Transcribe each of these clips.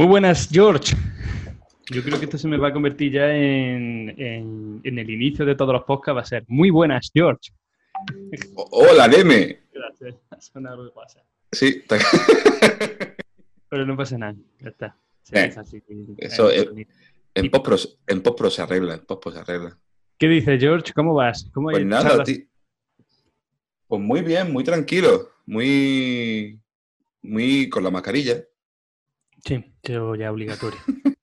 Muy buenas, George. Yo creo que esto se me va a convertir ya en, en- en el inicio de todos los podcasts. Va a ser muy buenas, George. Hola, Neme. Gracias. Suena algo que pasa. Sí, está- Pero no pasa nada. Ya está. Eh, deja así. eso Eh, es- en postpro en postpro se arregla, en postpro se arregla. ¿Qué dices, George? ¿Cómo vas? ¿Cómo Pues nada, ti- Pues muy bien, muy tranquilo, muy, muy con la mascarilla. Sí, eso ya obligatorio.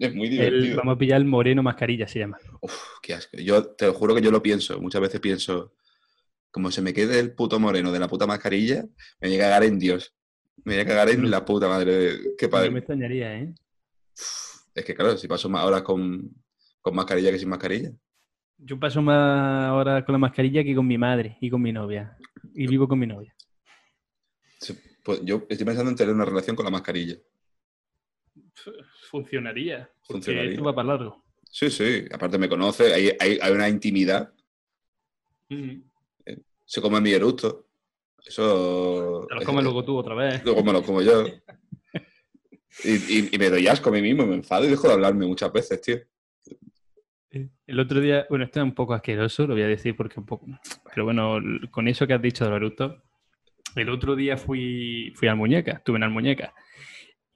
Es muy El- divertido. vamos a pillar el moreno mascarilla, se llama. Uf, qué asco. Yo te lo juro que yo lo pienso. Muchas veces pienso, como se me quede el puto moreno de la puta mascarilla, me voy a cagar en Dios. Me voy a cagar en la puta madre. de- Qué No padre. me extrañaría, ¿eh? Es que claro, si paso más horas con, con mascarilla que sin mascarilla. Yo paso más horas con la mascarilla que con mi madre y con mi novia. Y vivo con mi novia. Pues yo estoy pensando en tener una relación con la mascarilla. Funcionaría. Funcionaría. Esto va para largo. Sí, sí. Aparte me conoce, hay, hay, hay una intimidad. Se come mi eructo. Eso. Te los comes luego tú otra vez. Luego me lo como yo. Y, y- y me doy asco a mí mismo, me enfado y dejo de hablarme muchas veces, tío. El otro día, bueno, esto es un poco asqueroso, lo voy a decir porque un poco. Pero bueno, con eso que has dicho de los eructos, el otro día fui, fui al muñeca, estuve en al muñeca.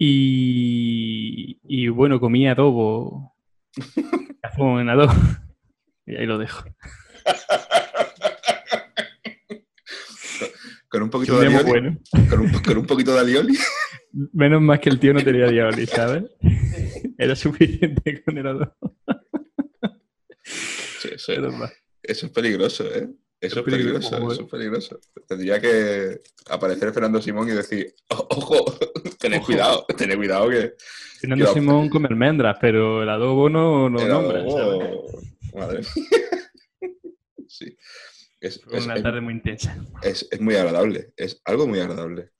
Y, y bueno, comí adobo. Cazón en adobo. Y ahí lo dejo. Con un poquito de alioli. bueno. Con, un, con un poquito de alioli. Menos más que el tío no tenía diablo, ¿sabes? Era suficiente con el adobo. Sí, eso, mal. eso es peligroso, ¿eh? Eso es peligroso, eso es peligroso. Tendría que aparecer Fernando Simón y decir, "O- ojo, tened Ojo. cuidado, tened cuidado que... Fernando Simón come almendras, pero el adobo no lo el nombra. Madre mía. Sí. Es, Fue es- una es- tarde muy intensa. es- es muy agradable, es algo muy agradable.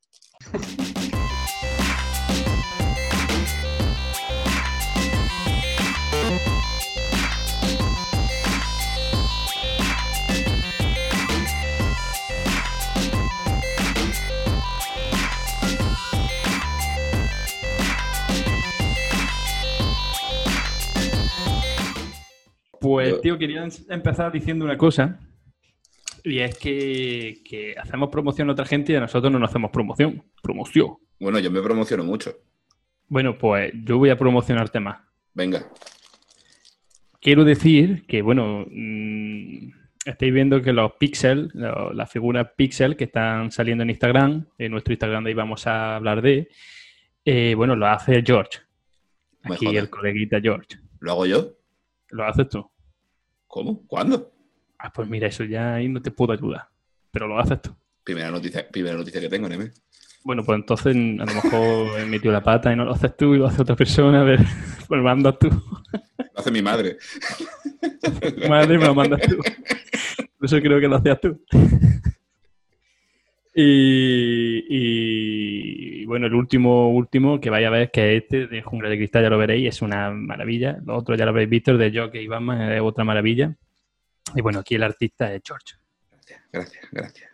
Pues, tío, quería empezar diciendo una cosa. Y es que, que hacemos promoción a otra gente y a nosotros no nos hacemos promoción. Promoción. Bueno, yo me promociono mucho. Bueno, pues yo voy a promocionarte más. Venga, Quiero decir que, bueno, mm, estáis viendo que los pixels, las figuras pixel que están saliendo en Instagram, en nuestro Instagram de ahí vamos a hablar de, eh, bueno, lo hace George. Aquí el coleguita George. ¿lo hago yo? ¿Lo haces tú? ¿Cómo? ¿Cuándo? Ah, pues mira, eso ya ahí no te puedo ayudar. Pero lo haces tú. Primera noticia, primera noticia que tengo, Neme. Bueno, pues entonces a lo mejor he metido la pata y no lo haces tú y lo hace otra persona. A ver, pues lo mandas tú. Lo hace mi madre. Madre, me lo mandas tú. Por eso creo que lo hacías tú. Y, y, bueno, el último, último que vaya a ver, que es este de Jungla de Cristal, ya lo veréis, es una maravilla. Lo otro ya lo habréis visto, el de Jockey y Batman es otra maravilla. Y bueno, aquí el artista es George, Gracias, gracias.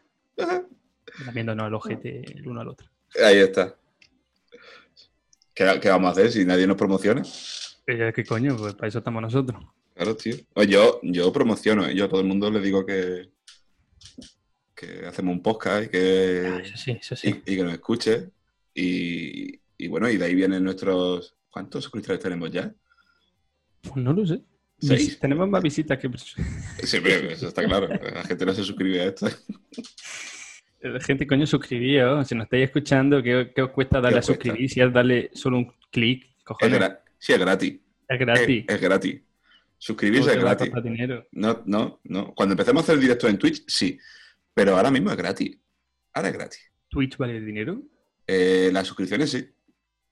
viéndonos el ojete el uno al otro. Ahí está. ¿Qué, qué vamos a hacer si nadie nos promociona? Eh, ¿Qué coño? Pues para eso estamos nosotros. Claro, tío. Pues yo, yo promociono, ¿eh? yo a todo el mundo le digo que, que hacemos un podcast y Ah, que, Eso sí, eso y, sí. y que nos escuche. Y, y bueno, y de ahí vienen nuestros... ¿Cuántos suscriptores tenemos ya? Pues no lo sé. ¿Seis? Tenemos más visitas que Sí, pero eso está claro. La gente no se suscribe a esto. Eh, Gente, coño, suscribíos. Si nos estáis escuchando, ¿qué, qué os cuesta darle a os cuesta? suscribir? Si es darle solo un clic, Es cojones, gra- sí, es gratis. es gratis. Es, es gratis. Suscribirse es a gratis. No, no, no. Cuando empecemos a hacer directos en Twitch, sí. Pero ahora mismo es gratis. Ahora es gratis. ¿Twitch vale dinero? Eh, las suscripciones sí.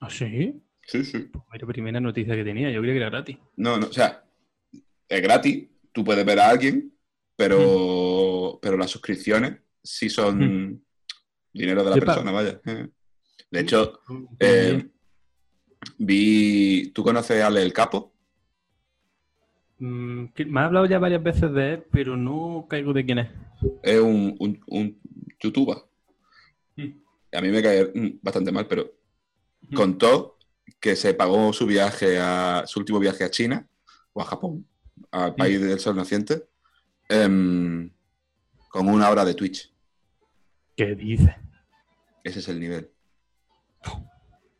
¿Ah, sí? Sí, sí. Pues mira, primera noticia que tenía. Yo creía que era gratis. No, no, o sea, es gratis. Tú puedes ver a alguien, pero, pero las suscripciones sí son dinero de la persona, vaya. Eh. De hecho, eh, vi. ¿Tú conoces a Ale el Capo? Mm, me ha hablado ya varias veces de él, pero no caigo de quién es. Es un, un, un youtuber. Mm. A mí me cae mm, bastante mal, pero Mm. contó que se pagó su viaje a su último viaje a China o a Japón, al país del sol naciente, em, con una hora de Twitch. ¿Qué dices? Ese es el nivel.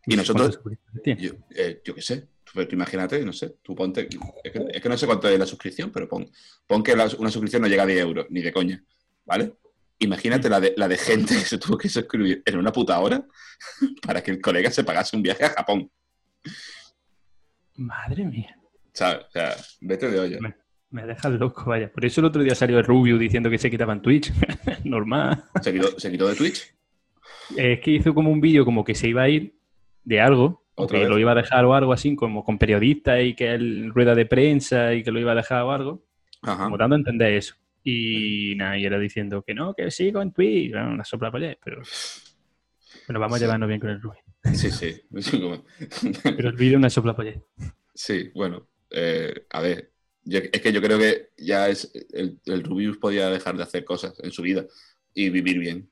Y nosotros, eh, yo qué sé, tú imagínate, no sé, tú ponte, es que, es que no sé cuánto es la suscripción, pero pon, pon que la- una suscripción no llega a 10 euros, ni de coña, ¿vale? Imagínate la de, la de gente que se tuvo que suscribir en una puta hora para que el colega se pagase un viaje a Japón. Madre mía. ¿Sabes? O sea, vete de olla. Me- Me dejas loco, vaya. Por eso el otro día salió el Rubio diciendo que se quitaba en Twitch. Normal. ¿Se quitó, se quitó de Twitch? Es que hizo como un vídeo como que se iba a ir de algo, o ¿Otra que vez? lo iba a dejar o algo así, como con periodistas y que él rueda de prensa y que lo iba a dejar o algo, Ajá. como dando a entender eso. Y nada, y era diciendo que no, que sigo en Twitch, bueno, una sopla para allá, pero bueno, vamos a Sí. llevarnos bien con el Rubio. Sí, sí. Sí, Pero el vídeo una sopla para allá. Sí, bueno, eh, a ver, yo- es que yo creo que ya es el, el Rubius podía dejar de hacer cosas en su vida y vivir bien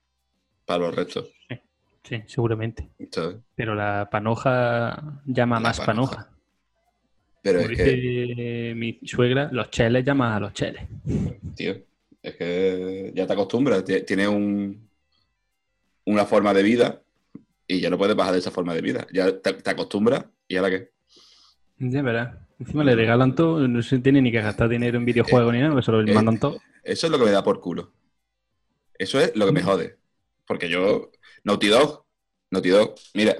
para los restos. Sí, seguramente. ¿sabes? Pero la panoja llama La más panoja. panoja. Pero Como es que, mi suegra, los cheles llaman a los cheles. tío, es que ya te acostumbras, ti- tiene un, una forma de vida y ya no puedes bajar de esa forma de vida. Ya te, te acostumbras y ahora qué. Ya verás. Encima le regalan todo, no se tiene ni que gastar dinero en videojuegos ni nada, se lo eh, mandan todo. Eso es lo que me da por culo. Eso es lo que me jode. Porque yo, Naughty Dog, Naughty Dog, mira,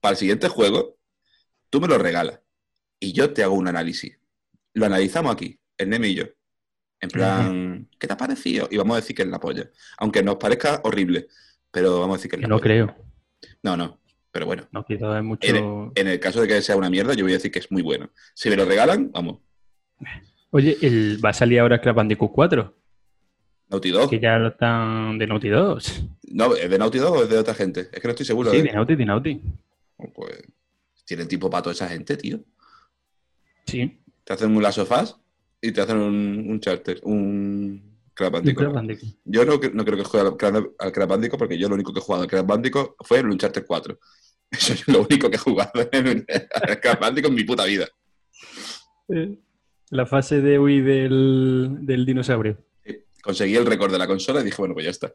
para el siguiente juego, tú me lo regalas y yo te hago un análisis. Lo analizamos aquí, el Neme y yo. En plan, ¿qué te ha parecido? Y vamos a decir que es la polla. Aunque nos parezca horrible, pero vamos a decir que es la no polla. creo. No, no, pero bueno. No mucho. En En el caso de que sea una mierda, yo voy a decir que es muy bueno. Si me lo regalan, vamos, Oye, el... va a salir ahora Crash Bandicoot 4, Naughty Dog. que ya lo están de Naughty 2. No, ¿es de Naughty Dog o es de otra gente? Es que no estoy seguro. Sí, ¿eh? de Naughty, de Naughty. Pues tienen tipo para toda esa gente, tío. Sí, Te hacen un Last of Us y te hacen un, un charter, un Crash. Yo no, no creo que juegue al al Crash Bandicoot porque yo lo único que he jugado al Crash Bandicoot fue el Uncharted 4. Eso es lo único que he jugado en al Crash Bandicoot en mi puta vida. Eh, La fase de Wii del, del dinosaurio. Conseguí el récord de la consola y dije, bueno, pues ya está.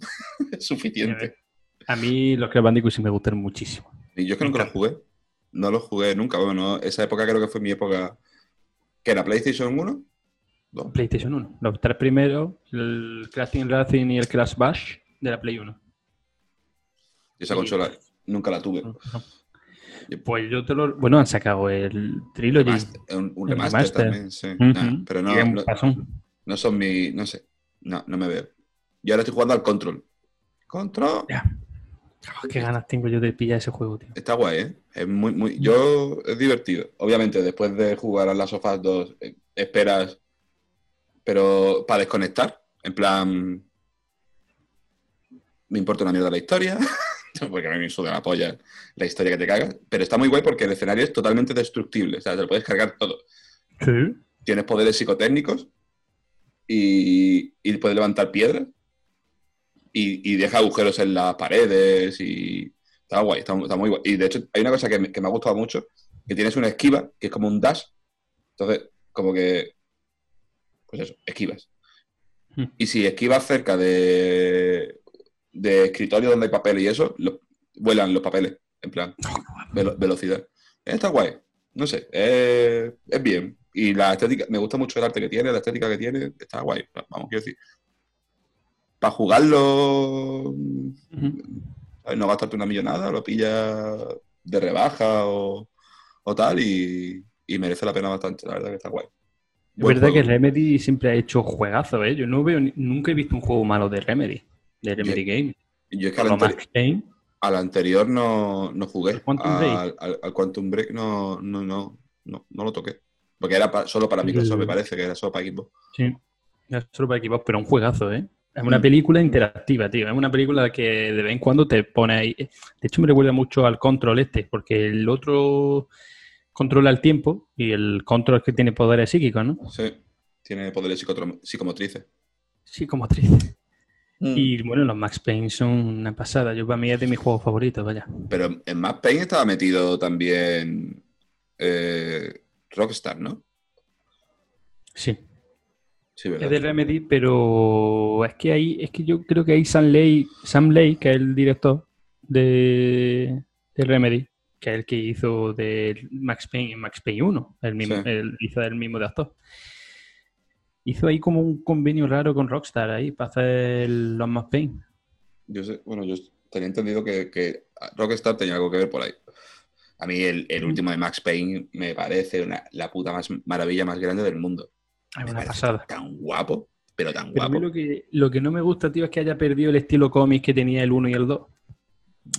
es suficiente. A mí los Crash Bandicoot sí me gustan muchísimo. Y yo es que nunca lo jugué. No lo jugué nunca. Bueno, no, esa época creo que fue mi época. ¿Qué era? ¿PlayStation 1? ¿Dos? PlayStation 1. Los tres primeros, el Crash Team Racing y el Crash Bash de la Play 1. Y esa Y- consola nunca la tuve. Pues yo te lo... Bueno, han sacado el Trilogy. Remaster, un, un El remaster, remaster. también, sí. Nah, pero no, no, no son mi. No sé. No, no me veo. Yo ahora estoy jugando al Control. Control. Ya. Oh, qué ganas tengo yo de pillar ese juego, tío. Está guay, ¿eh? Es muy, muy. Yo. Es divertido. Obviamente, después de jugar a Last of Us 2, eh, esperas. Pero para desconectar. En plan. Me importa una mierda la historia. porque a mí me suda la polla la historia que te cagas. Pero está muy guay porque el escenario es totalmente destructible. O sea, te lo puedes cargar todo. Sí. tienes poderes psicotécnicos y, y puedes levantar piedras y, y deja agujeros en las paredes y está guay, está, está muy guay. Y de hecho hay una cosa que me, que me ha gustado mucho, que tienes una esquiva, que es como un dash, entonces como que, pues eso, esquivas. Hmm. Y si esquivas cerca de, de escritorio donde hay papel y eso, lo- vuelan los papeles, en plan, velo- velocidad. Está guay, no sé, es, es bien. Y la estética, me gusta mucho el arte que tiene, la estética que tiene, está guay. Vamos, quiero decir. Para jugarlo, no gastarte una millonada, lo pillas de rebaja o, o tal y, y merece la pena bastante, la verdad que está guay. Es Buen verdad que juego. Remedy siempre ha hecho juegazos, ¿eh? Yo no veo, ni- nunca he visto un juego malo de Remedy, de Remedy Game. Y Yo es que al, anteri- al anterior no, no jugué. ¿El Quantum Break? al, al- Quantum Break no, no, no, no, no lo toqué. Porque era pa- solo para Microsoft, me parece, que era solo para Xbox. sí. Ya solo para equipos, pero un juegazo, ¿eh? Es una película interactiva, tío. Es una película que de vez en cuando te pone ahí. De hecho, me recuerda mucho al control este, porque el otro controla el tiempo y el control es que tiene poderes psíquicos, ¿no? Sí, tiene poderes psicomotrices. Sí, como triste. Mm. Y bueno, los Max Payne son una pasada. Yo para mí es de mis juegos favoritos, vaya. Pero en Max Payne estaba metido también eh, Rockstar, ¿no? Sí. Sí, Es de Remedy, pero es que ahí, es que yo creo que ahí Sam Lay, Sam Lay, que es el director de, de Remedy, que es el que hizo de Max Payne, Max Payne 1, el mismo, Sí. el- hizo el mismo de actor. Hizo ahí como un convenio raro con Rockstar ahí para hacer los Max Payne. Yo sé, bueno, yo tenía entendido que, que Rockstar tenía algo que ver por ahí. A mí el, el último de Max Payne me parece una- la puta más maravilla más grande del mundo. Es Me una pasada. Tan guapo, pero tan Pero a mí guapo. lo que, lo que no me gusta, tío, es que haya perdido el estilo cómic que tenía el 1 y el 2.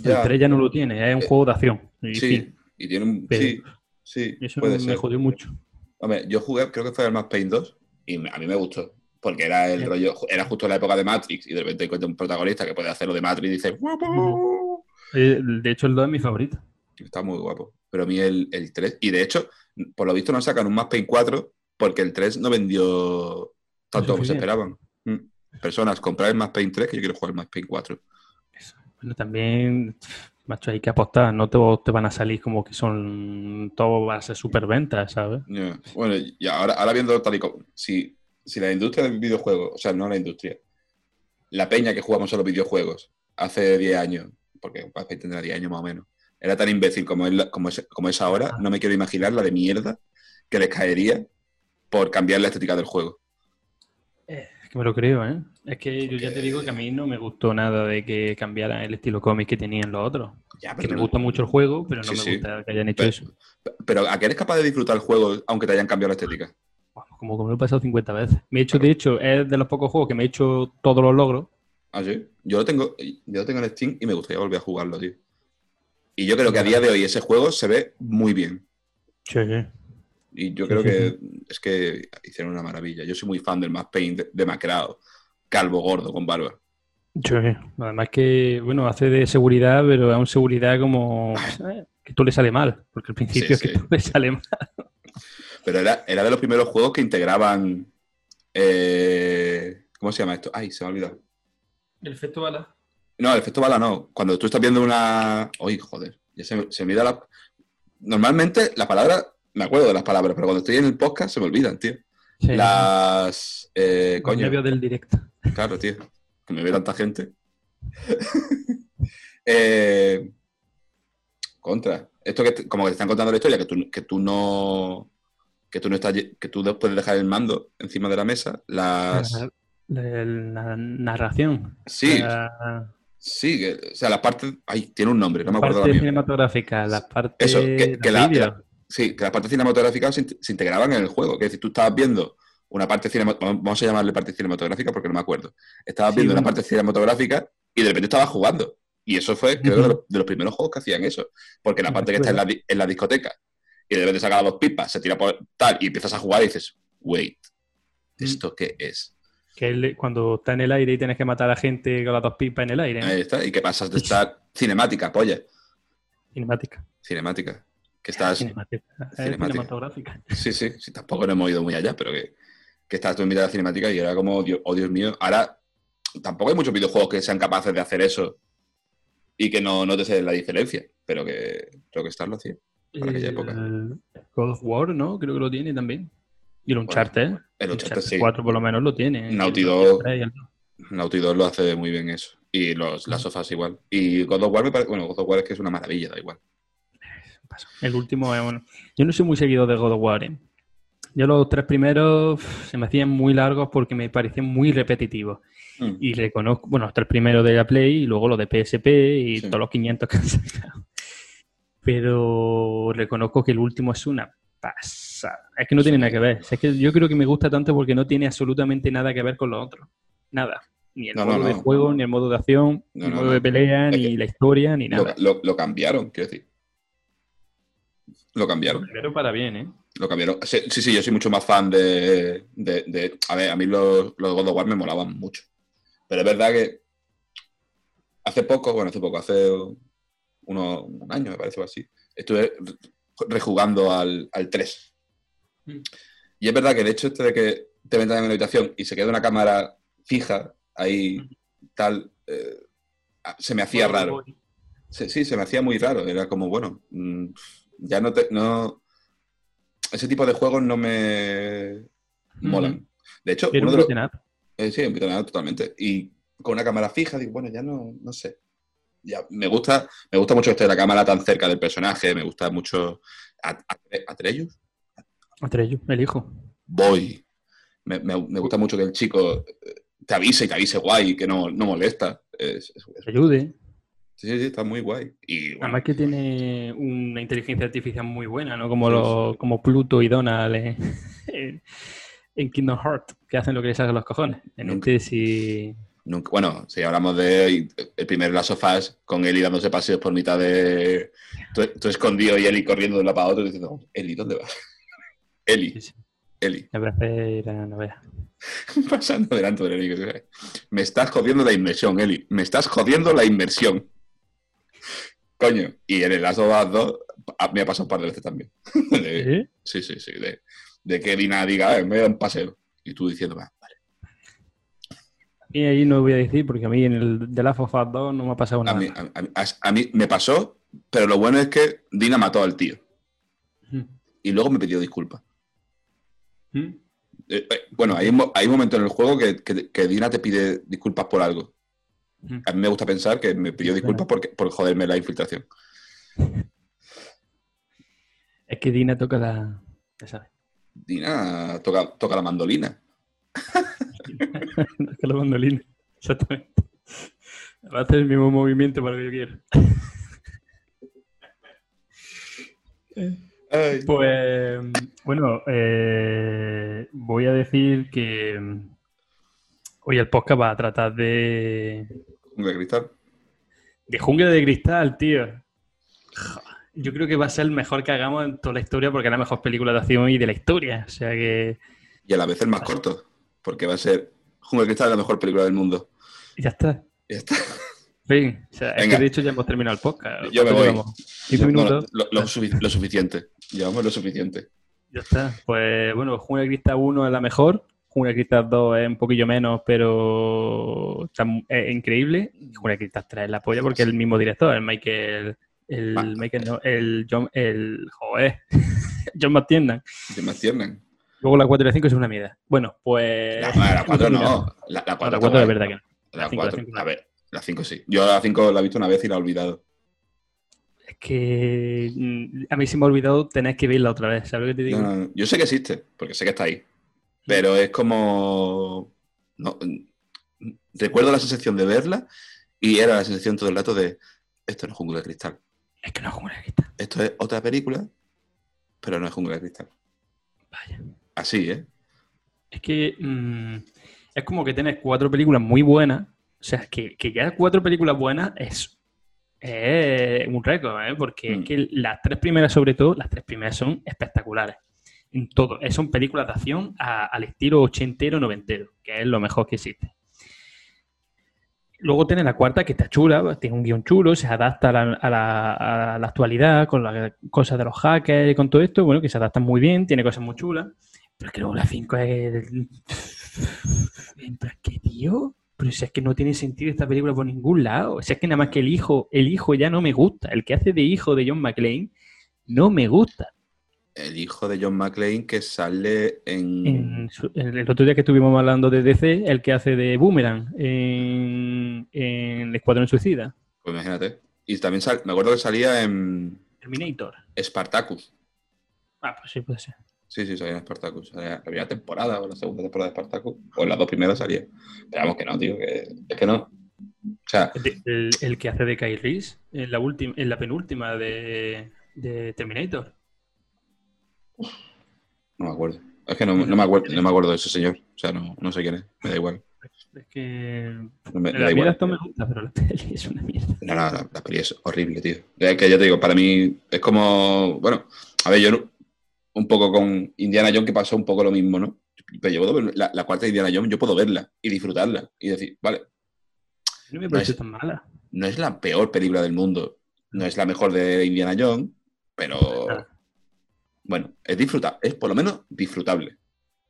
Ya. El 3 ya no lo tiene, es un Eh, juego de acción. Y Sí, fin, y tiene un... Pero- sí, sí, eso puede me ser. jodió mucho. Hombre, yo jugué, creo que fue el Max Payne 2 y a mí me gustó. Porque era el Sí. rollo, era justo la época de Matrix y de repente encuentra un protagonista que puede hacer lo de Matrix y dice, ¡guapo! Eh, De hecho, el 2 es mi favorito. Está muy guapo. Pero a mí el, el 3, y de hecho, por lo visto no sacan un Max Payne 4 porque el 3 no vendió tanto como se esperaban. Mm. Personas, comprar el Max Payne 3 que yo quiero jugar el Max Payne 4. Bueno, también, macho, hay que apostar. No te van a salir como que son. Todo va a ser superventas, ¿sabes? Ya. Bueno, y ahora, ahora viendo tal y como. Si, si la industria del videojuego, o sea, no la industria, la peña que jugamos a los videojuegos hace 10 años, porque Max Payne tendrá 10 años más o menos, era tan imbécil como es, como es, como es ahora, no me quiero imaginar la de mierda que les caería por cambiar la estética del juego. Es que me lo creo, ¿eh? Es que yo ya te digo que a mí no me gustó nada de que cambiaran el estilo cómic que tenían los otros. Ya, Que me no- gusta mucho el juego, pero no Sí, me sí. gusta que hayan hecho Pero- eso. Pero ¿a qué eres capaz de disfrutar el juego aunque te hayan cambiado la estética? Como, como lo he pasado 50 veces. Me he hecho, de hecho, es de los pocos juegos que me he hecho todos los logros. ¿Ah, sí? Yo lo tengo, yo lo tengo en Steam y me gustaría volver a jugarlo, tío. Y yo creo que a día de hoy ese juego se ve muy bien. Sí, Y yo creo que es que hicieron una maravilla. Yo soy muy fan del Max Payne de- demacrado, calvo, gordo, con barba. Sí, además que, bueno, hace de seguridad, pero es un seguridad como ¿sabes? que tú le sale mal, porque al principio Sí, es que tú le sale mal. Pero era, era de los primeros juegos que integraban. eh, ¿Cómo se llama esto? Ay, se me ha olvidado. El efecto bala. No, el efecto bala no. Cuando tú estás viendo una. Uy, joder. Ya se, me- se me olvida la. Normalmente la palabra. Me acuerdo de las palabras, pero cuando estoy en el podcast se me olvidan, tío. Sí, Las. eh, coño. nervios del directo. Claro, tío. Que me ve tanta gente. Eh, contra. Esto que te- como que te están contando la historia, que tú, que tú no. Que tú no estás. Que tú puedes dejar el mando encima de la mesa. Las. La, la- la narración. Sí, La sí. que- o sea, las partes. Ay, tiene un nombre, no me acuerdo parte la cinematográfica, las partes. Eso, que, que la- sí, que las partes cinematográficas se, int- se integraban en el juego. Que es decir, tú estabas viendo una parte cinematográfica, vamos a llamarle parte cinematográfica porque no me acuerdo. Estabas Sí, viendo una parte cinematográfica y de repente estabas jugando. Y eso fue, creo, de, los, de los primeros juegos que hacían eso. Porque la parte que es está en la, en la discoteca y de repente saca las dos pipas, se tira por tal y empiezas a jugar y dices, wait, Mm. ¿esto qué es? Que él, cuando está en el aire y tienes que matar a gente con las dos pipas en el aire. ¿no? Ahí está. Y que pasas de estar cinemática, polla, Cinemática. cinemática. Que estás, Cinemática. cinematográfica. Sí, sí, sí, tampoco no hemos ido muy allá, pero que, que estás tú en mitad de la cinemática y era como, Dios, oh Dios mío, ahora tampoco hay muchos videojuegos que sean capaces de hacer eso y que no notes la diferencia, pero que creo que Star lo hacía. Para aquella época. El God of War, ¿no? Creo que lo tiene también. Y el Uncharted. El Uncharted sí, 4 por lo menos lo tiene. Naughty El Dog. tres y el- Naughty Dog lo hace muy bien eso. Y los, las sofás igual. Y God of War me parece, bueno, God of War es que es una maravilla, da igual. Paso. El último es bueno. Yo no soy muy seguido de God of War. ¿eh? Yo los tres primeros se me hacían muy largos porque me parecían muy repetitivos. Mm. Y reconozco, bueno, los tres primeros de la Play y luego los de PSP y Sí. todos los 500 que han sacado. Pero reconozco que el último es una pasada. Es que no tiene nada que ver. Es que yo creo que me gusta tanto porque no tiene absolutamente nada que ver con lo otro. Nada. Ni el No, no, modo de juego, ni el modo de acción, No, ni el modo no. de pelea, Es ni la historia, ni Lo, nada. lo- lo cambiaron, quiero decir. Lo cambiaron. Pero para bien, ¿eh? Lo cambiaron. Sí, sí, yo soy mucho más fan de. de- de- a ver, a mí los, los God of War me molaban mucho. Pero es verdad que hace poco, bueno, hace poco, hace uno- un año, me parece o así, estuve re- rejugando al, al 3. Mm. Y es verdad que el hecho este de que te metan en la habitación y se quede una cámara fija ahí tal, eh, se me hacía raro. Sí, sí, se me hacía muy raro. Era como, bueno, mm, ya no te. No, ese tipo de juegos no me molan. De hecho, uno un de los- eh, sí, un totalmente. Y con una cámara fija, digo, bueno, ya no, no sé. Ya, me gusta, me gusta mucho esto de la cámara tan cerca del personaje, me gusta mucho At- Atre- Atreus, Entre ellos, el hijo. Boy. Me, me- me gusta mucho que el chico eh, te avise y te avise guay, que no, no molesta. Es- es- ayude. Sí, sí, está muy guay. Y bueno, Además que tiene una inteligencia artificial muy buena, ¿no? Como, los, como Pluto y Donald en, en- en Kingdom Hearts, que hacen lo que les salga a los cojones. En Nunca. este sí... nunca- bueno, si hablamos de el primer Last of Us, con Eli dándose paseos por mitad de. Tú, tú escondido y Eli corriendo de un lado para otro diciendo, Eli, ¿dónde vas? Eli, sí, sí. Eli. La novela. pasando delante del Eli. Me estás jodiendo la inmersión, Eli. Me estás jodiendo la inmersión. Coño. Y en el Last of Us 2 ah, me ha pasado un par de veces también. De- ¿Sí? sí, sí, sí. De, de que Dina diga, "Eh, me voy a dar un paseo. Y tú diciendo, va, vale. Y ahí no voy a decir, porque a mí en el The Last of Us 2 no me ha pasado A nada. mí, a- a mí- a mí me pasó, pero lo bueno es que Dina mató al tío. Mm. Y luego me pidió disculpas. Mm. Eh, eh, bueno, hay, hay un momento en el juego que, que- que Dina te pide disculpas por algo. A mí me gusta pensar que me pidió disculpas porque, por joderme la infiltración. Es que Dina toca la... ya sabes. Dina toca, toca la mandolina. Toca la mandolina. Exactamente. Va a hacer el mismo movimiento para lo que yo quiero. Pues bueno, eh, voy a decir que hoy el podcast va a tratar de, Jungla de cristal. de Jungla de Cristal, tío. Yo creo que va a ser el mejor que hagamos en toda la historia porque es la mejor película de acción y de la historia. O sea que Y a la vez el más corto. Porque va a ser Jungla de cristal es la mejor película del mundo. ya está. Ya está. Fin. O sea, es que de hecho ya hemos terminado el podcast. Yo me ¿Cuánto voy. minutos? lo, lo lo suficiente. Llevamos lo suficiente. Ya está. Pues bueno, Jungla de Cristal 1 es la mejor. De Cristal 2 es un poquillo menos, pero está es increíble. De Cristal 3 es la polla porque es el mismo director, el Michael. El Ah. Michael, no, el John. El. Joder. John McTiernan. Más tierna. Luego la 4 y la 5 es una mierda. Bueno, pues. La, la 4 no. La, la No, 4 la 4 de verdad que no. La La cinco, la 4. cinco. A ver, la 5 sí. Yo la 5 la he visto una vez y la he olvidado. Es que mm, a mí se me ha olvidado tener que verla otra vez. ¿Sabes lo que te digo? No, no. Yo sé que existe, porque sé que está ahí. Pero es como. no, mm, recuerdo la sensación de verla y era la sensación todo el rato de. Esto no es jungla de cristal. Es que no es Jungla de Cristal. Esto es otra película, pero no es jungla de cristal. Vaya. Así, ¿eh? Es que mm, es como que tienes cuatro películas muy buenas. O sea, que, que ya cuatro películas buenas es, es un récord, ¿eh? Porque Mm. es que las tres primeras, sobre todo, las tres primeras son espectaculares. En todo. Son películas de acción al estilo ochentero, noventero, que es lo mejor que existe. Luego tiene la cuarta, que está chula, tiene un guion chulo, se adapta a la, a la- actualidad, con las cosas de los hackers y con todo esto, bueno, que se adapta muy bien, tiene cosas muy chulas. Pero es que luego la 5 es. ¿qué tío? Pero si es que no tiene sentido esta película por ningún lado. Si es que nada más que el hijo, el hijo ya no me gusta. El que hace de hijo de John McClane no me gusta. El hijo de John McClane que sale en. En su- en el otro día que estuvimos hablando de DC, el que hace de Boomerang en, en El Escuadrón Suicida. Pues imagínate. Y también sal- me acuerdo que salía en Terminator. Spartacus. Ah, pues sí, puede ser. Sí, sí, salía en Spartacus. Salía la primera temporada o la segunda temporada de Spartacus. O en las dos primeras salía. Pero vamos que no, tío. Que, es que no. O sea, el, el que hace de Kyle Reese en la, última, en la penúltima de, de Terminator. No me acuerdo. Es que no, no me acuerdo, no me acuerdo de ese señor. O sea, no, no sé quién es. Me da igual. Es que No me, me la da igual. esto me gusta, pero la peli es una mierda. No, no, la, la peli es horrible, tío. Es que ya te digo, para mí es como. Bueno, a ver, yo un poco con Indiana Jones que pasó un poco lo mismo, ¿no? Pero yo puedo ver la, la cuarta de Indiana Jones, yo puedo verla y disfrutarla y decir, vale, No me parece es- tan mala. no es la peor película del mundo, no es la mejor de Indiana Jones, pero Ah. Bueno, es disfrutable, es por lo menos disfrutable.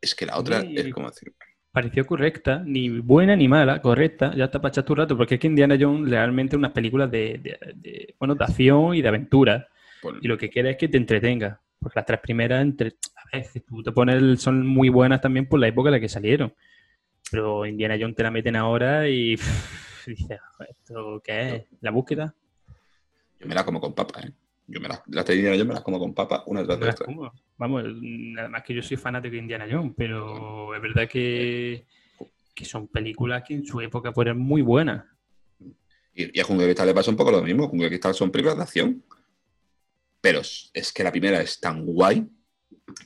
Es que la otra Sí. es como decir, pareció correcta, ni buena ni mala, correcta, ya está para echar tu rato, porque es que Indiana Jones realmente es unas películas de, de- de, bueno, de acción y de aventura, y lo que quiere es que te entretenga, porque las tres primeras, entre, a veces tú te pones, el- son muy buenas también por la época en la que salieron, pero Indiana Jones te la meten ahora y dices, ¿esto qué es? ¿La búsqueda? yo me la como con papa, ¿eh? Yo me las las de Indiana Jones me las como con papa una tras de las otra. como. Vamos, nada más que yo soy fanático de Indiana Jones, pero es verdad que, que son películas que en su época fueron muy buenas. Y, y a Jungle Cristal le pasa un poco lo mismo. Jungle Cristal son películas de acción. Pero es, es que la primera es tan guay.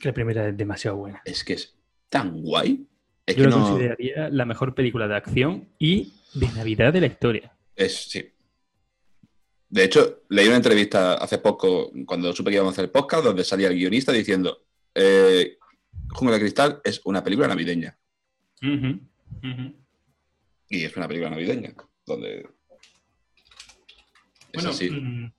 Que la primera es demasiado buena. Es que es tan guay. Es Yo que la no. consideraría la mejor película de acción y de Navidad de la historia. Es, sí. De hecho, leí una entrevista hace poco, cuando supe que íbamos a hacer el podcast, donde salía el guionista diciendo: eh, Jungle de Cristal es una película navideña. Y es una película navideña. Donde. Es así. mm,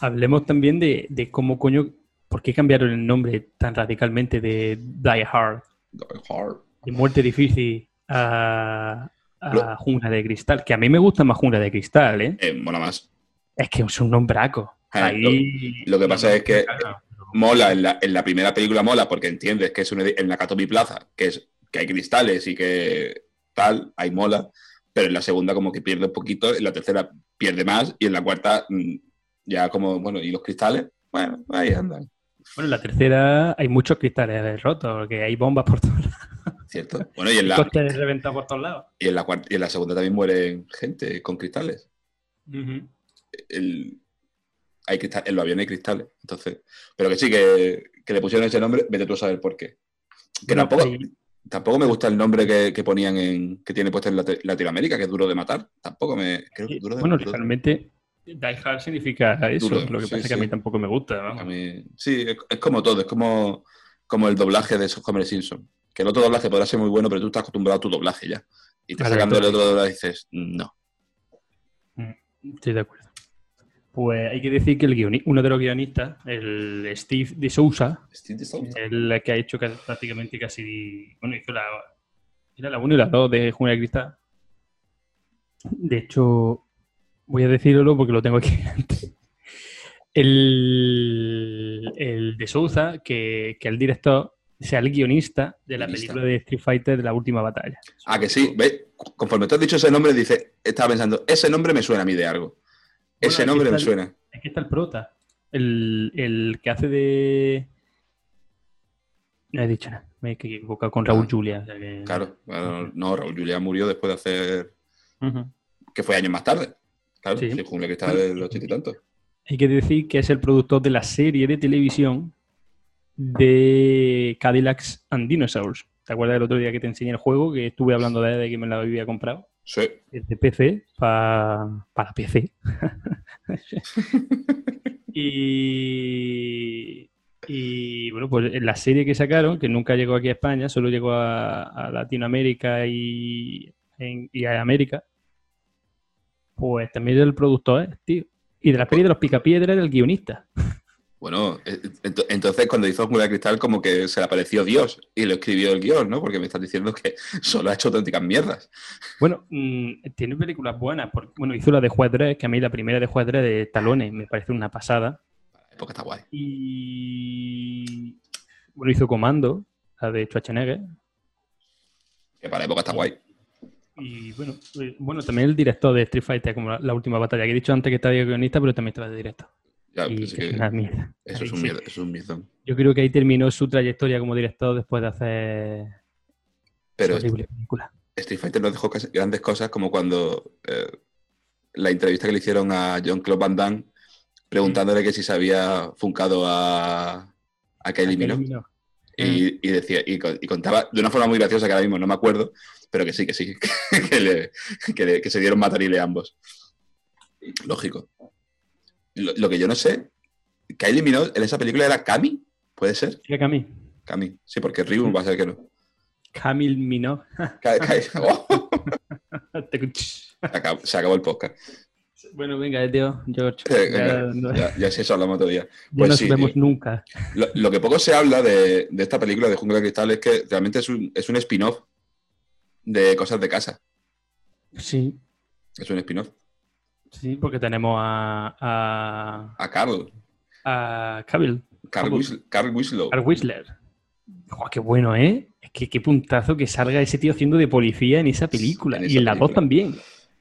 hablemos también de, de cómo coño, por qué cambiaron el nombre tan radicalmente de Die Hard, Die Hard. de Muerte Difícil a, a Jungla de Cristal, que a mí me gusta más Jungla de Cristal, ¿eh? Eh, mola más. Es que es un nombraco. Ah, Ahí... lo que pasa es que- Claro, mola, en la, en la primera película mola porque entiendes que es un edi- en Nakatomi Plaza, que es que hay cristales y que tal, hay mola, pero en la segunda como que pierde un poquito, en la tercera pierde más y en la cuarta mm, ya como, bueno, ¿y los cristales? Bueno, ahí andan, Bueno, en la tercera hay muchos cristales rotos, porque hay bombas por todos lados. ¿cierto? Bueno, y en la, por todos lados. y en la, cuarta, y en la segunda también mueren gente con cristales. El, hay cristal, en los aviones hay cristales, entonces, pero que sí, que, que le pusieron ese nombre, vete tú a saber por qué. Que tampoco, Tampoco me gusta el nombre que, que ponían en. que tiene puesto en Lati- Latinoamérica, que es duro de matar. Tampoco me. Creo que duro de Bueno, realmente Die Hard significa eso. Duro, lo que sí, pasa es que a sí. mí tampoco me gusta. a vamos. mí- sí, es, es como todo, es como, como el doblaje de esos Homer Simpson. Que el otro doblaje podrá ser muy bueno, pero tú estás acostumbrado a tu doblaje ya. Y te sacando el otro doblaje y dices, no. Estoy de acuerdo. Pues hay que decir que el uno de los guionistas, el Steve de Sousa, Steve de Sousa. el que ha hecho ca- prácticamente casi. Bueno, hizo la. Era la 1 y la 2 de Jungla de Cristal. De hecho, voy a decirlo porque lo tengo aquí delante. El, el de Souza, que, que el director sea el guionista de la Guionista. película de Street Fighter de la última batalla. Ah, que sí, ¿ves? Conforme tú has dicho ese nombre, dice, estaba pensando, ese nombre me suena a mí de algo. Ese nombre me el- suena. Es que está el prota. El, el que hace de. No he dicho nada. Me he equivocado con Raúl Ah, Julia. o sea que- Claro, bueno, no, Raúl Julián murió después de hacer. Que fue años más tarde. Claro, Sí. Jungle que está del ochenta y tanto. Hay que decir que es el productor de la serie de televisión de Cadillacs and Dinosaurs. ¿Te acuerdas del otro día que te enseñé el juego? Que estuve hablando de, de que me lo había comprado. Sí. De PC pa- para PC. y, y, bueno, pues en la serie que sacaron, que nunca llegó aquí a España, solo llegó a, a Latinoamérica y, en- y a América, pues también era el productor, ¿eh, tío. Y de la peli de los Picapiedra era el guionista. Bueno, eh, ent- entonces cuando hizo de Cristal como que se le apareció Dios y lo escribió el guion, ¿no? Porque me estás diciendo que solo ha hecho auténticas mierdas. Bueno, mm, tiene películas buenas. Porque, bueno, hizo la de Juez Dredd, que a mí la primera de Juez Dredd de Talones me parece una pasada. Porque está guay. Y bueno, hizo Comando, la de Schwarzenegger. Que para la época está guay. Y bueno, eh, bueno, también el director de Street Fighter, como la, la última batalla, que he dicho antes que estaba de guionista, pero también estaba de director. Ya, y que que es una mierda. eso es un mierda, eso es un mierdón. Yo creo que ahí terminó su trayectoria como director después de hacer Pero esa horrible película. Street Fighter nos dejó grandes cosas como cuando eh, la entrevista que le hicieron a John Claude Van Damme preguntándole que si se había funcado a, a Kylie Minogue. Y, y decía, y contaba de una forma muy graciosa que ahora mismo no me acuerdo, pero que sí, que sí, que, le- que le- que se dieron matarile ambos. Lógico. Lo, lo que yo no sé, Kylie Minogue en esa película era Cami, ¿puede ser? Sí, Camille. Cami, sí, porque Ryu va a ser que no. Camille Minogue. ¡Oh! Se acabó, el podcast. bueno, venga, tío, George. Eh, Ya, no- Ya, ya eso hablamos otro día. ya Pues nos sí, vemos tío. nunca. Lo, lo que poco se habla de, de esta película de Jungla de Cristal es que realmente es un, es un spin-off de cosas de casa. Sí, Es un spin-off. Sí, porque tenemos a, a, A Carl. a Cavill, Carl, Carl. Whis- Carl Whistler. Qué bueno, ¿eh? Es que qué puntazo que salga ese tío haciendo de policía en esa película. En y en la 2 película. también.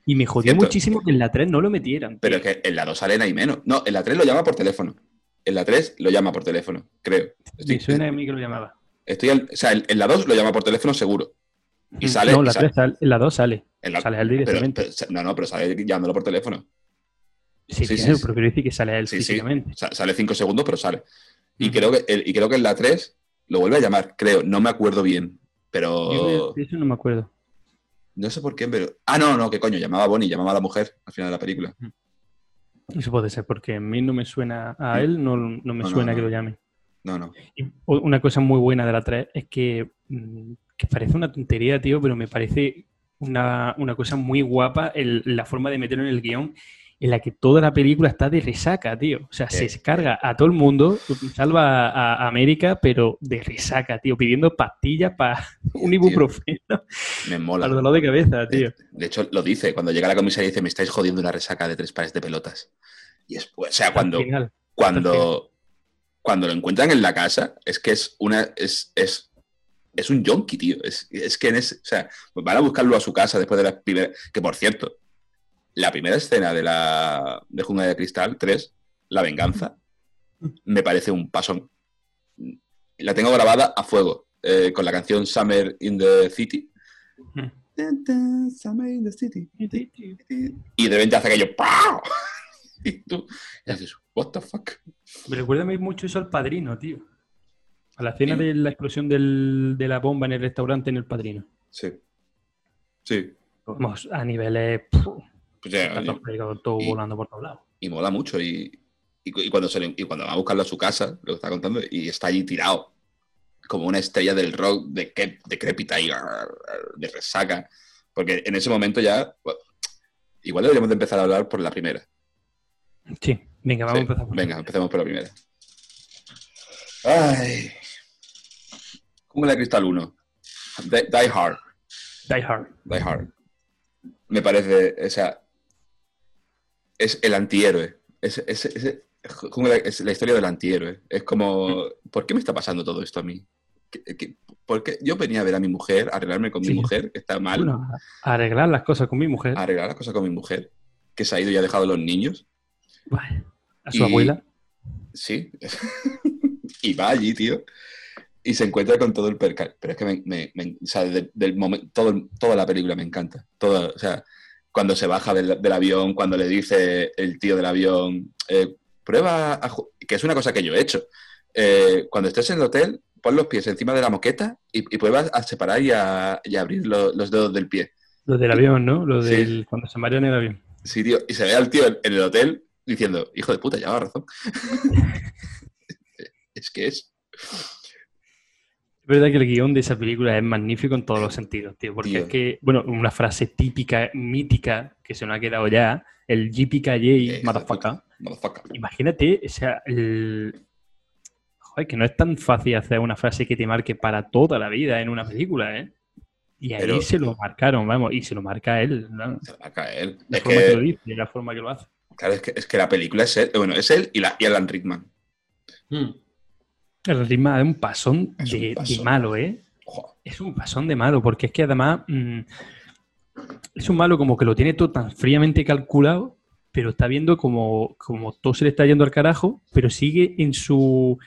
Y me jodió Cierto. muchísimo que en la 3 no lo metieran. Pero es que en la 2 sale nada y menos. No, en la 3 lo llama por teléfono. En la 3 lo llama por teléfono, creo. Estoy, Me suena a mí que lo llamaba. estoy al- o sea, en, en la 2 lo llama por teléfono seguro. Y sale. No, y la, sale- 3 sale, en la 2 sale. La- sale él directamente. pero- no, no, pero sale llamándolo por teléfono. Sí, sí, sí, pero quiero decir que sale él físicamente. Sa- Sale 5 segundos, pero sale. Y, creo que, el- y creo que en la 3 lo vuelve a llamar, creo. No me acuerdo bien. Pero. Yo de eso no me acuerdo. No sé por qué, pero. Ah, no, no, qué coño. Llamaba a Bonnie, llamaba a la mujer al final de la película. Eso puede ser, porque a mí no me suena a él, no, no me No, suena no. que lo llame. No, no. Y una cosa muy buena de la 3 es que, mm, que parece una tontería, tío, pero me parece una, una cosa muy guapa el- la forma de meterlo en el guion en la que toda la película está de resaca, tío. O sea, Eh. se carga a todo el mundo, salva a, América, pero de resaca, tío, pidiendo pastillas para un ibuprofeno Me para mola. el dolor de cabeza, tío. De hecho, lo dice. Cuando llega la comisaría dice, me estáis jodiendo una resaca de tres pares de pelotas. Y es, o sea, cuando, cuando, cuando lo encuentran en la casa, es que es una. Es, es, es un yonki, tío. Es, es que en ese. O sea, pues van a buscarlo a su casa después de la primera. Que por cierto, la primera escena de la de Jungla de Cristal 3, La Venganza, me parece un pasón. La tengo grabada a fuego, eh, con la canción Summer in the City. Mm. Summer in the City. Y de repente hace aquello. ¡pau! Y tú y haces, ¿What the fuck? Me recuerda mucho eso al padrino, tío. A la escena de la explosión del- de la bomba en el restaurante en el padrino. Sí. Sí. Vamos, a niveles. puf, Pues ya, todo, y- volando por todos lados. y mola mucho. Y, y cu- y cuando y va a buscarlo a su casa, lo que está contando, y está allí tirado, como una estrella del rock de que- decrépita y de resaca. Porque en ese momento ya. bueno, igual deberíamos de empezar a hablar por la primera. Sí, venga, vamos Sí, a empezar. por- Venga, empecemos por la primera. Ay. Jungla de Cristal 1. Die, Die Hard. Die Hard. Die Hard. Me parece, o sea, es el antihéroe. Es, es, es- Jungla es la historia del antihéroe. Es como, ¿por qué me está pasando todo esto a mí? ¿Qué- qué- por qué? Yo venía a ver a mi mujer, a arreglarme con Sí. mi mujer, que está mal, Bueno, a arreglar las cosas con mi mujer. a arreglar las cosas con mi mujer, que se ha ido y ha dejado a los niños. Vale. A su Y- abuela. Sí. y va allí, tío. Y se encuentra con todo el percal. Pero es que me, me- me- o sea, del momento, todo, toda la película me encanta. Toda, o sea, cuando se baja del, del avión, cuando le dice el tío del avión, eh, prueba, a que es una cosa que yo he hecho. Eh, cuando estés en el hotel, pon los pies encima de la moqueta y, y pruebas a separar y a, y a abrir lo- los dedos del pie. Los del avión, ¿no? Los Sí. del. Cuando se marean en el avión. Sí, tío. Y se ve al tío en, en el hotel diciendo, hijo de puta, llevaba razón. es que es. Es verdad que el guion de esa película es magnífico en todos los sentidos, tío. Porque Tío. es que, bueno, una frase típica, mítica, que se nos ha quedado ya, el de motherfucker. Imagínate, o sea, el... Joder, que no es tan fácil hacer una frase que te marque para toda la vida en una película, ¿eh? Y ahí Pero- se lo marcaron, vamos, y se lo marca él, ¿no? Se va a caer. La Es forma que... lo que, dice, la forma que lo hace. claro, es que, es que la película es él, bueno, es él y, la, y Alan Rickman. El ritmo es un pasón, Es un de, malo, ¿eh? Es un pasón de malo, porque es que además mm, es un malo como que lo tiene todo tan fríamente calculado, pero está viendo como, como todo se le está yendo al carajo, pero sigue en su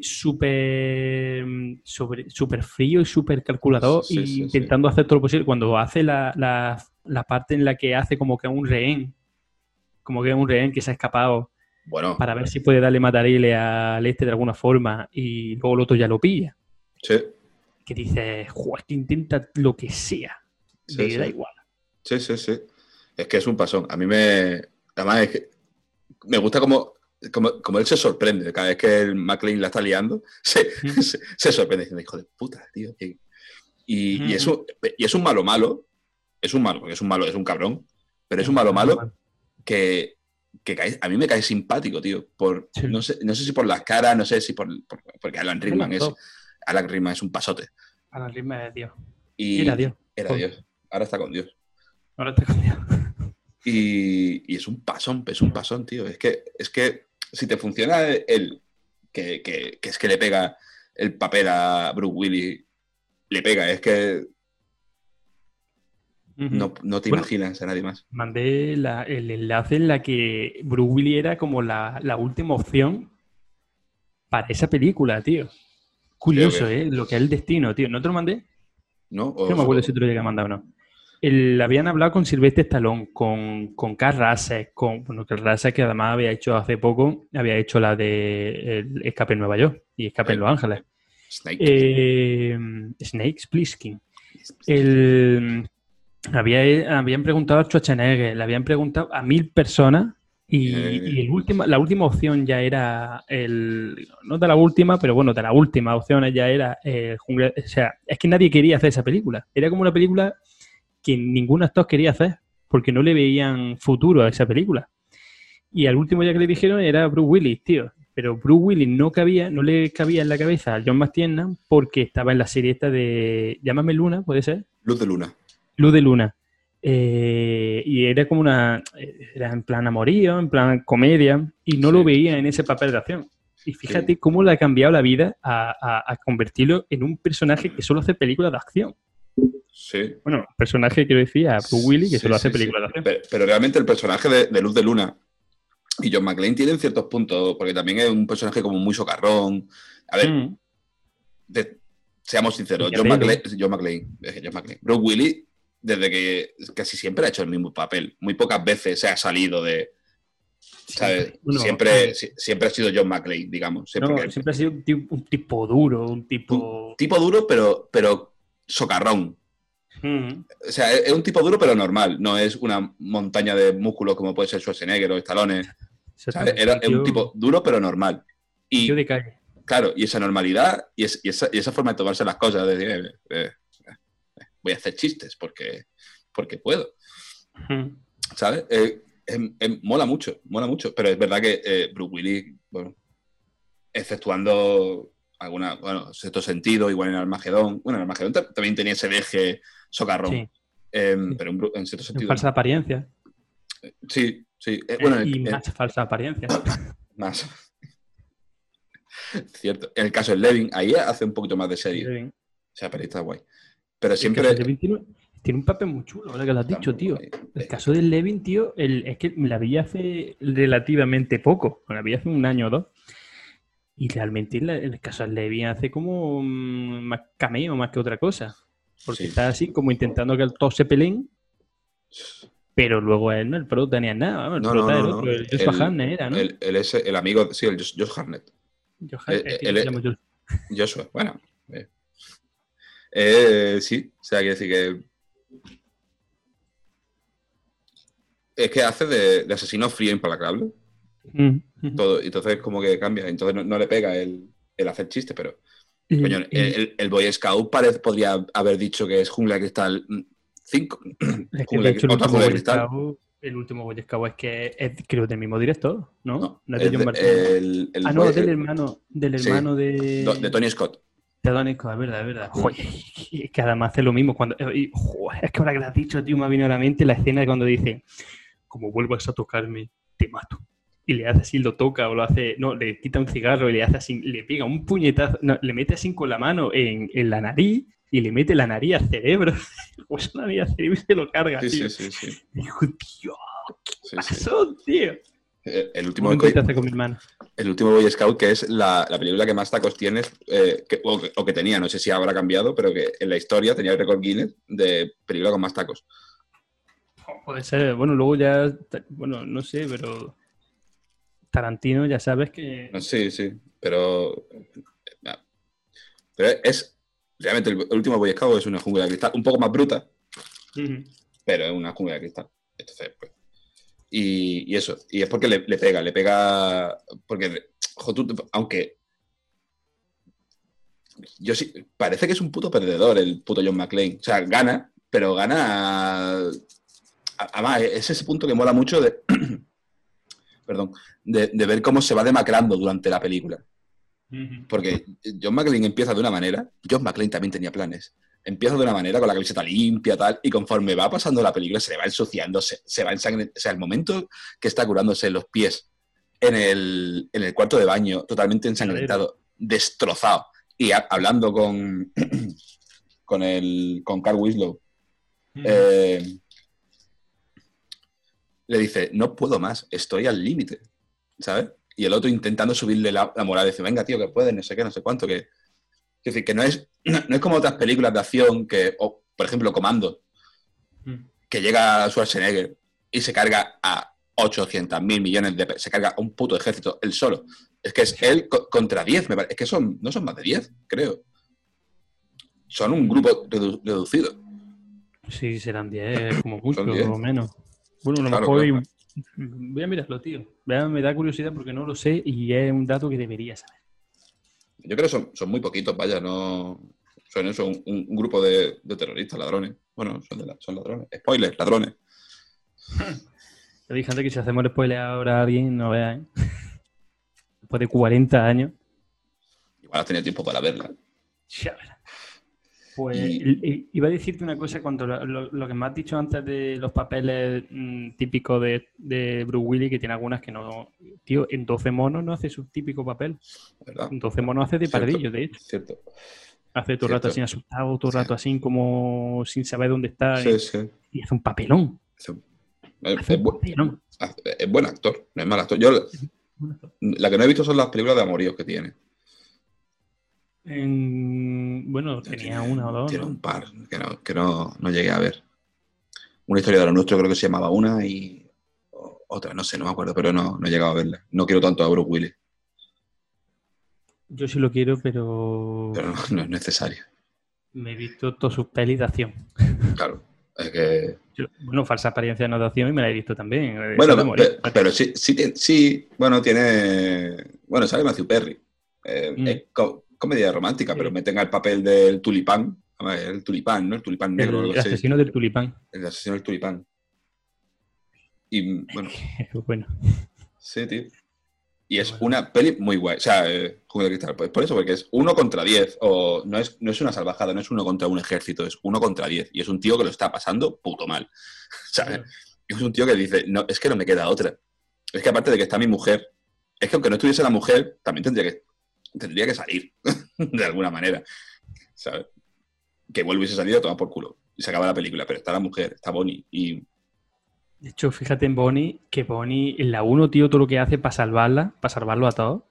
súper súper frío y súper calculador Sí, sí, y sí, intentando hacer todo lo posible. Cuando hace la, la- la parte en la que hace como que un rehén, como que es un rehén que se ha escapado Bueno, para ver si puede darle matarile al este de alguna forma y luego el otro ya lo pilla sí, que dice, joder, que intenta lo que sea. Sí, le sí. da igual. sí, sí, sí. Es que es un pasón. A mí me. Además, es que me gusta como, como, como él se sorprende. Cada vez que el McLean la está liando, se, se, se sorprende diciendo, hijo de puta, tío. Y, y, y es un, y es un malo malo. Es un malo, es un malo, es un cabrón. Pero es un malo malo que, que cae- a mí me cae simpático, tío. Por, Sí. no, sé, no sé si por las caras, no sé si por. por- porque Alan Rickman es. Alan Rickman es un pasote. A la ritmo de Dios. Y, Era Dios. era Dios. Ahora está con Dios. Ahora está con Dios. Y, y, es un pasón, es un pasón, tío. Es que, es que si te funciona el que, que, que es que le pega el papel a Bruce Willis, le pega, es que no, no, te imaginas a nadie más. Mandé la, el enlace en la que Bruce Willis era como la, la última opción para esa película, tío. Curioso, ¿eh? Lo que es el destino, tío. ¿No te lo mandé? No. No me acuerdo si te lo llegué a mandar o no. El, habían hablado con Silvestre Stallone, con, con con bueno, Russell que además había hecho hace poco, había hecho la de el Escape en Nueva York y Escape en Los Ángeles. Snake. Eh, Snakes Plissken. El, había, habían preguntado a Schwarzenegger, le habían preguntado a mil personas y, y el última, la última opción ya era el. No de la última, pero bueno, de la última opción ya era el jungle. O sea, es que nadie quería hacer esa película. Era como una película que ningún actor quería hacer porque no le veían futuro a esa película. Y al último ya que le dijeron era Bruce Willis, tío. Pero Bruce Willis no cabía, no le cabía en la cabeza a John McTiernan porque estaba en la serie esta de. Llámame Luna, ¿puede ser? Luz de Luna. Luz de Luna. Eh, y era como una. Era en plan amorío, en plan comedia, y no Sí. lo veía en ese papel de acción. Y fíjate cómo le ha cambiado la vida a, a- a convertirlo en un personaje que solo hace películas de acción. Sí. Bueno, personaje, quiero decir, a Bruce Willis, que Sí, solo hace películas de acción. Pero, pero realmente el personaje de, de Luz de Luna y John McClane tienen ciertos puntos, porque también es un personaje como muy socarrón. A ver, Mm. de- seamos sinceros, John. McClane, John McClane, eh, John McClane, Bruce Willis, desde que casi siempre ha hecho el mismo papel, muy pocas veces se ha salido de, ¿sabes? Bueno, siempre, si- siempre ha sido John McClane, digamos. no, Siempre que- siempre ha sido un tipo, un tipo duro, un tipo. tipo duro, pero, pero socarrón. Mm. O sea, es es un tipo duro, pero normal. No es una montaña de músculos como puede ser Schwarzenegger o Stallone. Era, es un tipo duro, pero normal. Y de calle. claro, y esa normalidad y, es- y esa, y esa forma de tomarse las cosas, de decir, eh, eh, voy a hacer chistes porque, porque puedo. ¿sabes? Eh, em- em- mola mucho, mola mucho. Pero es verdad que eh, Bruce Willis, bueno, exceptuando alguna, bueno, cierto sentido, igual en Armagedón. Bueno, en Armagedón ta- también tenía ese deje socarrón. Sí, em, Sí. Pero en, en cierto en sentido. falsa apariencia. Sí, sí. Eh, bueno, y más falsa apariencia. más. Cierto. En el caso de Levin, ahí hace un poquito más de serie. Levin. O sea, pero está guay. Pero El siempre. Levin tiene, tiene un papel muy chulo, ahora que lo has dicho, tío. guay. El caso del Levin, tío, el- es que me la vi hace relativamente poco. La vi hace un año o dos. Y realmente la- el caso del Levin hace como mm, más cameo más que otra cosa. Porque Sí. está así como intentando que todos se peleen. Pero luego él, ¿no? El prota ni nada. vamos, el No, prota no, no. otro, el Joshua El- Hartnett era, ¿no? Él, él es el amigo, sí, el Josh, Josh Harnett. Eh, Josh- Joshua, bueno. eh. Eh, sí, o sea, quiere decir que. Es que hace de, de asesino frío e implacable. Mm, mm. Todo, entonces, como que cambia. Entonces, no, no le pega el, el hacer chiste, pero. Y- Coño, el, el- el Boy Scout parece, podría haber dicho que es Jungla de Cristal 5. Es que de hecho el último, Boy Scout, el último Boy Scout es que es creo del mismo director, ¿no? No, No es de John de- el, ah, no, del hermano, del sí. hermano de, de Tony Scott. Donny Scott, es verdad, es verdad. Joder, es que además hace lo mismo. Cuando, y, joder, es que ahora que lo has dicho, tío, me ha venido a la mente la escena de cuando dice, como vuelvas a tocarme, te mato. Y le hace así, lo toca o lo hace, no, le quita un cigarro y le hace así, le pega un puñetazo, no, le mete así con la mano en, en la nariz y le mete la nariz al cerebro. Pues la nariz al cerebro y se lo carga, Sí, tío. sí, sí. sí, Y digo, tío, sí. pasó, tío. Eh, El último, con mi hermano. el último Boy Scout, que es la, la película que más tacos tiene, eh, que- o, que, o que tenía, no sé si habrá cambiado, pero que en la historia tenía el récord Guinness de película con más tacos. Puede ser, bueno, luego ya, bueno, no sé, pero Tarantino ya sabes que... No, sí, sí, pero. eh, Pero es. Realmente el, último Boy Scout es una jungla de cristal, un poco más bruta, pero es una jungla de cristal. Entonces, pues. Y, y eso, y es porque le, le pega, le pega. Porque, jo, tú- aunque. Yo sí, parece que es un puto perdedor el puto John McClane. O sea, gana, pero gana. Además, es ese punto que mola mucho de. Perdón, de, de ver cómo se va demacrando durante la película. Porque John McClane empieza de una manera, John McClane también tenía planes. Empieza de una manera con la camiseta limpia, tal, y conforme va pasando la película se le va ensuciando, se, se va ensangrentando. O sea, el momento que está curándose los pies en el, en el cuarto de baño, totalmente ensangrentado, destrozado, y a- hablando con, con, el, con Carl Winslow, eh, le dice, no puedo más, estoy al límite, ¿sabes? Y el otro intentando subirle la, la moral, dice, venga, tío, que puedes, no sé qué, no sé cuánto, que... Es decir, que no es, no es como otras películas de acción que, por ejemplo, Comando, Mm. que llega Schwarzenegger y se carga a 800 mil millones de... Se carga a un puto ejército, él solo. Es que es él co- contra 10, me parece. Es que son, no son más de 10, creo. Son un grupo redu- reducido. Sí, serán 10, como mucho, Son 10. o menos. Bueno, a lo Claro, mejor claro. Voy a mirarlo, tío. Me da curiosidad porque no lo sé y es un dato que debería saber. Yo creo que son, son muy poquitos, vaya, no. Son eso, un, grupo de, de terroristas, ladrones. Bueno, son, de la- son ladrones. Spoiler, ladrones. Te dije antes que si hacemos el spoiler ahora a alguien, no veas, ¿eh? Después de 40 años. Igual has tenido tiempo para verla. Ya verás. Pues Y- iba a decirte una cosa cuanto lo, lo- lo que me has dicho antes de los papeles mm, típicos de, de Bruce Willis, que tiene algunas que no. Tío, en 12 monos no hace su típico papel. ¿Verdad? En 12 monos hace de Cierto. pardillo, de hecho. Cierto. Hace todo el rato así asustado, todo el rato así como sin saber dónde está. Sí, sí. Y hace un papelón. Es, un- es- Hace es un bu- papelón. es buen actor, no es mal actor. Yo la que no he visto son las películas de amoríos que tiene. En- Bueno, tenía una o dos. Tiene ¿no? un par que, no, que no, no llegué a ver. Una historia de lo nuestro creo que se llamaba una y otra, no sé, no me acuerdo, pero no, no he llegado a verla. No quiero tanto a Bruce Willis, Yo sí lo quiero, pero pero no, no es necesario. me he visto todas sus pelis de acción. Claro, es que... Yo- bueno, falsa apariencia de notación y me la he visto también. Bueno, esa de morir. pe- pero sí, sí, sí, bueno, tiene... Bueno, sale Matthew Perry. Eh, Mm. Es comedia romántica, Sí. pero meten al papel del tulipán. A ver, El tulipán, ¿no? El tulipán negro. o el asesino del tulipán. El asesino del tulipán. Y bueno, bueno, sí, tío. Y es Bueno. una peli muy guay. O sea, eh, Jungla de Cristal. Pues por eso, porque es uno contra diez. O no es, no es una salvajada, no es uno contra un ejército, es uno contra diez. Y es un tío que lo está pasando puto mal. ¿Sabes? Y es un tío que dice, no, es que no me queda otra. Es que aparte de que está mi mujer, es que aunque no estuviese la mujer, también tendría que, tendría que salir, de alguna manera. ¿Sabes? Que vuelve hubiese salido a tomar por culo. Y se acaba la película, pero está la mujer, está Bonnie. Y De hecho, fíjate en Bonnie, que Bonnie en la 1, tío, todo lo que hace para salvarla, para salvarlo a todos.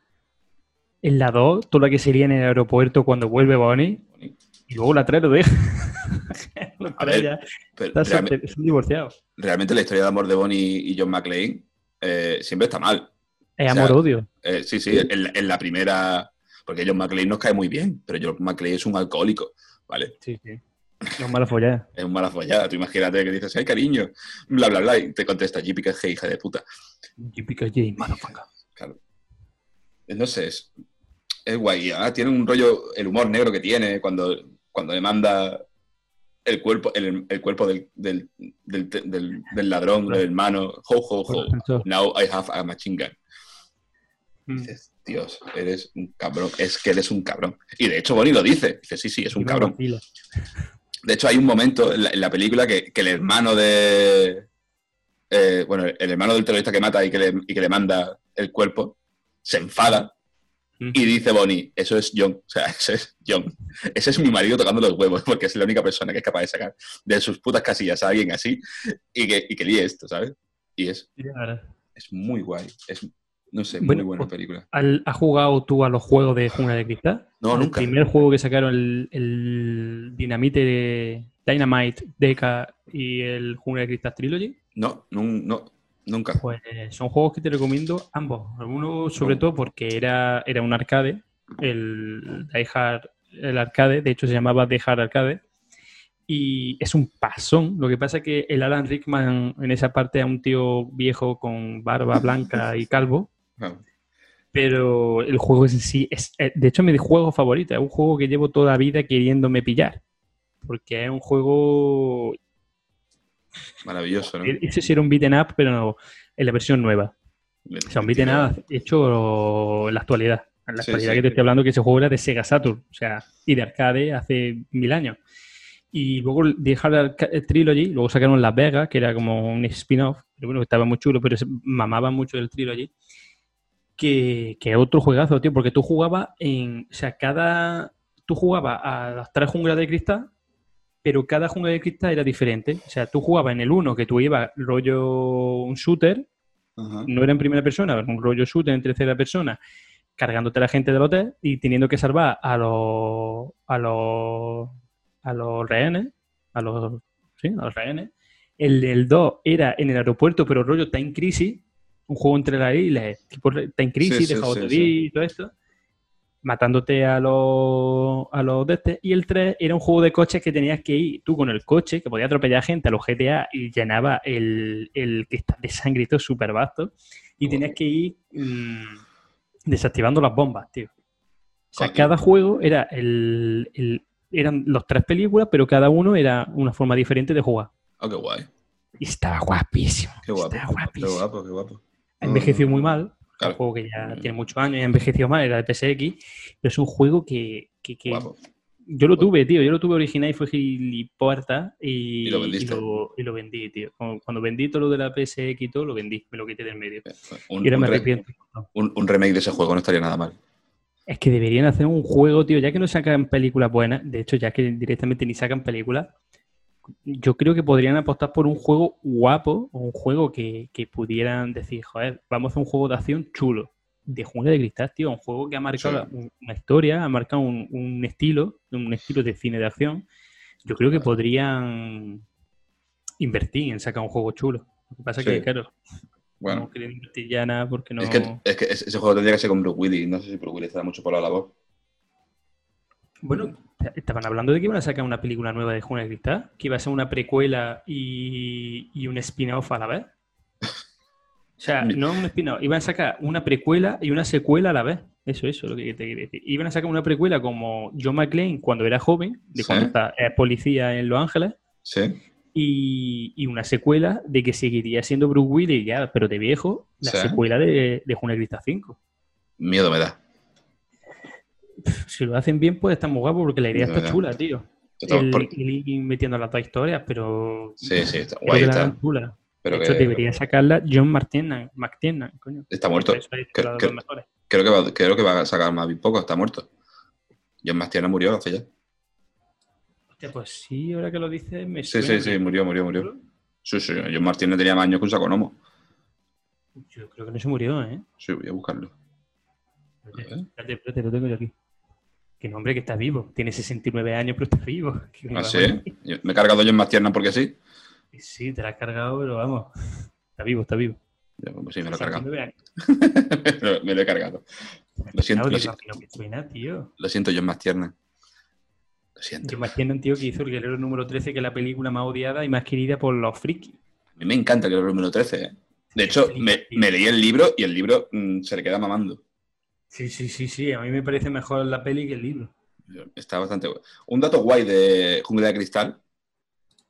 En la 2, todo lo que sería en el aeropuerto cuando vuelve Bonnie. Bonnie. Y luego la 3 lo deja. Los A tres ver, ya pero están realmente, solter- son divorciados. realmente la historia de amor de Bonnie y John McClane eh, siempre está mal. Es O sea, amor-odio. Eh, sí, sí, en, la- en la primera. Porque John McClane nos cae muy bien, pero John McClane es un alcohólico, ¿vale? Sí, sí. Es mala follada. Es un mala follada. Tú imagínate que dices, ay, cariño, bla, bla, bla, y te contesta, JP que es hija de puta. Típica J, motherfucker. Claro. No sé, es, es guay. Además tiene un rollo, el humor negro que tiene cuando, cuando le manda el cuerpo, el, el cuerpo del, del, del, del- del ladrón, del hermano, ho, ho, ho, now I have a machine gun. Dices, Dios, eres un cabrón. Es que eres un cabrón. Y de hecho, Bonnie lo dice. Dice, sí, sí, es un cabrón. De hecho, hay un momento en la, en la película que, que el hermano de. eh, bueno, el hermano del terrorista que mata y que, le, y que le manda el cuerpo se enfada y dice Bonnie, eso es John. O sea, ese es John. Ese es mi marido tocando los huevos porque es la única persona que es capaz de sacar de sus putas casillas a alguien así y que, y que líe esto, ¿sabes? Y es, Sí, es muy guay. Es, no sé, Bueno, muy buena película. ¿Al- ¿Has jugado tú a los juegos de Jungla de Cristal? No, el nunca. primer juego que sacaron, el, el Dinamite de Dynamite, Deca y el Jungla de Cristal Trilogy, No, no, no, nunca. pues son juegos que te recomiendo ambos. Uno sobre todo porque era, era un arcade, el Die Hard, el arcade, de hecho se llamaba Die Hard Arcade, y es un pasón. Lo que pasa es que el Alan Rickman en esa parte es un tío viejo con barba blanca y calvo, Ah, pero el juego en sí es, eh, de hecho, mi juego favorito. Es un juego que llevo toda la vida queriéndome pillar. Porque es un juego. maravilloso, ¿no? Ese sí era un beaten up, pero no, en la versión nueva. O sea, un beaten up hecho en la actualidad. En la Sí, actualidad sí. que te estoy hablando, que ese juego era de Sega Saturn. O sea, y de arcade hace mil años. Y luego dejaron el Trilogy, luego sacaron Las Vegas, que era como un spin-off, pero bueno, estaba muy chulo, pero se mamaba mucho el Trilogy. Que, que otro juegazo, tío, porque tú jugabas en. O sea, cada. Tú jugabas a las tres junglas de cristal, pero cada jungla de cristal era diferente. O sea, tú jugabas en el uno que tú ibas rollo un shooter, no era en primera persona, era un rollo shooter en tercera persona, cargándote a la gente del hotel y teniendo que salvar a los. a los a los rehenes, a los, sí, a los rehenes. El del 2 era en el aeropuerto, pero rollo está en crisis, un juego entre la islas, tipo está en crisis, sí, sí, y todo esto, matándote a los, a los de este. Y el 3 era un juego de coches que tenías que ir tú con el coche, que podía atropellar gente a los GTA y llenaba el, el cristal de sangre y todo súper vasto. Y tenías que ir mmm, desactivando las bombas, tío. O sea, cada juego era el, el, eran los tres películas, pero cada uno era una forma diferente de jugar. Oh, qué guay. Y estaba guapísimo. Qué guapo. Estaba guapísimo. Qué guapo, qué guapo. Ha envejecido muy mal. Claro. Un juego que ya tiene muchos años y ha envejecido mal, era de PSX, pero es un juego que, que, que yo lo tuve, tío. Yo lo tuve original y fue gilipuerta y, Y lo vendiste. lo, y lo vendí, tío. Cuando, vendí todo lo de la PSX y todo, lo vendí, me lo quité del medio. Un, y ahora un me re- arrepiento. un- un remake de ese juego no estaría nada mal. Es que deberían hacer un juego, tío, ya que no sacan películas buenas, de hecho, ya que directamente ni sacan películas, yo creo que podrían apostar por un juego guapo, o un juego que, que pudieran decir, joder, vamos a un juego de acción chulo, de jungla de cristal, tío, un juego que ha marcado Sí. una historia, ha marcado un, un estilo, un estilo de cine de acción. Yo creo que podrían invertir en sacar un juego chulo. Lo que pasa es Sí. que, claro, Bueno, no quieren invertir ya nada porque no... es, que, es que ese juego tendría que ser con Bruce Willis. No sé si Bruce Willis estará mucho por la labor. Bueno, estaban hablando de que iban a sacar una película nueva de Jungla de Cristal, que iba a ser una precuela y, y un spin-off a la vez. O sea, no un spin-off, iban a sacar una precuela y una secuela a la vez. Eso, eso es lo que te quiero decir. Iban a sacar una precuela como John McClane cuando era joven, de Sí. cuando está, es policía en Los Ángeles, Sí. y, y una secuela de que seguiría siendo Bruce Willis ya, pero de viejo, la Sí. secuela de, de Jungla de Cristal 5. Miedo me da. Si lo hacen bien, puede estar muy guapo porque la idea De está chula, tío. El, por- el ir metiendo las dos historias, pero Sí, sí, está guay. Está, chula. pero de hecho, que debería sacarla John McTiernan, McTiernan, coño. está muerto. Es. Creo que, va, creo que va a sacar más bien poco. Está muerto. John Mastiana murió hace ya. Hostia, pues sí, ahora que lo dices, me Sí, suena. sí, sí, murió, murió, murió. Sí, sí, John Martínez tenía más años que un saco gnomo. Yo creo que no se murió, ¿eh? Sí, voy a buscarlo. Espérate, espérate, espérate, lo tengo yo aquí. Que no, hombre, que está vivo. Tiene 69 años, pero está vivo. ¿Ah, sí? Yo- Me he cargado John Mastiana porque sí. Sí, te la has cargado, pero vamos. Está vivo, está vivo. Pues sí, me lo he cargado. 69 años. me, lo, me lo he cargado. Lo siento, lo, que si- no, que no me suena, tío. lo siento. Lo siento. Yo entiendo un tío que hizo el guerrero número 13, que es la película más odiada y más querida por los frikis. A mí me encanta el número 13. ¿eh? De hecho, me, me leí el libro y el libro mm, se le queda mamando. Sí, sí, sí, sí. A mí me parece mejor la peli que el libro. Está bastante guay. Un dato guay de Jungla de Cristal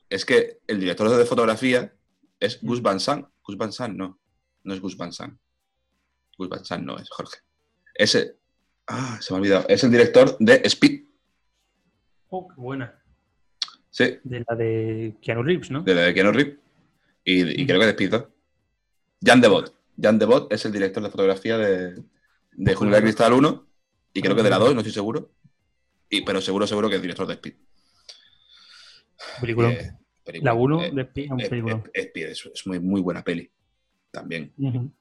es que el director de fotografía es Gus Van Sant. Gus Van Sant, no. No es Gus Van Sant. Gus Van Sant no es Jorge. Ese. Ah, se me ha olvidado. Es el director de Speed. Oh, qué buena. Sí, De la de Keanu Reeves, ¿no? de la de Keanu Reeves. Y, y creo que de Speed 2. Jan Devot. Jan Devot es el director de fotografía de, de Jungla de Cristal 1. Y creo que de la 2, no estoy seguro. Y, pero seguro, seguro que es director de Speed. Película. Eh, película. La 1 Eh, de Speed es un Eh, película. eh, Speed es, es muy, muy buena peli. También. Ujú.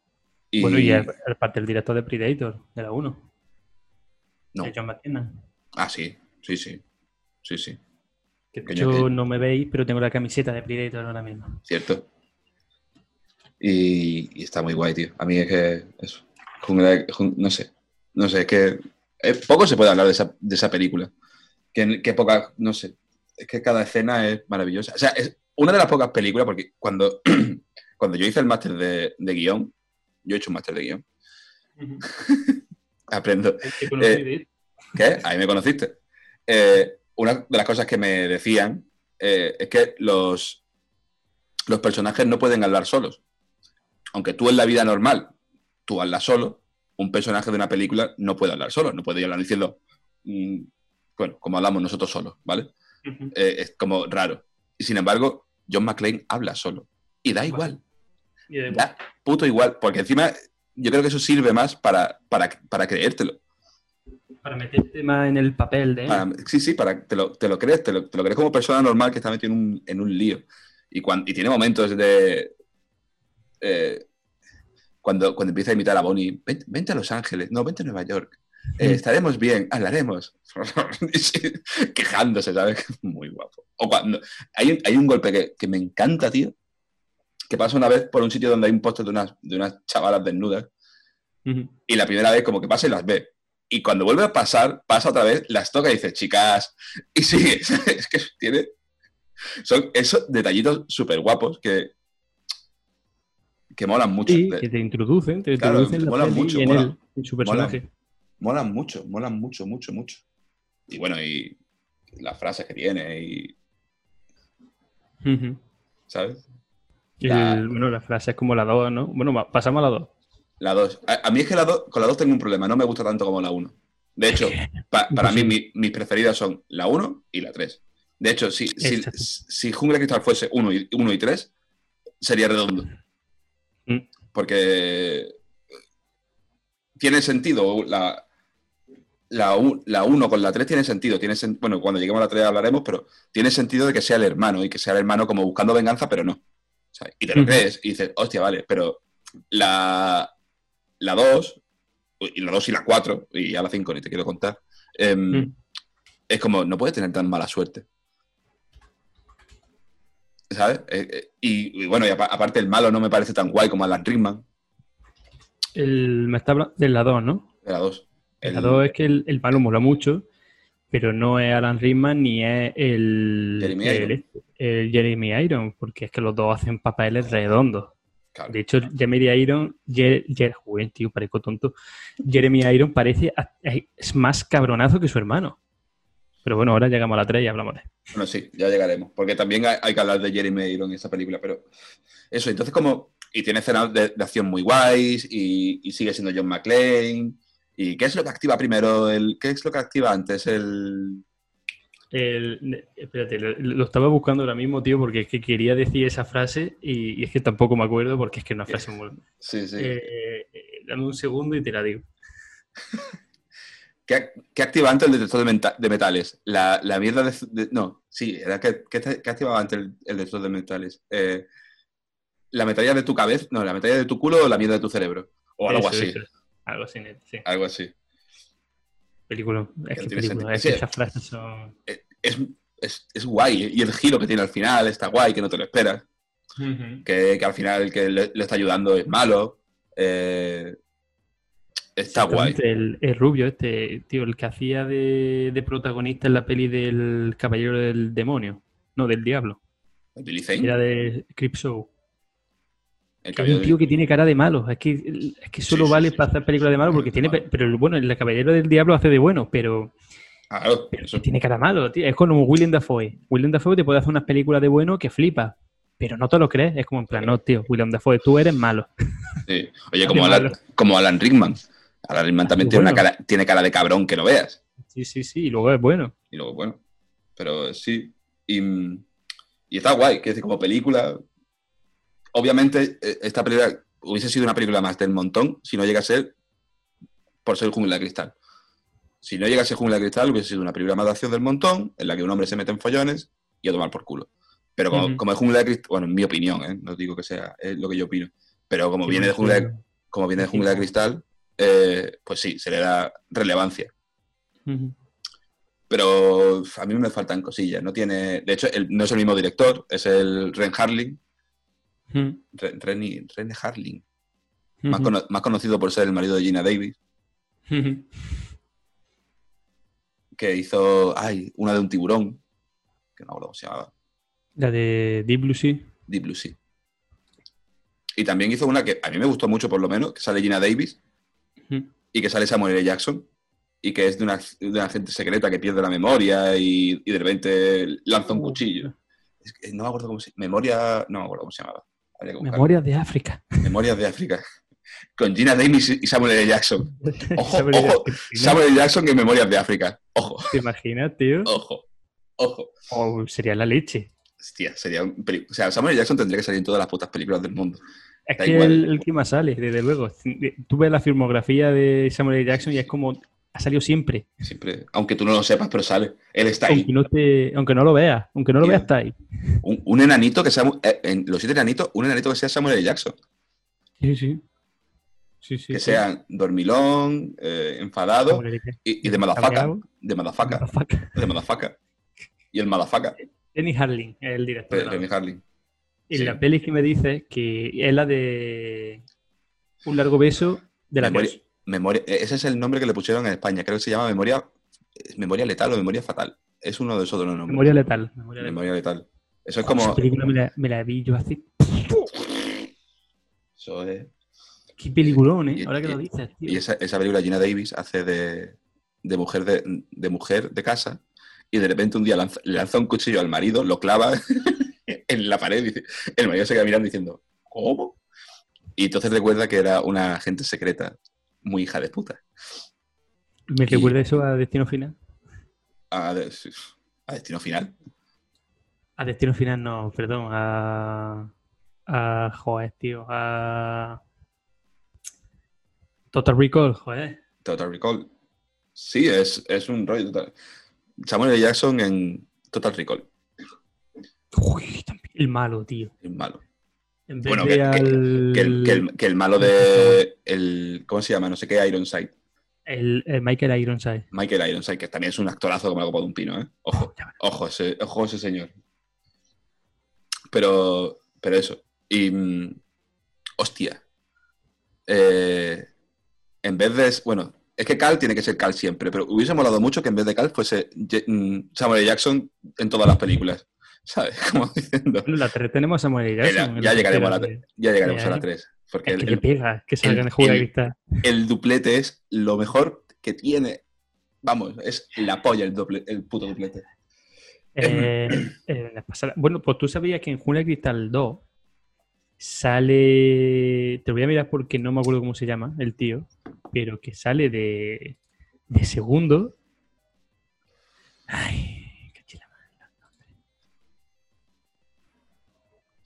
Y, Bueno, y el, el parte del director de Predator, de la 1. No. De John McTiernan. Ah, sí, sí, sí. Sí, sí, Que hecho que- no me veis, pero tengo la camiseta de Predator ahora mismo. cierto. Y, y está muy guay, tío. A mí es que. Eso. Jungla no sé. No sé, es que. eh, poco se puede hablar de esa, de esa película. Que, que poca. No sé. Es que cada escena es maravillosa. O sea, es una de las pocas películas, porque cuando, cuando yo hice el máster de, de guion, yo he hecho un máster de guion, aprendo. Eh. ¿Qué? Ahí me conociste. Eh, una de las cosas que me decían es que los, los personajes no pueden hablar solos. Aunque tú en la vida normal, tú hablas solo, un personaje de una película no puede hablar solo, no puede ir hablando diciendo, mm, bueno, como hablamos nosotros solos, ¿vale? Eh, es como raro. Y sin embargo, John McClane habla solo. Y da igual. Y Da puto igual. Porque encima yo creo que eso sirve más para, para, para creértelo. Para meterte más en el papel de. Para- sí, sí, para te lo, te lo crees, te lo, te lo crees como persona normal que está metido en un, en un lío. Y, cuan- y tiene momentos de. eh, cuando, cuando empieza a imitar a Bonnie, "Ven- vente a Los Ángeles, no, vente a Nueva York. Eh, Mm. estaremos bien, hablaremos. Quejándose, ¿sabes? Muy guapo. O cuando, hay, un- hay un golpe que, que me encanta, tío, que pasa una vez por un sitio donde hay un póster de unas, de unas chavalas desnudas y la primera vez como que pasa y las ve. Y cuando vuelve a pasar, pasa otra vez, las toca y dice, chicas, y sigue. Es que tiene... Son esos detallitos súper guapos que, que molan mucho. Sí, que te introducen, te Claro, introducen en la molan mucho, y en molan. él, en su personaje. Molan mucho, molan mucho, mucho, mucho. Y bueno, y las frases que tiene y. ¿sabes? Y La- el- bueno, la frase es como la 2, ¿no? Bueno, pasamos a la 2. La 2. A, a mí es que la dos- con la 2 tengo un problema, no me gusta tanto como la 1. De hecho, pa- para mí mi- mis preferidas son la 1 y la 3. De hecho, si, si, si Jungla Cristal fuese 1 y, 1 y 3, sería redondo. Mm. Porque tiene sentido la, la, u- la 1 con la 3 tiene sentido. Tiene sen- bueno, cuando lleguemos a la 3 hablaremos, pero tiene sentido de que sea el hermano y que sea el hermano como buscando venganza, pero no. O sea, y te lo crees y dices, hostia, vale, pero la, la 2, y la 2 y la 4, y ya la 5 ni te quiero contar, em, Mm. es como, no puedes tener tan mala suerte. ¿Sabes? Eh, eh, y, y bueno, y apa- aparte el malo no me parece tan guay como Alan Rickman El, me está hablando de la 2, ¿no? de la 2. En El- La 2 es que el, el malo mola mucho, pero no es Alan Rickman ni es el Jeremy el, Irons. el Jeremy Irons, porque es que los dos hacen papeles redondos. claro. De hecho, Jeremy Irons, Jer, Jer- joder, tío, parezco tonto. Jeremy Irons parece es más cabronazo que su hermano. Pero bueno, ahora llegamos a la 3 y hablamos de. Bueno, sí, ya llegaremos. Porque también hay, hay que hablar de Jeremy Irons en esta película, pero eso, entonces como... Y tiene escenas de, de acción muy guays y, y sigue siendo John McClane. ¿Y qué es lo que activa primero? El, ¿Qué es lo que activa antes? El... El- espérate, lo, lo estaba buscando ahora mismo, tío, porque es que quería decir esa frase y, y es que tampoco me acuerdo porque es que es una frase muy... Sí, sí. Eh, eh, dame un segundo y te la digo. ¿Qué, qué activa antes el detector de, menta- de metales? La, la mierda de, de- No, sí, era que, ¿qué, te- qué activaba antes el, el detector de metales? Eh, ¿La metralla de tu cabeza? No, ¿la metralla de tu culo o la mierda de tu cerebro? O algo Eso, así. eso. Algo así, sí. Algo así. Película. Es Que que película. Es que Sí. esas frases son... Es, es, es guay. Y el giro que tiene al final está guay, que no te lo esperas. Que, que al final el que le, le está ayudando es malo. Eh, está guay. El, el rubio este, tío, el que hacía de, de protagonista en la peli del Caballero del Demonio. No, del Diablo. Billy Zane, Era de Creepshow. el Que es un tío que tiene cara de malo. Es que, es que solo Sí, sí, vale sí, para hacer películas de malo porque tiene. malo. Pero bueno, el Caballero del Diablo hace de bueno, pero, Claro, pero eso- que tiene cara malo, tío. Es como William Dafoe. William Dafoe te puede hacer unas películas de bueno que flipa. Pero no te lo crees. Es como en plan, no, tío, William Dafoe, tú eres malo. sí. Oye, como Alan, como Alan Rickman. Alan Rickman también Muy tiene, una bueno. cara, tiene cara de cabrón que no veas. Sí, sí, sí. Y luego es bueno. Y luego, bueno. Pero sí. Y, y está guay, que es como película. Obviamente, eh, esta película hubiese sido una película más del montón si no llega a ser por ser Jungla de Cristal. Si no llega a ser Jungla de Cristal, hubiese sido una película más de acción del montón, en la que un hombre se mete en follones y a tomar por culo. Pero como, Ujú. como es Jungla de Cristal, bueno, en mi opinión, ¿eh? no digo que sea, es lo que yo opino. Pero como Sí, viene de Jungla de, como viene de Jungla de Cristal, eh, pues sí, se le da relevancia. Pero a mí me faltan cosillas. No tiene. De hecho, el- no es el mismo director, es el Ren Harling. Ujú. Ren, Harling. Más, Ujú. cono- más conocido por ser el marido de Gina Davis, que hizo. Ay, una de un tiburón. Que no me acuerdo cómo se llamaba. La de Deep Blue Sea. Deep Blue Sea. Y también hizo una que a mí me gustó mucho, por lo menos, que sale Gina Davis Y que sale Samuel L. Jackson. Y que es de una, de una agente secreta que pierde la memoria y, y de repente lanza un Uh. cuchillo. Es que no me acuerdo cómo se Memoria. No me acuerdo cómo se llamaba. Memorias de África. Memorias de África. Con Gina Davis y Samuel L. Jackson. Ojo, Samuel L. ojo. Jackson. Samuel L. Jackson en Memorias de África. Ojo, ¿Te imaginas, tío? ojo. Ojo. O sería la leche. Hostia, sería un O sea, Samuel L. Jackson tendría que salir en todas las putas películas del mundo. Es Da que igual. el, el que más sale, desde luego. Tú ves la filmografía de Samuel L. Jackson y es como ha salido siempre. Siempre, aunque tú no lo sepas, pero sale. Él está ahí. Aunque no, te, aunque no lo veas, aunque no lo veas, está ahí. Un, un enanito que sea. eh, en los siete enanitos, un enanito que sea Samuel L. Jackson. Sí, sí. Sí, sí. que sí. sean dormilón, eh, enfadado y, y de. Cabreado. De. Motherfucker. De madafaca. Y el madafaca. Denny Harling el director. de la Remy Harlin. Y Sí. la peli que me dice que es la de Un largo beso de la Memoria, memoria- eh, ese es el nombre que le pusieron en España. Creo que se llama memoria, memoria letal o memoria fatal. Es uno de esos dos nombres. Memoria letal. Memoria letal. Memoria letal. Eso es Esa como. película me la, me la vi yo hace. Eso es. Qué peliculón, ¿eh? Y- Ahora que y- lo dices, tío. Y esa, esa película Gina Davis hace de, de mujer de, de mujer de casa y de repente un día lanza- lanza un cuchillo al marido, lo clava en la pared dice, el marido se queda mirando diciendo, ¿cómo? Y entonces recuerda que era una agente secreta muy hija de puta. ¿Me y- recuerda eso a Destino Final? A, de- a destino final. A Destino Final, no, perdón. A. A. Joder, tío. A. Total Recall, joder. Total Recall. Sí, es, es un rollo total. Samuel L. Jackson en Total Recall. Uy, también el malo, tío. Es malo. En vez Bueno, de que- al. Que el, que el- que el malo de... El, ¿Cómo se llama? No sé qué, Ironside. el- el Michael Ironside. Michael Ironside, que también es un actorazo como la copa de un pino, ¿eh? Ojo, ojo, ese, ojo ese señor. Pero, pero eso. Y, mm, hostia. Eh, en vez de, bueno, es que Cal tiene que ser Cal siempre, pero hubiese molado mucho que en vez de Cal fuese mm, Samuel. Jackson en todas las películas. ¿Sabes? Como diciendo. Bueno, la 3 tenemos a L. Ya, llegaremos a la tercera, 3. Ya llegaremos a la Eh, 3. Porque Es que le el- pega que salga el- el juego el- duplete es lo mejor que tiene. Vamos, es la polla el, doble- el puto duplete. Eh, eh, Bueno, pues tú sabías que en de Cristal 2 sale. Te voy a mirar porque no me acuerdo cómo se llama el tío, pero que sale de, de segundo. Ay,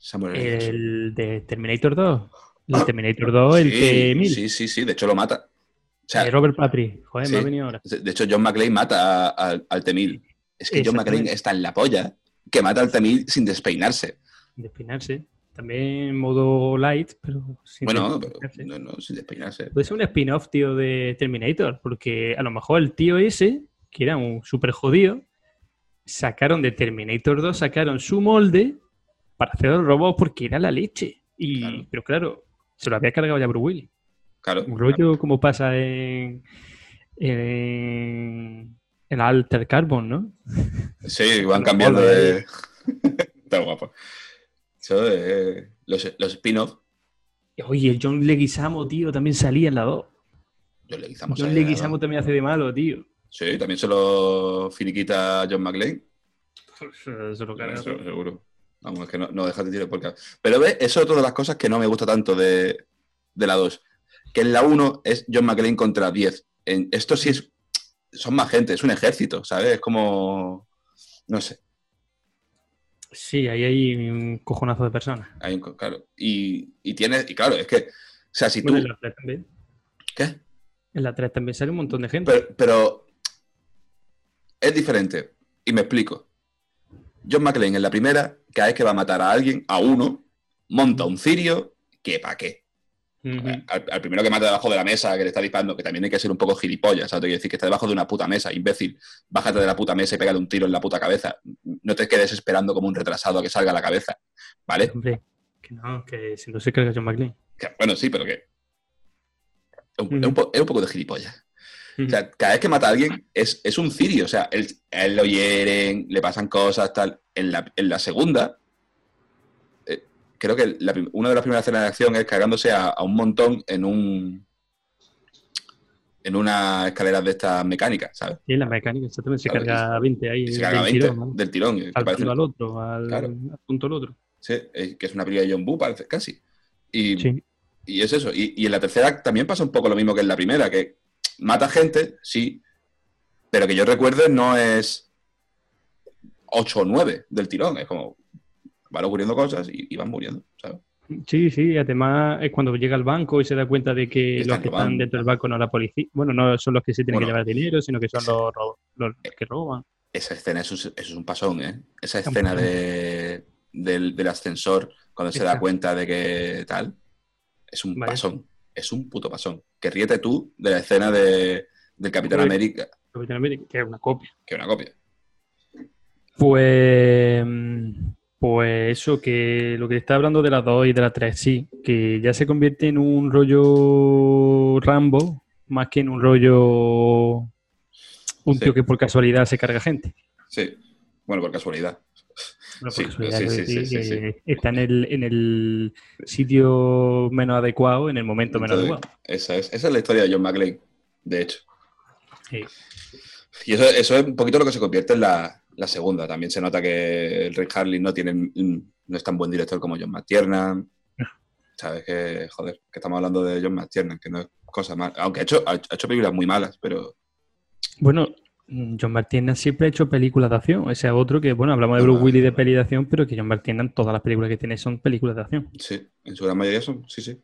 Samuel L. Jackson. El de Terminator 2. El Terminator 2, el sí, T-1000. Sí, sí, sí, de hecho lo mata. O sea, de Robert Patrick. Joder, me ha venido ahora. de hecho John McClane mata a- a- al T-1000. Es que John McClane está en la polla que mata al T-1000 sin despeinarse. Despeinarse. También en modo light, pero sin bueno, pero, despeinarse. no, no, sin despeinarse. Puede ser un spin-off, tío, de Terminator, porque a lo mejor el tío ese, que era un súper jodido, sacaron de Terminator 2, sacaron su molde para hacer el robot porque era la leche. Y, Claro. Pero claro, se lo había cargado ya Bruce Willis. Claro. Un rollo como pasa en, en, en Alter Carbon, ¿no? Sí, van cambiando de. Está guapo. Eso de- los, los spin-off, Oye, el John Leguizamo, tío, también salía en la 2. yo le guisamos John Leguizamo también hace de malo, tío. Sí, también se lo finiquita John McClane. Se lo carga Eso, seguro. Vamos, es que no, no dejas de tirar por casa. Pero ves, eso es otra de las cosas que no me gusta tanto de, de la 2. Que en la 1 es John McClane contra 10. En, esto sí es. Son más gente, es un ejército, ¿sabes? Es como. No sé. Sí, ahí hay un cojonazo de personas. Hay un co- claro. Y, y tienes. Y claro, es que. O sea, si tú. Bueno, en la 3 también. ¿Qué? En la 3 también sale un montón de gente. Pero, pero es diferente. Y me explico. John McClane en la primera, cada vez que va a matar a alguien, a uno, monta un cirio, que pa' qué. Ujú. Al, al primero que mata debajo de la mesa, que le está disparando, que también hay que ser un poco gilipollas, ¿sabes? Te quiero decir que está debajo de una puta mesa, imbécil. Bájate de la puta mesa y pégale un tiro en la puta cabeza. No te quedes esperando como un retrasado a que salga la cabeza, ¿vale? Hombre, que no, que si no se carga John McClane. Que, bueno, sí, pero que. Es un, Ujú. es un po- es un poco de gilipollas. O sea, cada vez que mata a alguien es, es un cirio. O sea, él, lo hieren, le pasan cosas, tal. En la, en la segunda, eh, creo que la una de las primeras escenas de acción es cargándose a, a un montón en un. En una escalera de estas mecánicas, ¿sabes? Sí, la mecánica, exactamente. Se carga 20 ahí. Se del carga 20 tirón, ¿no? del tirón. Al punto al otro, al, Claro. al punto al otro. sí, que es una película de John Woo, parece, casi. Y, Sí. Y es eso. Y, y en la tercera también pasa un poco lo mismo que en la primera, que mata gente, sí, pero que yo recuerde no es 8 o 9 del tirón. Es como, van ocurriendo cosas y, y van muriendo, ¿sabes? Sí, sí, además es cuando llega al banco y se da cuenta de que Están los que están dentro del banco no la policía, bueno, no son los que se tienen Bueno, que llevar dinero, sino que son los, los que roban. Esa escena eso es, eso es un pasón, ¿eh? Esa escena de, del, del ascensor, cuando se da cuenta de que tal, es un pasón. Es un puto pasón. Que ríete tú de la escena de, del Capitán. América, Capitán América, que es una copia. que es una copia. Pues, pues eso, que lo que está hablando de las 2 y de las 3, sí, que ya se convierte en un rollo Rambo, más que en un rollo un Sí. tío que por casualidad se carga gente. Sí. Bueno, por casualidad. Sí, sí, sí, está en el, en el sitio menos adecuado, en el momento menos Entonces, adecuado. esa, es, esa es la historia de John McClane, de hecho. Sí. Y eso, eso es un poquito lo que se convierte en la, la segunda. También se nota que el Rick Harley no tiene no es tan buen director como John McTiernan. Sabes que, joder, que estamos hablando de John McTiernan, que no es cosa más. Aunque ha hecho, ha hecho películas muy malas, pero Bueno, John Martínez siempre ha hecho películas de acción. Ese es otro que, bueno, hablamos de Bruce Ah. Willis de peli de acción, pero que John Martínez, todas las películas que tiene son películas de acción. sí, en su gran mayoría son, sí, sí.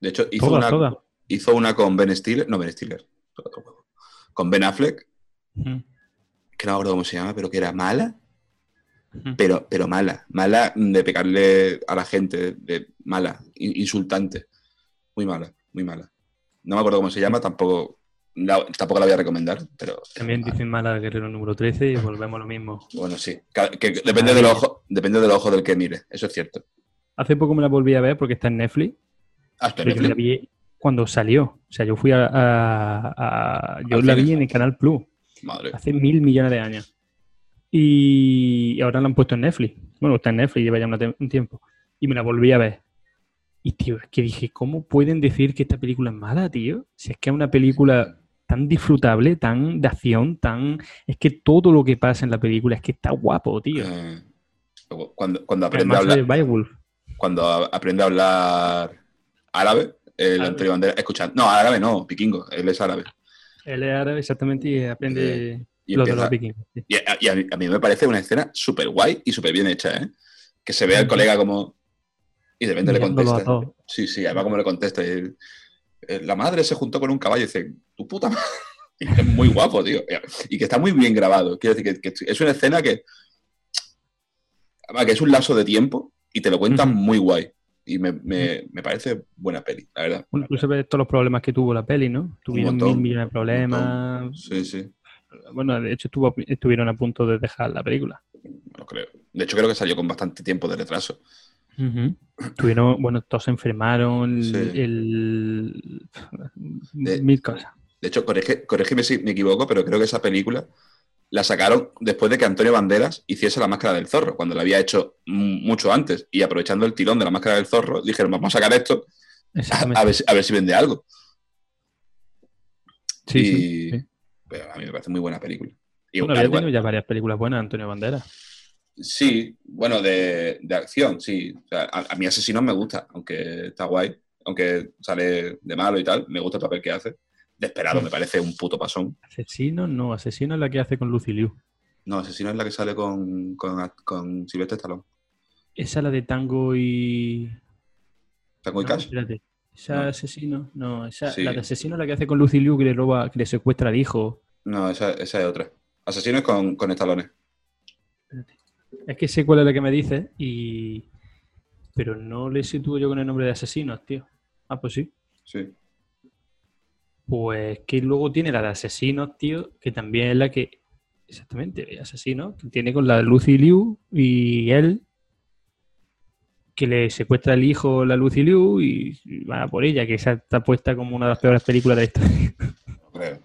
De hecho, hizo, Todas, una, todas. hizo una con Ben Stiller, no Ben Stiller, con Ben Affleck, Mm, que no me acuerdo cómo se llama, pero que era mala, mm. pero, pero mala, mala de pegarle a la gente, de mala, in- insultante, muy mala, muy mala. No me acuerdo cómo se llama, tampoco, la- tampoco la voy a recomendar, pero También dicen mal al guerrero número 13 y volvemos a lo mismo. bueno, sí, que- que depende del ojo, depende del ojo del que mire, eso es cierto. Hace poco me la volví a ver porque está en Netflix. Hasta pero yo me la vi cuando salió. O sea, yo fui a... a- a- yo Al la vi en el Canal Plus Madre. hace mil millones de años. Y ahora la han puesto en Netflix. Bueno, está en Netflix, lleva ya un tiempo. Y me la volví a ver. Y, tío, es que dije, ¿cómo pueden decir que esta película es mala, tío? Si es que es una película tan disfrutable, tan de acción, tan... Es que todo lo que pasa en la película es que está guapo, tío. Eh, cuando, cuando aprende a hablar, de cuando aprende a hablar árabe, el Árabe. Antonio Banderas, escuchando, no, árabe no, piquingo, él es árabe. Él es árabe exactamente y aprende Y, lo de empieza- los vikingos. sí. y a, y a mí, a mí me parece una escena súper guay y súper bien hecha, ¿eh? Que se ve al colega como... Y de repente le contesta. Sí, sí, además como le contesta. y- eh, la madre se juntó con un caballo y dice, tu puta madre. Y es muy guapo, tío. Y que está muy bien grabado. Quiero decir que, que es una escena que... que es un lapso de tiempo y te lo cuentan muy guay. Y me, me- me parece buena peli, la verdad. Tú sabes todos los problemas que tuvo la peli, ¿no? Tuvieron montón, mil millones de problemas. Sí, sí, Bueno, de hecho estuvo, estuvieron a punto de dejar la película. lo creo. De hecho, creo que salió con bastante tiempo de retraso. Tuvieron, bueno, todos se enfermaron, el, Sí. el- De- mil cosas. De hecho, corrige- corrígeme si me equivoco, pero creo que esa película la sacaron después de que Antonio Banderas hiciese la máscara del zorro, cuando la había hecho mucho antes. Y aprovechando el tirón de la máscara del zorro, dijeron, vamos a sacar esto a, ver, si, a ver si vende algo. sí, y- sí, sí. Pero a mí me parece muy buena película. Y Bueno, había igual- tenido ya varias películas buenas, Antonio Banderas. Sí, bueno, de, de acción, sí. O sea, a, a mí Asesinos me gusta, aunque está guay, aunque sale de malo y tal, me gusta el papel que hace. Desesperado, Mm. me parece un puto pasón. Asesino, no, Asesino es la que hace con Lucy Liu. No, Asesino es la que sale con, con, con Silvestre Stallone. Esa es la de Tango y. ¿Tango y No, Cash? espérate. Esa No. asesino, no, esa, Sí. la de asesino es la que hace con Lucy Liu que le roba, que le secuestra al hijo. No, esa, esa es otra. Asesino es con, con Stallone. Es que sé cuál es la que me dices y. Pero no le sitúo yo con el nombre de asesinos, tío. Ah, pues sí. Sí. Pues que luego tiene la de asesinos, tío, que también es la que. Exactamente, asesinos, que tiene con la de Lucy Liu y él. Que le secuestra al hijo la Lucy Liu y van a por ella, que esa está puesta como una de las peores películas de la historia. No creo.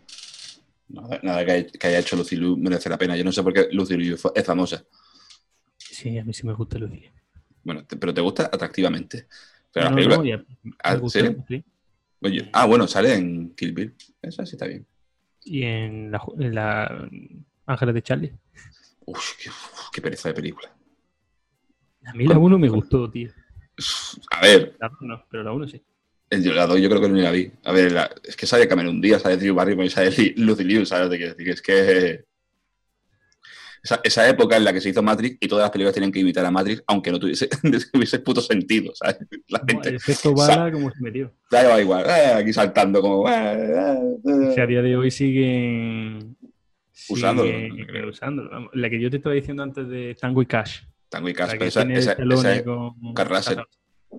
Nada, que haya hecho Lucy Liu merece la pena. Yo no sé por qué Lucy Liu es famosa. Sí, a mí sí me gusta Liu. Bueno, te- pero te gusta atractivamente. Pero la No, película. no, ya- me Ah, gusta, ¿sí? sí. Oye, ah, bueno, sale en Kill Bill. Esa sí está bien. Y en la, en la Ángeles de Charlie. Uf, qué, uf, qué pereza de película. A mí la 1 me gustó, tío. A ver, La 2 no, pero la 1 sí. el yo la doy, yo creo que no la vi. A ver, la- es que sale Cameron Díaz, sale Drew Barrymore y sale Lucy Liu, ¿sabes? De qué decir, es que. Esa, esa época en la que se hizo Matrix y todas las películas tenían que imitar a Matrix, aunque no tuviese, tuviese puto sentido, ¿sabes? La gente el efecto bala como se metió. da igual, igual, eh, aquí saltando como... eh, eh, eh. Que a día de hoy siguen... Usándolo, siguen La que yo te estaba diciendo antes de Tango y Cash. Tango y Cash, pero esa, esa, esa- con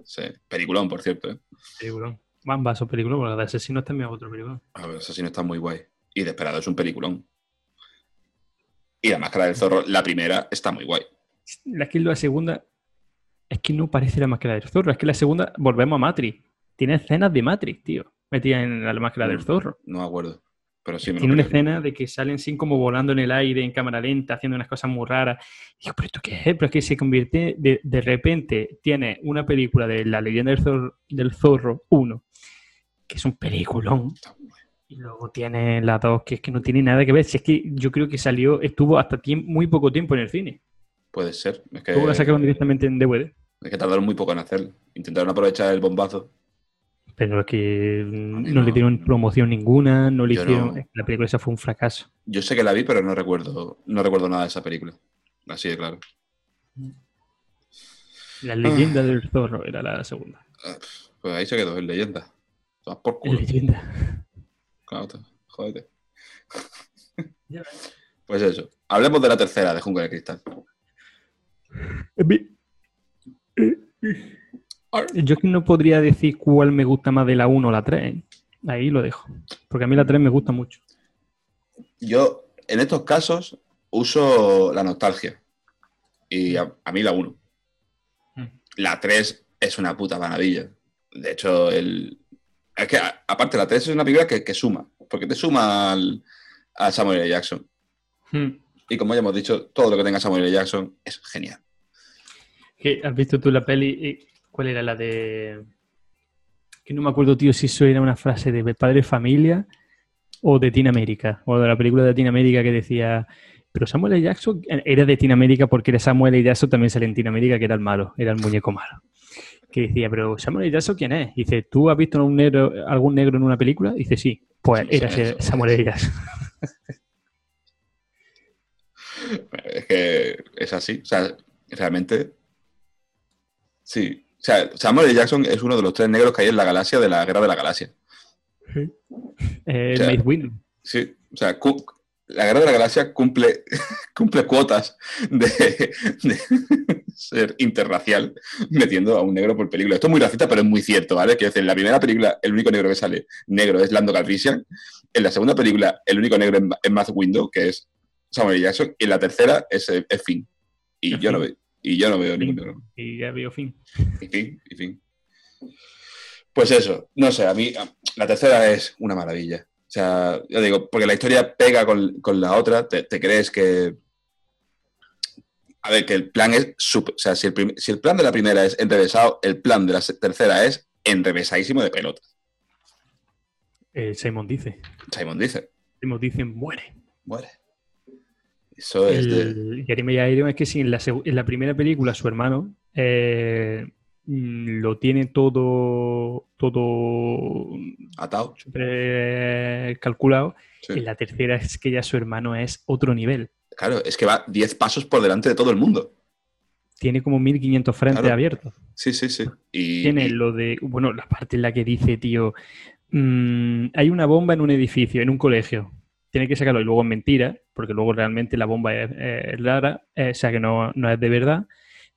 sí, peliculón, por cierto. ¿eh? Peliculón. Van vaso película, porque la de Asesino también es otro película. A ver, Asesino está muy guay. Y Desperado es un peliculón. Y La Máscara del Zorro, la primera, está muy guay. La que la segunda es que no parece la máscara del zorro. Es que la segunda, volvemos a Matrix. Tiene escenas de Matrix, tío. Metida en la máscara del Mm, zorro. No me acuerdo. Pero sí me lo Tiene una creo. escena de que salen así como volando en el aire en cámara lenta, haciendo unas cosas muy raras. Y digo, ¿pero esto qué es? Pero es que se convierte, de, de repente, tiene una película de La leyenda del zorro, del zorro 1, que es un peliculón. Está. Y luego tiene la 2, que es que no tiene nada que ver. Si es que yo creo que salió, estuvo hasta muy poco tiempo en el cine. Puede ser. Es que, Luego la sacaron directamente en DVD. es que tardaron muy poco en hacerlo. Intentaron aprovechar el bombazo. Pero es que mm, no, no. le dieron promoción ninguna, no le Yo hicieron. no. La película esa fue un fracaso. Yo sé que la vi, pero no recuerdo, no recuerdo nada de esa película. Así de claro. La leyenda del zorro era la segunda. Ah, Pues ahí se quedó, en leyenda. Por culo. leyenda. Claro, te- jódete. Pues eso. Hablemos de la tercera de Jungle de Cristal. Yo es que no podría decir cuál me gusta más de la 1 o la 3. ¿eh? Ahí lo dejo. Porque a mí la 3 me gusta mucho. Yo, en estos casos, uso la nostalgia. Y a, a mí la 1. Mm. La 3 es una puta maravilla. De hecho, el... es que a- aparte la 3 es una película que, que suma. Porque te suma al, a Samuel L. Jackson. Hmm. Y como ya hemos dicho, todo lo que tenga Samuel L. Jackson es genial. ¿Qué- ¿Has visto tú la peli? Eh, ¿Cuál era la de.? Que no me acuerdo, tío, si eso era una frase de Padre Familia o de Teen América. O de la película de Teen América que decía. Pero Samuel L. Jackson eh, era de Teen América porque era Samuel L. Jackson también sale en Teen América, que era el malo, era el muñeco malo. Que decía, pero Samuel L. Jackson, ¿quién es? Dice, ¿tú has visto un negro, algún negro en una película? Dice, sí. Pues Sí, era sí. Samuel L. Jackson. Es que es así. O sea, realmente. Sí. O sea, Samuel L. Jackson es uno de los tres negros que hay en la galaxia de la Guerra de la Galaxia. Eh, O sea. Sí. O sea, la Guerra de la Galaxia cumple, cumple cuotas de, de ser interracial metiendo a un negro por película. Esto es muy racista, pero es muy cierto, ¿vale? Quiero decir, en la primera película, el único negro que sale negro es Lando Calrissian. En la segunda película, el único negro es- Matt Window, que es Samuel. Jackson. Y en la tercera es, eh, es Finn. Y Es yo, no Finn. veo, y yo no veo ningún negro. Y ya veo fin. Y fin, y fin. Pues eso, no sé, a mí la tercera es una maravilla. O sea, yo digo, porque la historia pega con, con la otra, te, te crees que... A ver, que el plan es... súper- o sea, si el, prim- si el plan de la primera es enrevesado, el plan de la tercera es enrevesadísimo de pelota. Eh, Simon dice. Simon dice, Simon dice, muere. muere. Eso es de... El Jeremy Irons es que si en la, seg- en la primera película su hermano eh, mm, lo tiene todo, todo Atado. eh, calculado, Sí. en la tercera es que ya su hermano es otro nivel. Claro, es que va 10 pasos por delante de todo el mundo. Tiene como 1500 frentes Claro. abiertos. Sí, sí, sí. Y, Tiene y- lo de, bueno, la parte en la que dice, tío, mm, hay una bomba en un edificio, en un colegio. Tiene que sacarlo y luego es mentira, porque luego realmente la bomba es, es rara, eh, o sea que no, no es de verdad.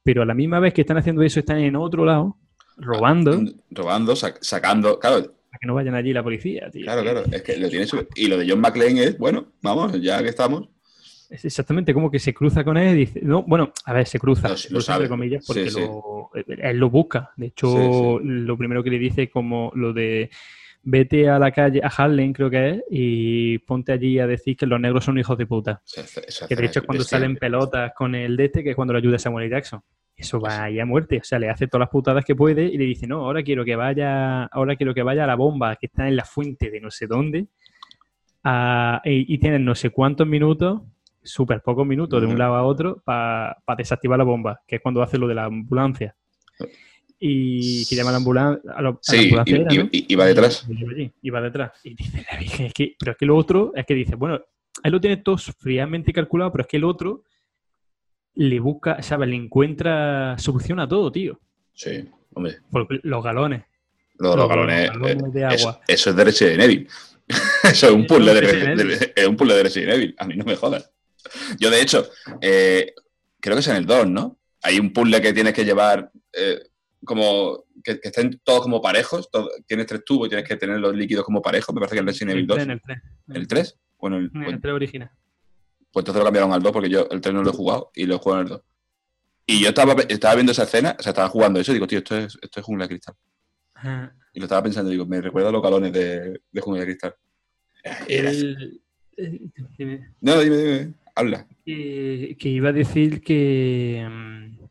Pero a la misma vez que están haciendo eso, están en otro lado, robando, robando, sac- sacando... Claro, para que no vayan allí la policía, tío. Claro, claro, es que lo tiene Y lo de John McClane es, bueno, vamos, ya que estamos. Es exactamente como que se cruza con él y dice, no, bueno, a ver, se cruza, Lo- se lo cruza sabe. entre comillas porque Sí, sí. lo- él lo busca. De hecho, Sí, lo primero que le dice es como lo de vete a la calle, a Harlem creo que es, y ponte allí a decir que los negros son hijos de puta. Se hace- se Que de hecho es cuando bestial. salen pelotas con el de este, que es cuando lo ayuda Samuel L. Jackson. Eso va ahí a muerte, o sea, le hace todas las putadas que puede y le dice, no, ahora quiero que vaya, ahora quiero que vaya a la bomba que está en la fuente de no sé dónde, a- y, y tienen no sé cuántos minutos, súper pocos minutos de un lado a otro, para desactivar la bomba, que es cuando hace lo de la ambulancia. Y que llama a la ambulancia. A, la Sí, ambulancia y, era, y- ¿no? y- y va detrás. Y, va detrás. Y dice la Virgen, es que, pero es que lo otro es que dice, bueno, él lo tiene todo fríamente calculado, pero es que el otro le busca, ¿sabes? Le encuentra solución a todo, tío. Sí, hombre. Porque los galones. Los, los Los galones. de eh, eso, agua. eso es de Resident Evil. eso es un Eso puzzle de, de- de- es un puzzle de Resident Evil. A mí no me jodas. Yo, de hecho, eh, creo que es en el 2, ¿no? Hay un puzzle que tienes que llevar eh, como. Que, que estén todos como parejos. todo- tienes tres tubos y tienes que tener los líquidos como parejos. Me parece que el Resident Evil El 2. 3, en el 3. ¿El 3? Bueno, el, En pues, el 3 original. pues entonces lo cambiaron al 2 porque yo el 3 no lo he jugado y lo he jugado en el 2. Y yo estaba, estaba viendo esa escena, o sea, estaba jugando eso y digo, tío, esto es, esto es jungla de cristal. Ajá. Y lo estaba pensando, digo, me recuerda a los galones de, de jungla de cristal. El- el- dime. No, dime, dime, habla. que, que iba a decir que mm,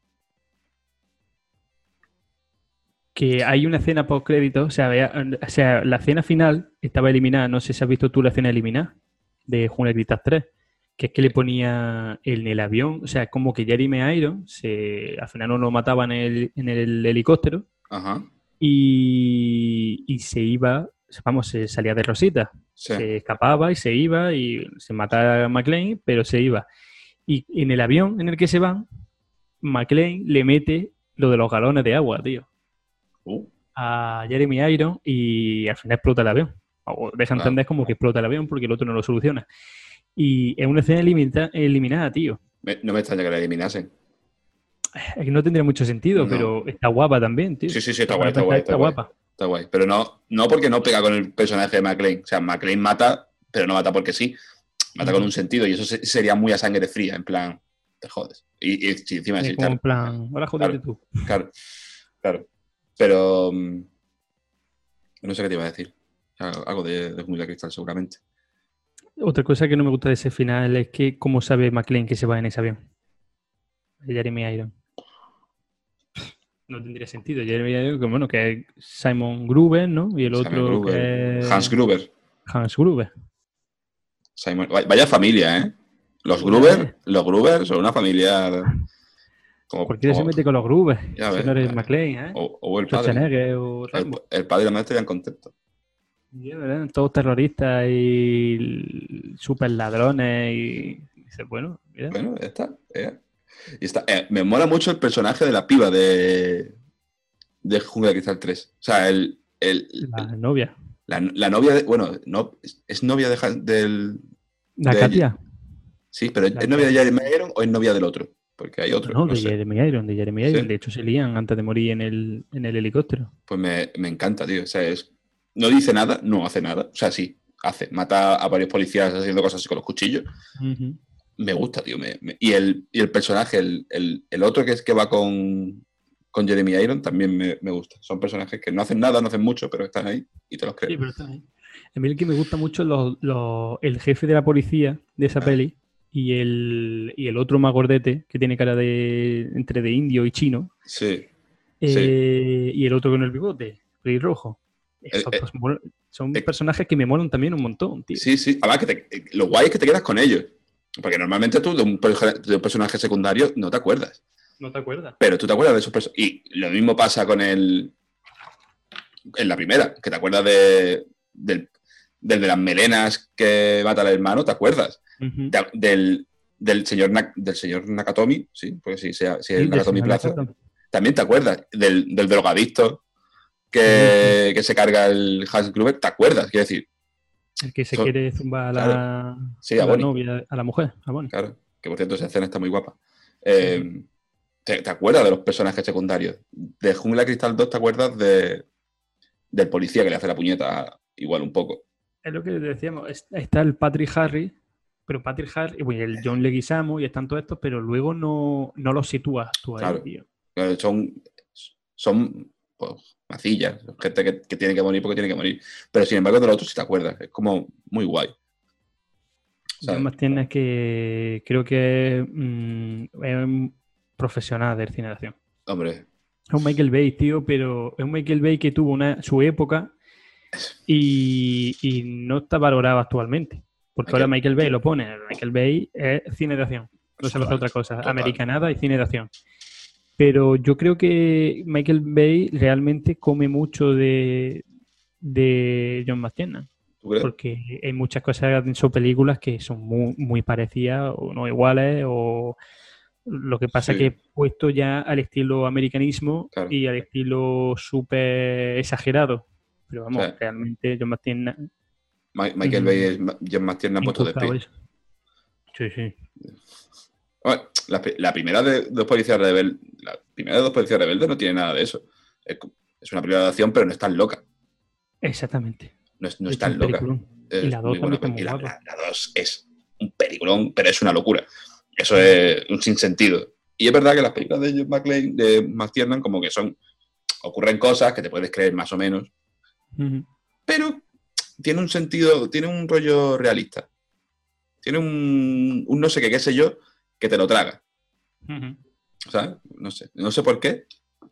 que hay una escena post crédito, o sea, vea- o sea, la escena final estaba eliminada, no sé si has visto tú la escena eliminada de de Cristal 3, que es que le ponía en el avión, o sea, como que Jeremy Iron se, al final no lo mataba en el, en el helicóptero Ajá. y, y se iba, vamos, se salía de Rosita, Sí. se escapaba y se iba y se mataba a McLean, pero se iba. Y en el avión en el que se van, McLean le mete lo de los galones de agua, tío, Uh, a Jeremy Iron y al final explota el avión. O deja Claro. entender como que explota el avión porque el otro no lo soluciona. Y es una escena elimita- eliminada, tío. me- no me extraña que la eliminasen. Es que no tendría mucho sentido, No. pero está guapa también, tío. Sí, sí, sí, está guay, está guapa. Está guay. Pero no, no porque no pega con el personaje de McLean. O sea, McLean mata, pero no mata porque sí. Mata con un sentido y eso se- sería muy a sangre fría, en plan, te jodes. Y, y si encima Es sí, como claro, en plan, ahora jodete Claro. tú. claro, claro. Pero mm, no sé qué te iba a decir. Algo de, de Jungla de Cristal, seguramente. Otra cosa que no me gusta de ese final es que cómo sabe McLean que se va en ese avión. Jeremy Iron. No tendría sentido. Jeremy Iron, que bueno, que es Simon Gruber, ¿no? Y el Simon otro Gruber. que es Hans Gruber. Hans Gruber. Simon- vaya- familia, ¿eh? Los Gruber, los Gruber son una familia como, Cualquiera se como- mete con los Gruber. Ya ves. McLean, ¿eh? o, o el padre. O El, padre y la madre estarían contentos. ¿verdad? Todos terroristas y super ladrones y... dices, bueno, mira. Bueno, está. ya. Y está. eh, me mola mucho el personaje de la piba de, de Jungla de Cristal 3. O sea, el, el- La novia. la, la novia de. Bueno, no, es, es novia de, del. La De- Katia. Sí, pero La ¿es novia de Jeremy Iron o es novia del otro? Porque hay otro. No, no de sé. Jeremy Iron, de Jeremy Iron. Sí. De hecho, se lían antes de morir en el, en el helicóptero. Pues me, me encanta, tío. O sea, es, no dice nada, no hace nada. O sea, sí, hace. Mata a varios policías haciendo cosas así con los cuchillos. Me gusta, tío. me- me- y, el, y el personaje, el, el- el otro que es que va con, con Jeremy Iron, también me, me gusta. Son personajes que no hacen nada, no hacen mucho, pero están ahí y te los Sí, crees. pero está ahí. A mí el que me gusta mucho es los- los- el jefe de la policía de esa Ah. peli y el, y el otro más gordete que tiene cara de entre de indio y chino Sí, eh, y el otro con el bigote, pelirrojo. Esos, eh, pues, son eh, personajes que me molan también un montón, tío. sí, sí. Además, que te- lo guay es que te quedas con ellos. Porque normalmente tú de un, perso- de un personaje secundario no te acuerdas. ¿No te acuerdas? Pero tú te acuerdas de esos personajes. Y lo mismo pasa con el. En la primera, que te acuerdas de, del, del de las melenas que mata al hermano, ¿te acuerdas? De- del, del, señor, Nak- del señor Nakatomi, sí, porque sí, sea, sí, Sí, el de Nakatomi Plaza. También te acuerdas del, del drogadicto que, que se carga el Hans Gruber, ¿te acuerdas? Quiero decir, El que se quiere zumbar a la, Sí, a a la Bonnie. novia, a la mujer, a Bonnie. claro, que por cierto esa escena está muy guapa. Eh, ¿te, te acuerdas de los personajes secundarios? De Jungla Cristal 2, ¿te acuerdas de, del policía que le hace la puñeta igual un poco? Es lo que decíamos, es- está el Patrick Harry, pero Patrick Harry, bueno, el John Leguizamo y están todos estos, pero luego no, no los sitúas tú ahí, Claro. tío. Eh, Son, son pues, macillas, gente que, que tiene que morir porque tiene que morir. Pero sin embargo, de los otros sí te acuerdas. Es como muy guay. ¿sabes? Además tienes que, creo que mm, es un profesional cine de acción. Hombre, Es un Michael Bay, tío, pero es un Michael Bay que tuvo una, su época y, y no está valorado actualmente. Porque ahora Michael Bay lo pone, Michael Bay es cine de acción, no se hace Total, otra cosa, total. americanada y cine de acción. Pero yo creo que Michael Bay realmente come mucho de, de John McTiernan, porque hay muchas cosas en sus películas que son muy, muy parecidas o no iguales o, Lo que pasa Sí. que he puesto ya al estilo americanismo Claro. y al estilo súper exagerado. Pero vamos, Sí. realmente John McTiernan Ma- Michael. Bay es John McTiernan puesto de pie. Sí, sí. Bueno, la, pri- la primera de dos policías rebeldes, la primera de dos policías rebeldes no tiene nada de eso. Es, una película de acción, pero no es tan loca. Exactamente. No es, no Es tan loca. Es Y la dos muy buena también está pe- muy y la, guapa. la- es un peliculón, pero es una locura. Eso es un sinsentido. Y es verdad que las películas de John McClane, de McTiernan, como que son. ocurren cosas que te puedes creer más o menos, pero tiene un sentido, tiene un rollo realista. Tiene un, un no sé qué, qué sé yo, que te lo traga. Ujú. ¿Sabes? No sé. No sé por qué,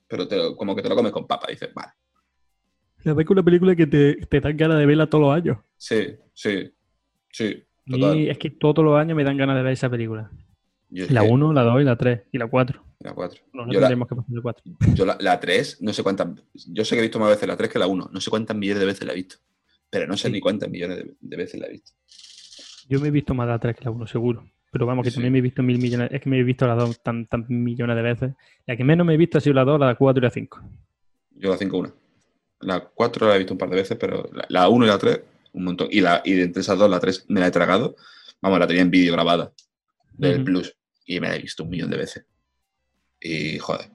pero te lo- como que te lo comes con papa. Dices, vale. La verdad que es una película que te, te dan ganas de verla todos los años. Sí, sí, sí. Y Total. es que todos los años me dan ganas de ver esa película. La que- 1, la 2 y la 3 y la 4. la cuatro. No, no Yo la- que pasar la 4. Yo la, la 3, no sé cuántas. Yo sé que he visto más veces la 3 que la 1. No sé cuántas millones de veces la he visto. Pero no sé Sí. ni cuántas millones de, de veces la he visto. Yo me he visto más la 3 que la 1, seguro. Pero vamos, que Sí. también me he visto mil millones. Es que me he visto las dos tan, tan millones de veces. La que menos me he visto ha sido la 2, la 4 y la 5. Yo la 5 una. La 4 la he visto un par de veces, pero la, la 1 y la 3, un montón. Y, la, y de entre esas dos, la 3 me la he tragado. Vamos, la tenía en vídeo grabada del. Plus. Y me la he visto un millón de veces. Y joder.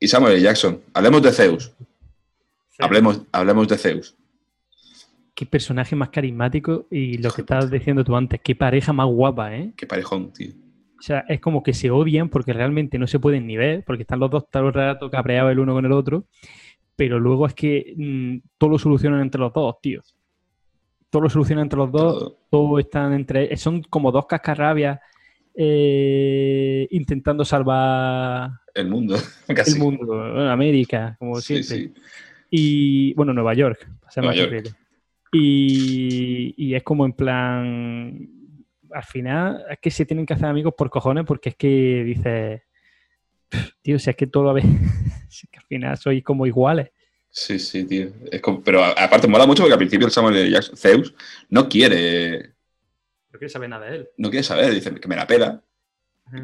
Y Samuel. Jackson. Hablemos de Zeus. Hablemos, hablemos de Zeus. Qué personaje más carismático y lo que estabas diciendo tú antes, qué pareja más guapa, ¿eh? Qué parejón, tío. O sea, es como que se odian porque realmente no se pueden ni ver, porque están los dos todo el rato cabreados el uno con el otro, pero luego es que mm, todo lo solucionan entre los dos, tío. Todo lo solucionan entre los dos, Todo. todo están entre... Son como dos cascarrabias eh, intentando salvar El mundo. Casi. el mundo, América, como Sí, siempre. sí. Y bueno, Nueva York, para ser Nueva más York. Y, y es como en plan, al final es que se tienen que hacer amigos por cojones porque es que dices, tío, si es que todo a ver, si es que al final sois como iguales. Sí, sí, tío. Es como- pero aparte mola mucho porque al principio el Samuel. Jackson, Zeus, no quiere, No quiero saber nada de él. no quiere saber, dice que me la pela,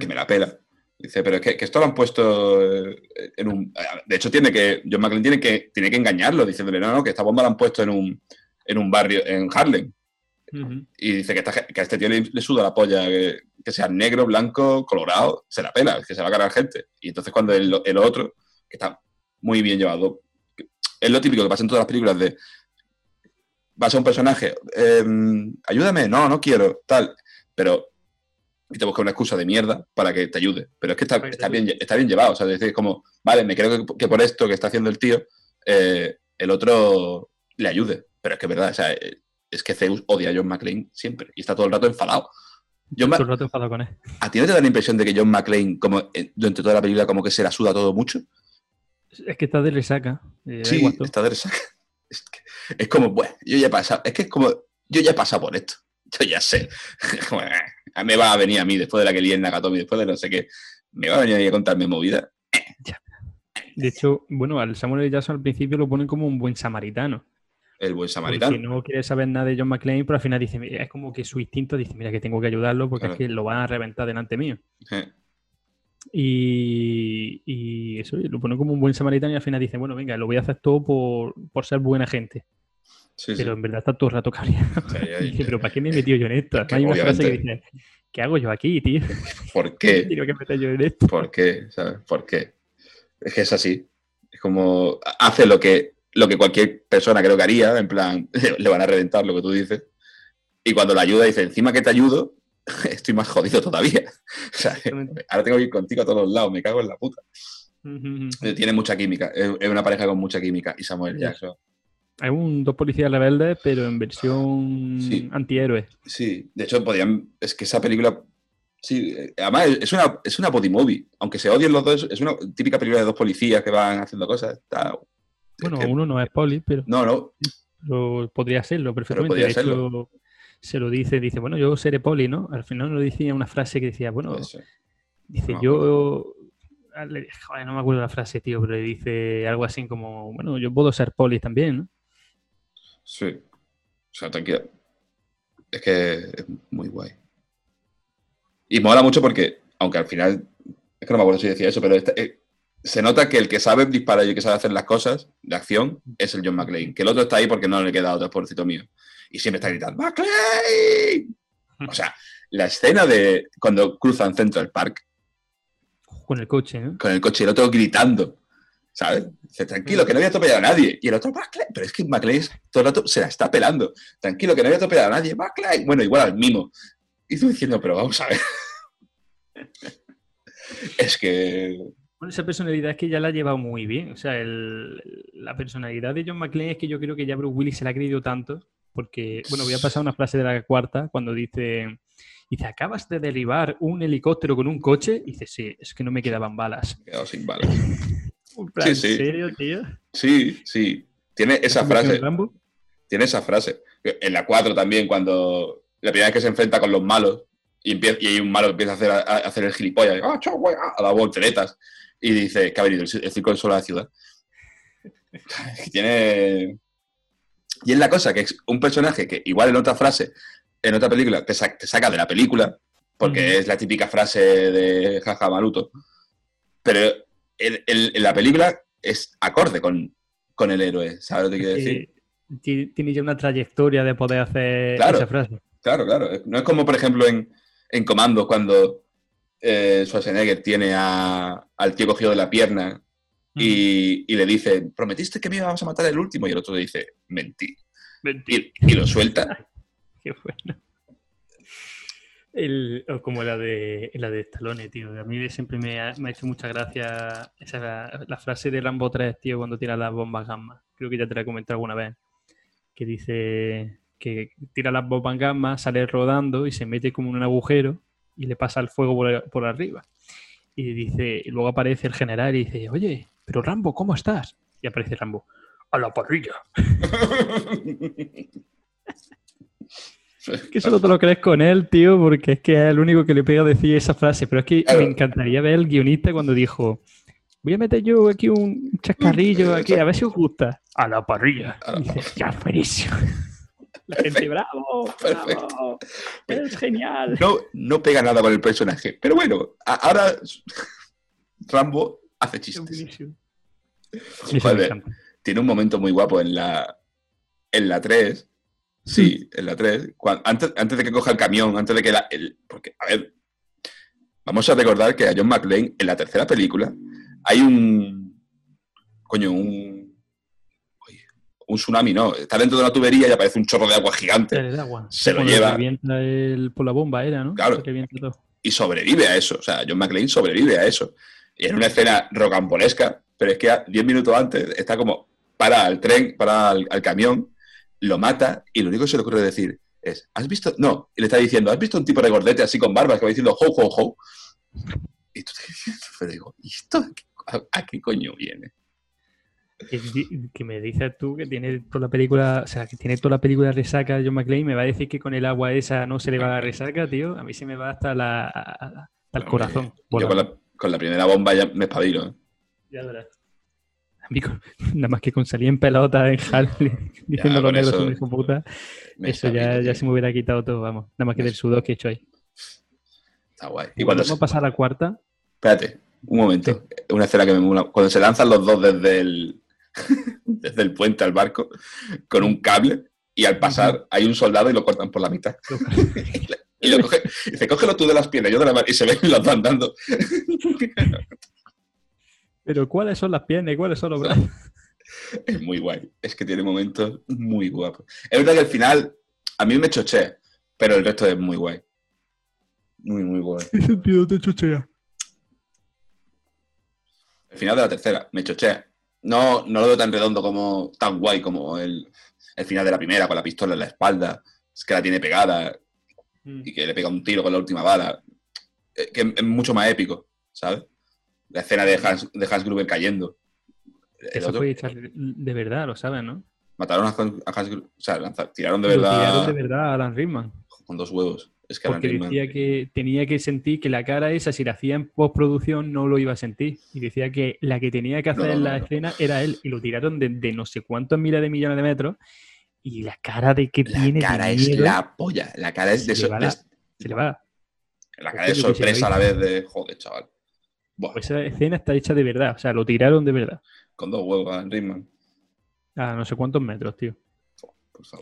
que me la pela. Dice, pero es que, que esto lo han puesto eh, en un... De hecho, tiene que, John McClane tiene que, tiene que engañarlo, diciéndole, no, no, que esta bomba la han puesto en un, en un barrio, en Harlem. Y dice que, esta ge- que a este tío le, le suda la polla, que, que sea negro, blanco, colorado, se la pela, que se va a cargar gente. Y entonces cuando el, el otro, que está muy bien llevado, es lo típico que pasa en todas las películas de, vas a un personaje, em, ayúdame, no, no quiero, tal, pero y te busca una excusa de mierda para que te ayude. Pero es que está, está, bien, está bien llevado, o sea, es decir, como, vale, me creo que, que por esto que está haciendo el tío, eh, el otro le ayude. Pero es que es verdad, o sea, eh, es que Zeus odia a John McClane siempre y está todo el rato enfadado. John Todo el rato enfadado con él. ¿A ti no te da la impresión de que John McClane, como eh, durante toda la película, como que se la suda todo mucho? Es que está de resaca. eh, Sí, está de resaca. Es, que- es como, bueno, yo ya he pasado, es que es como, yo ya he pasado por esto. Yo ya sé. Me va a venir a mí después de la que lié en Nakatomi, después de no sé qué. Me va a venir a a contarme movida. De hecho, bueno, al Samuel L. Jackson al principio lo ponen como un buen samaritano. El buen Porque samaritano. no quiere saber nada de John McClane, pero al final dice, mira, es como que su instinto dice, mira, que tengo que ayudarlo porque Claro. es que lo van a reventar delante mío. Eh, Y, y eso, lo pone como un buen samaritano y al final dice, bueno, venga, lo voy a hacer todo por, por ser buena gente. Sí, sí. Pero en verdad está todo el rato cabreado. O sea, ya- Y dice, pero ¿para qué me he metido yo en esto? Hay una frase que dice, ¿qué hago yo aquí, tío? ¿Por ¿Qué qué? tengo que meter yo en esto? ¿Por qué? ¿Sabes? ¿Por qué? Es que es así. Es como hace lo que, lo que cualquier persona creo que haría, en plan, le van a reventar lo que tú dices. Y cuando la ayuda dice, encima que te ayudo, estoy más jodido todavía. O sea, ahora tengo que ir contigo a todos lados, me cago en la puta. Tiene mucha química, es es una pareja con mucha química. Y Samuel Sí. Jackson. Hay un dos policías rebeldes, pero en versión Sí. antihéroe. Sí, de hecho podían, es que esa película, sí, eh, además es una, es una body movie, aunque se odien los dos, es una típica película de dos policías que van haciendo cosas. está- es Bueno, que- uno no es poli, pero, no, no, pero podría serlo perfectamente. podría de hecho, serlo. se lo dice, dice, bueno, yo seré poli, ¿no? Al final lo decía una frase que decía, bueno, dice, no yo... le- joder, no me acuerdo la frase, tío, pero le dice algo así como, bueno, yo puedo ser poli también, ¿no? Sí. O sea, tranquila. Es que es muy guay. Y mola mucho porque aunque al final, es que no me acuerdo si decía eso, pero esta- eh, se nota que el que sabe disparar y el que sabe hacer las cosas de acción es el John McClane, que el otro está ahí porque no le queda otro pobrecito mío. Y siempre está gritando, ¡McClane! O sea, la escena de cuando cruzan Central Park Con el coche, ¿no? con el coche y el otro gritando, ¿sabes? Dice, tranquilo, que no voy a atropellar a nadie. Y el otro, McClane, pero es que McClane todo el rato se la está pelando. Tranquilo, que no voy a atropellar a nadie, McClane. Bueno, igual al mimo. Y tú diciendo, pero vamos a ver. es que Bueno, esa personalidad es que ya la ha llevado muy bien. O sea, el- la personalidad de John McClane es que yo creo que ya Bruce Willis se la ha creído tanto. Porque, bueno, voy a pasar una frase de la cuarta cuando dice. Dice, acabas de derribar un helicóptero con un coche. Y dice, sí, es que no me quedaban balas. me quedado sin balas. En plan, Sí, sí. ¿En serio, tío? Sí, sí. Tiene esa ¿Cómo que frase. Tiene esa frase. En la 4 también, cuando la primera vez que se enfrenta con los malos y, empieza, y hay un malo que empieza a hacer, a, a hacer el gilipollas, ¡ah, a dar volteretas, y dice que ha venido el, circo del sol a la ciudad. Tiene. Y es la cosa, que es un personaje que igual en otra frase, en otra película, te, sa- te saca de la película, porque es la típica frase de Jaja Maruto. Pero en, en- en la película es acorde con, con el héroe, ¿sabes lo que quiero decir? Ti- tiene ya una trayectoria de poder hacer Claro. esa frase. Claro, claro. No es como, por ejemplo, en, en Comando, cuando eh, Schwarzenegger tiene a- al tío cogido de la pierna y, y le dice, prometiste que me ibas a matar el último, y el otro le dice, mentí. Y, y lo suelta. Qué bueno. El- o como la de la de Stallone, tío. A mí siempre me ha, me ha hecho mucha gracia esa, la frase de Rambo 3, tío, cuando tira las bombas gamma. Creo que ya te la he comentado alguna vez. Que dice que tira las bombas gamma, sale rodando y se mete como en un agujero y le pasa el fuego por, por arriba. Y dice, y luego aparece el general y dice, oye, pero Rambo, ¿cómo estás? Y aparece Rambo, a la parrilla. Que solo te lo crees con él, tío, porque es que es el único que le pega decir esa frase. Pero es que me encantaría ver el guionista cuando dijo: Voy a meter yo aquí un chascarrillo, aquí, a ver si os gusta. A la parrilla. A la Y dice: Ya, buenísimo. La gente, bravo, Perfecto. bravo. Es genial. No, no pega nada con el personaje. Pero bueno, a- ahora Rambo hace Es chistes. Joder, tiene un momento muy guapo en la, en la 3. Sí, en la 3. cuan- antes, antes de que coja el camión, antes de que la. el- porque, a ver, vamos a recordar que a John McClane, en la tercera película, hay un. Coño, un. Un tsunami, ¿no? Está dentro de una tubería y aparece un chorro de agua gigante El agua. Se lo Cuando lleva. revienta el- por la bomba, era, ¿no? Claro. Todo. y sobrevive a eso. O sea, John McClane sobrevive a eso. Y en una escena rocambolesca, pero es que a 10 minutos antes está como para al tren, para al, al camión, lo mata y lo único que se le ocurre decir es, ¿has visto? No, y le está diciendo, ¿has visto un tipo de gordete así con barbas que va diciendo, ho, ho, ho? Y tú te dices, pero digo, ¿y esto a qué coño viene? Que, me dices tú que tiene toda la película, o sea, que tiene toda la película resaca John McClane, me va a decir que con el agua esa no se le va a resaca, tío. A mí se me va hasta la hasta el Hombre, corazón. Yo con la, con la primera bomba ya me espabilo. ¿eh? Ya verás. A mí con- nada más que con salir en pelota en Harley diciendo los negros son hijo puta, eso ya, ya se me hubiera quitado todo, vamos. Nada más que del sudor que he hecho ahí. Está guay. Y cuando Vamos se- a pasar a la cuarta. Espérate, un momento. Una escena que me mola. Cuando se lanzan los dos desde el, desde el puente al barco con un cable y al pasar hay un soldado y lo cortan por la mitad. Y lo coge, y dice, cógelo tú de las piernas, yo de la mano. Y se ven los dos andando. Pero ¿cuáles son las piernas y cuáles son los brazos? Es muy guay. Es que tiene momentos muy guapos. Es verdad que al final a mí me choché, pero el resto es muy guay. Muy, muy guay. ¿Qué sentido te chuchea? El final de la tercera, me chochea. No, no lo veo tan redondo como, tan guay como el, el final de la primera, con la pistola en la espalda, es que la tiene pegada y que le pega un tiro con la última bala. Eh, Que es mucho más épico, ¿sabes? La escena de Hans, de Hans Gruber cayendo. El Eso otro- fue de verdad, lo sabes, ¿no? mataron a Hans, a Hans Gruber, o sea, tiraron de Lo verdad, tiraron de verdad a Alan Rickman. Con dos huevos. Es que Porque decía que tenía que sentir que la cara esa, si la hacía en postproducción, no lo iba a sentir. Y decía que la que tenía que hacer No, no, la no. escena era él. Y lo tiraron de, de no sé cuántos miles de millones de metros. Y la cara de que la tiene. de cara es miedo, la polla. La cara es de la- es- Se le va. La cara de sorpresa a la vez de, joder, chaval. Pues esa escena está hecha de verdad, o sea, lo tiraron de verdad. Con dos huevos a Rickman. A no sé cuántos metros, tío.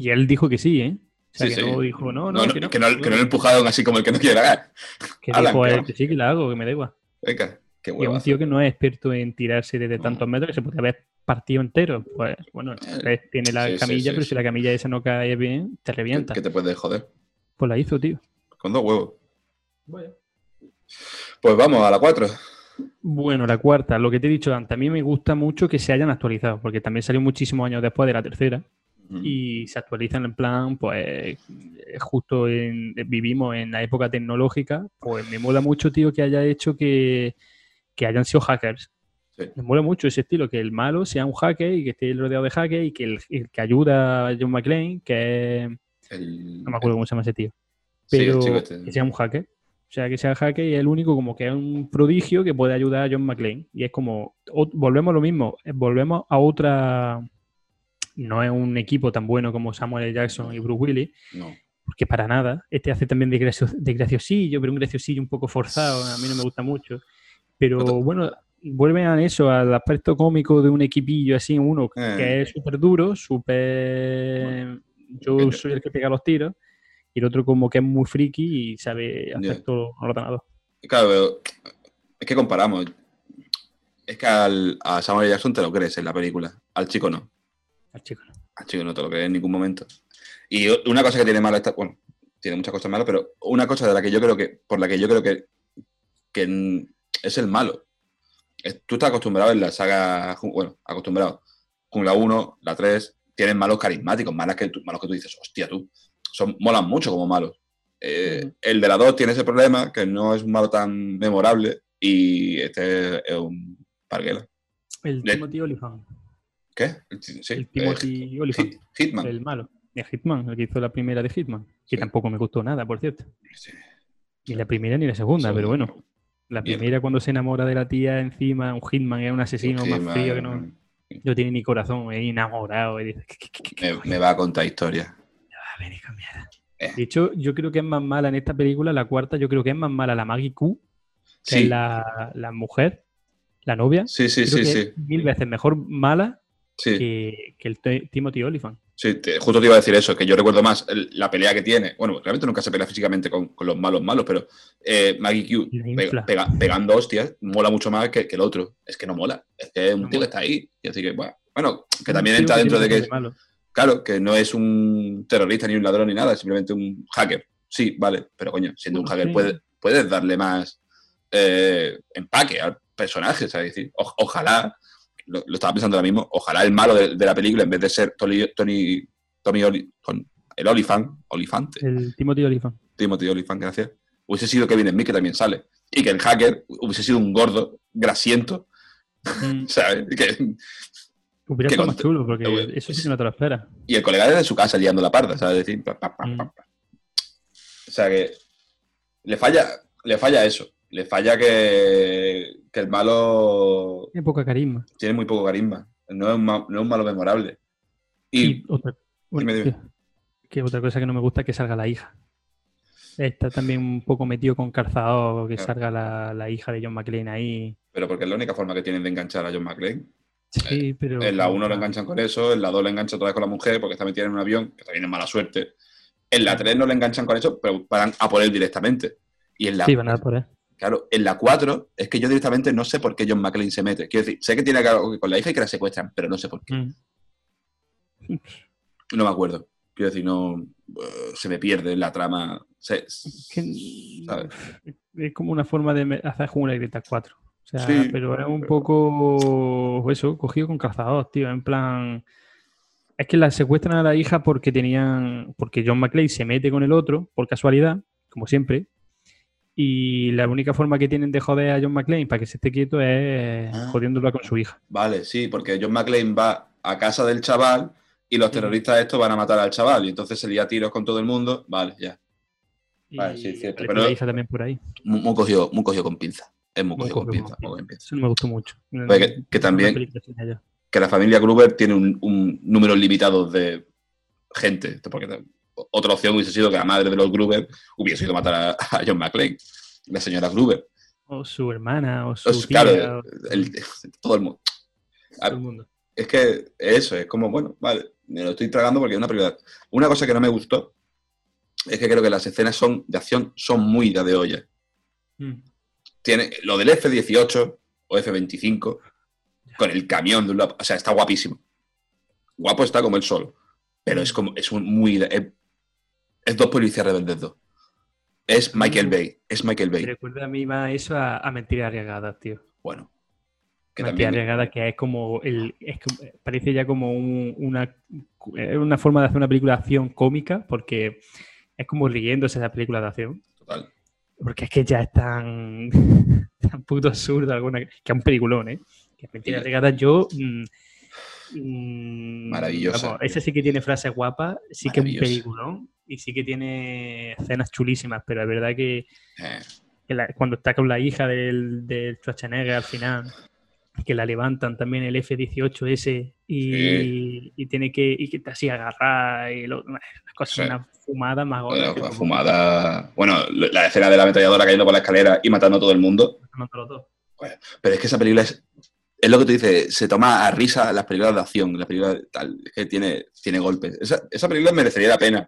y él dijo que sí, ¿eh? O sea, que no dijo, no, no, que no. Que no, que no lo empujaron así como el que no quiere la Que dijo él que sí, que la hago, que me da igual. Venga, qué huevo. Y un tío que no es experto en tirarse desde tantos metros que se puede haber partido entero. Pues bueno, eh, tiene la camilla, pero si la camilla esa no cae bien, te revienta. ¿Qué te puede joder? Pues la hizo, tío. Con dos huevos. Bueno. Pues vamos a la 4. Bueno, la cuarta, lo que te he dicho antes, a mí me gusta mucho que se hayan actualizado, porque también salió muchísimos años después de la tercera y se actualizan en plan, pues justo vivimos en la época tecnológica, pues me mola mucho, tío, que haya hecho que, hayan sido hackers. Me mola mucho ese estilo, que el malo sea un hacker y que esté rodeado de hackers y que el, que ayuda a John McClane, que no me acuerdo cómo se llama ese tío, pero este. que sea un hacker. O sea, que sea hacker y es el único como que es un prodigio que puede ayudar a John McClane. Y es como, volvemos a lo mismo, eh, volvemos a otra... No es un equipo tan bueno como Samuel L. Jackson y Bruce Willis. No. Porque para nada. Este hace también de, de graciosillo, pero un graciosillo un poco forzado. A mí no me gusta mucho. Pero bueno, vuelven a eso, al aspecto cómico de un equipillo así, uno que eh. es súper duro, súper... Yo soy el que pega los tiros y el otro como que es muy friki y sabe hacer todo ordenado. Claro, es que comparamos. Es que al, a Samuel Jackson te lo crees en la película, al chico no. Al chico no. Al chico no te lo crees en ningún momento. Y una cosa que tiene mala esta, bueno, tiene muchas cosas malas, pero una cosa de la que yo creo que, por la que yo creo que, que es el malo. tú estás acostumbrado en la saga, bueno, acostumbrado. Con la 1, la 3, tienen malos carismáticos, malos que tú, malos que tú dices, hostia, tú, son, molan mucho como malos. Eh, el de la 2 tiene ese problema, que no es un malo tan memorable, y este es un parguela. El Timothy Olyphant. ¿Qué? Sí, el Timothy Olyphant. Hitman. El malo. El Hitman, el que hizo la primera de Hitman. Que tampoco me gustó nada, por cierto. Ni la primera ni la segunda, pero bueno. La primera cuando se enamora de la tía encima, un Hitman es un asesino más frío que no, no tiene ni corazón, es enamorado. me, me, va a contar historia. Eh. De hecho, yo creo que es más mala en esta película, la cuarta, yo creo que es más mala la Maggie Q, que la, mujer, la novia. Sí, sí, sí, sí. mil veces mejor mala que, el Timothy Olyphant. Sí, justo te iba a decir eso, que yo recuerdo más la pelea que tiene. Bueno, realmente nunca se pelea físicamente con, los malos malos, pero eh, Maggie Q pegando hostias mola mucho más que, el otro. Es que no mola. Es que un tío que está ahí. Y así que, bueno, bueno que también entra dentro de que. Claro, que no es un terrorista ni un ladrón ni nada, es simplemente un hacker. Sí, vale, pero coño, siendo un hacker puedes, darle más eh, empaque al personaje, ¿sabes? Decir, ojalá, lo, estaba pensando ahora mismo, ojalá el malo de, la película, en vez de ser Tony, Tony, Tommy el Olifant, Olifante. El Timothy Olifant. Timothy Olifant, gracias. Hubiese sido Kevin Smith, que también sale. Y que el hacker hubiese sido un gordo, grasiento, mm. ¿sabes? Que, Hubiera sido más chulo, porque eso sí no te lo. Y el colega desde su casa liando la parda, ¿sabes? Decir, mm. O sea que le falla, le falla eso. Le falla que, que el malo. Tiene poca carisma. Tiene muy poco carisma. No es un, no es un malo memorable. Y. otra, Que, otra cosa que no me gusta es que salga la hija. Está también un poco metido con calzado que salga la, la, hija de John McClane ahí. Pero porque es la única forma que tienen de enganchar a John McClane. Sí, eh, pero... En la 1 lo enganchan con eso, en la 2 lo enganchan otra vez con la mujer porque está metida en un avión, que también es mala suerte. En la 3 no le enganchan con eso, pero van a por él directamente. Y en la, sí, van a por él. Claro, en la 4 es que yo directamente no sé por qué John McClane se mete. Quiero decir, sé que tiene algo que con la hija y que la secuestran, pero no sé por qué. Mm. No me acuerdo. Quiero decir, no. Eh, se me pierde la trama. es como una forma de hacer Jungla y Greta 4. O sea, pero era un poco eso, cogido con cazador, tío. En plan. Es que la secuestran a la hija porque tenían. Porque John McClane se mete con el otro, por casualidad, como siempre. Y la única forma que tienen de joder a John McClane para que se esté quieto es ah. jodiéndolo con su hija. Vale, sí, porque John McClane va a casa del chaval y los terroristas estos van a matar al chaval y entonces se lía tiros con todo el mundo. Vale, ya. Vale, sí, cierto. Pero la hija también por ahí. Muy, cogido, muy cogido con pinza. Es muy, muy con Eso no me gustó mucho. Que, también que la familia Gruber tiene un, número limitado de gente. Porque otra opción hubiese sido que la madre de los Gruber hubiese ido a matar a, John McClane. la señora Gruber. O su hermana, o su tía, claro, o el- todo el mundo. todo el mundo. Es que eso, es como, bueno, vale, me lo estoy tragando porque es una prioridad. Una cosa que no me gustó es que creo que las escenas son, de acción son muy de, de olla. Mm. Tiene lo del F-18 o F-25 con el camión de un lado. O sea, está guapísimo. Guapo está como el sol. Pero es como, es un muy. Es, es dos policías rebeldes dos. Es Michael Bay. Es Michael Me Bay. recuerda a mí más eso a, a Mentiras Arriesgadas, tío. Bueno. Que Mentiras también. Arriesgadas, que es como el. es parece ya como un- una, una forma de hacer una película de acción cómica, porque es como riéndose de esa película de acción. Total. Porque es que ya es tan, tan puto absurdo alguna que es un peliculón, ¿eh? Que Mentiras. Arriesgadas yo. mm, mm, Maravillosa. vamos, ese sí que tiene frases guapas, sí que es un peliculón y sí que tiene escenas chulísimas, pero es verdad que Eh, que la- cuando está con la hija del, del Schwarzenegger al final, que la levantan también el F-18 ese y, y tiene que, y que así agarrar y lo, las cosas, Sí. una fumada más gorda bueno, la como- fumada. Bueno, la escena de la ametralladora cayendo por la escalera y matando a todo el mundo. matando dos. Pero es que esa película es. Es lo que tú dices, se toma a risa las películas de acción, las películas de tal, que tiene, tiene golpes. Esa, esa película merecería la pena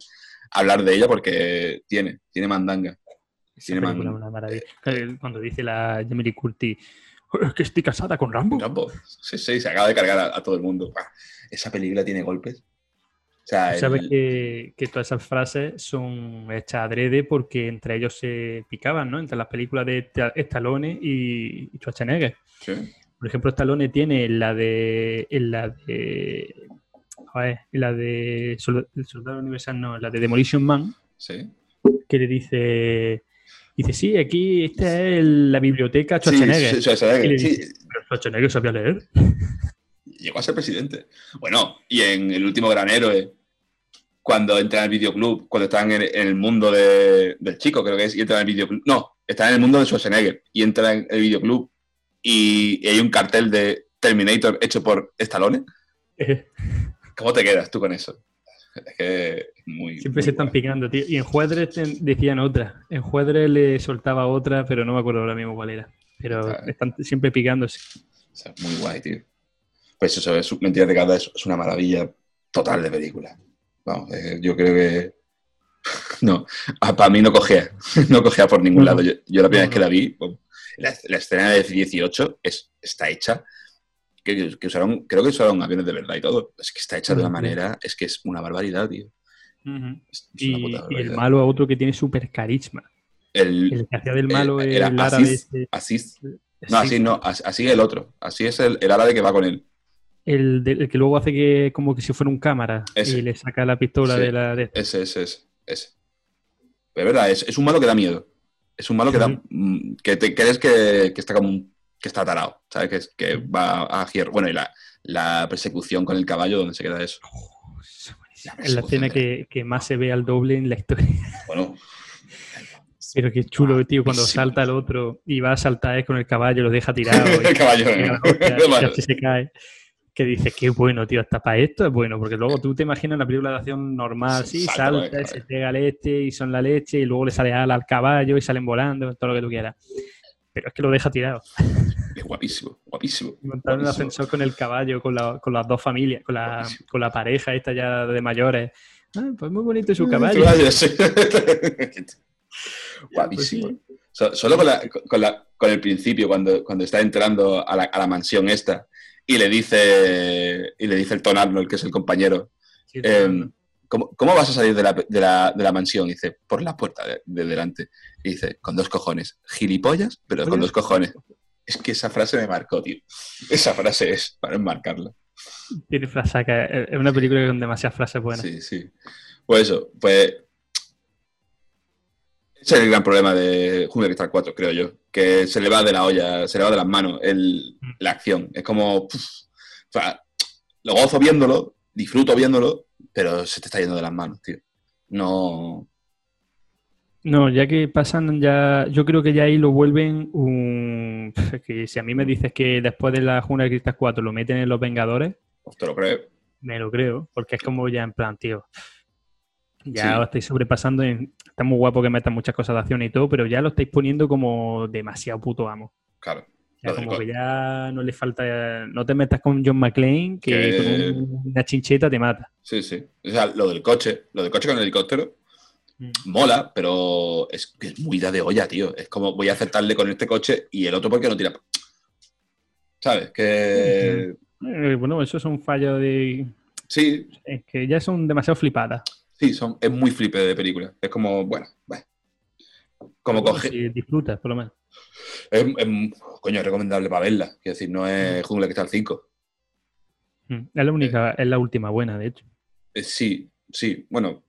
hablar de ella porque tiene, tiene mandanga. Tiene película man- es una maravilla. Cuando dice la Jamie "Oh, es que estoy casada con Rambo. Rambo. Sí, sí, se acaba de cargar a, a todo el mundo. Esa película tiene golpes. O sea, el- Sabes que, que todas esas frases son hechas adrede porque entre ellos se picaban, ¿no? Entre las películas de Sta- Stallone y, y Schwarzenegger. sí, Por ejemplo, Stallone tiene en la de. La de. Joder, la de. El Soldado Universal, no, la de Demolition Man, sí. que le dice. Dice, sí, aquí esta es la biblioteca Schwarzenegger. sí, Schwarzenegger, Y le sí, dice, Pero Schwarzenegger sabía leer. llegó a ser presidente. Bueno, y en El último gran héroe, cuando entra en el videoclub, cuando están en, el mundo de- del chico, creo que es, y entra en el videoclub. No, está en el mundo de Schwarzenegger y entra en el videoclub y, y hay un cartel de Terminator hecho por Stallone. ¿Cómo te quedas tú con eso? Es que es muy. Siempre muy se están picando, tío. Y en Juedres te- decían otra. En Juedres le soltaba otra, pero no me acuerdo ahora mismo cuál era. Pero están siempre picándose. O sea, muy guay, tío. Pues eso, es, Mentiras de cada es, es una maravilla total de película. Vamos, eh, yo creo que. No, para mí no cogea. No cogea por ningún No, lado. Yo, yo la primera No, vez que la vi, bom, la, la escena de F-18 es, está hecha. Que, que usaron, creo que usaron aviones de verdad y todo. Es que está hecha de una manera. Es que es una barbaridad, tío. Ujú. Es, es y, el malo a otro que tiene súper carisma. El, El que hacía del malo eh, el, era árabe. Aziz, este- Aziz. No, sí, así no, así, el otro. Así es el, el árabe que va con él. El, de- el que luego hace que como que si fuera un cámara Ese. y le saca la pistola Sí. de la de Ese, ese, ese. ese. Pero es verdad, es, es un malo que da miedo. Es un malo que da. mm, que te crees que, que está como un- que está tarado, ¿sabes? Que, es- que va a girar. Bueno, y la, la persecución con el caballo, donde se queda eso. Es la escena que, que más se ve al doble en la historia. Bueno, Pero qué chulo, tío, cuando salta el otro y va a saltar con el caballo, lo deja tirado. y- el caballo. la casi se cae. Que dices, qué bueno, tío, hasta para esto es bueno, porque luego tú te imaginas una película de acción normal, Sí, sí, salta salta, se pega leche y son la leche, y luego le sale ala al caballo y salen volando, todo lo que tú quieras. Pero es que lo deja tirado. Es guapísimo, guapísimo. Montar un guapísimo. ascensor con el caballo, con, la- con las dos familias, con la, Guapísimo. con la pareja esta ya de mayores. Ah, pues muy bonito su caballo. Caballo. Guapísimo. Pues So- solo con, la- con la- con el principio, cuando, cuando está entrando a la, a la mansión esta, y le dice, y le dice el Tom Arnold, que es el compañero, Sí, ¿cómo, cómo vas a salir de la, de la- de la mansión? Y dice, por la puerta de, de delante. Y dice, con dos cojones. Gilipollas, pero con dos cojones. Es que esa frase me marcó, tío. Esa frase es para enmarcarla. Tiene frasaca. Es una película con demasiadas frases buenas. Sí, sí. Pues eso, pues. Ese es el gran problema de Jungle Cristal 4, creo yo. Que se le va de la olla, se le va de las manos el- Mm. la acción. Es como. puf, o sea, lo gozo viéndolo, disfruto viéndolo, pero se te está yendo de las manos, tío. No. No, ya que pasan ya, yo creo que ya ahí lo vuelven un... Que si a mí me dices que después de la Juna de Cristal 4 lo meten en Los Vengadores, Te lo creo. me lo creo, porque es como ya en plan, tío, Ya Sí. os estáis sobrepasando. En... Está muy guapo que metan muchas cosas de acción y todo, pero ya lo estáis poniendo como demasiado puto amo. Claro. Del como co- que ya no le falta. No te metas con John McClane, que, Que- con un- una chincheta te mata. Sí, sí. O sea, lo del coche, lo del coche con el helicóptero, mola, pero es, es muy da de olla, tío. Es como voy a aceptarle con este coche y el otro porque no tira. ¿Sabes? Que Eh, bueno, eso es un fallo de. sí, Es que ya son demasiado flipadas. sí, son, es muy flipe de película. Es como, bueno, bueno. Como coge. si disfrutas, por lo menos. Es, es- coño, es recomendable para verla. Quiero decir, no es Jungla que está al 5. Mm. Es la única, es la última buena, de hecho. Eh, sí, sí, bueno.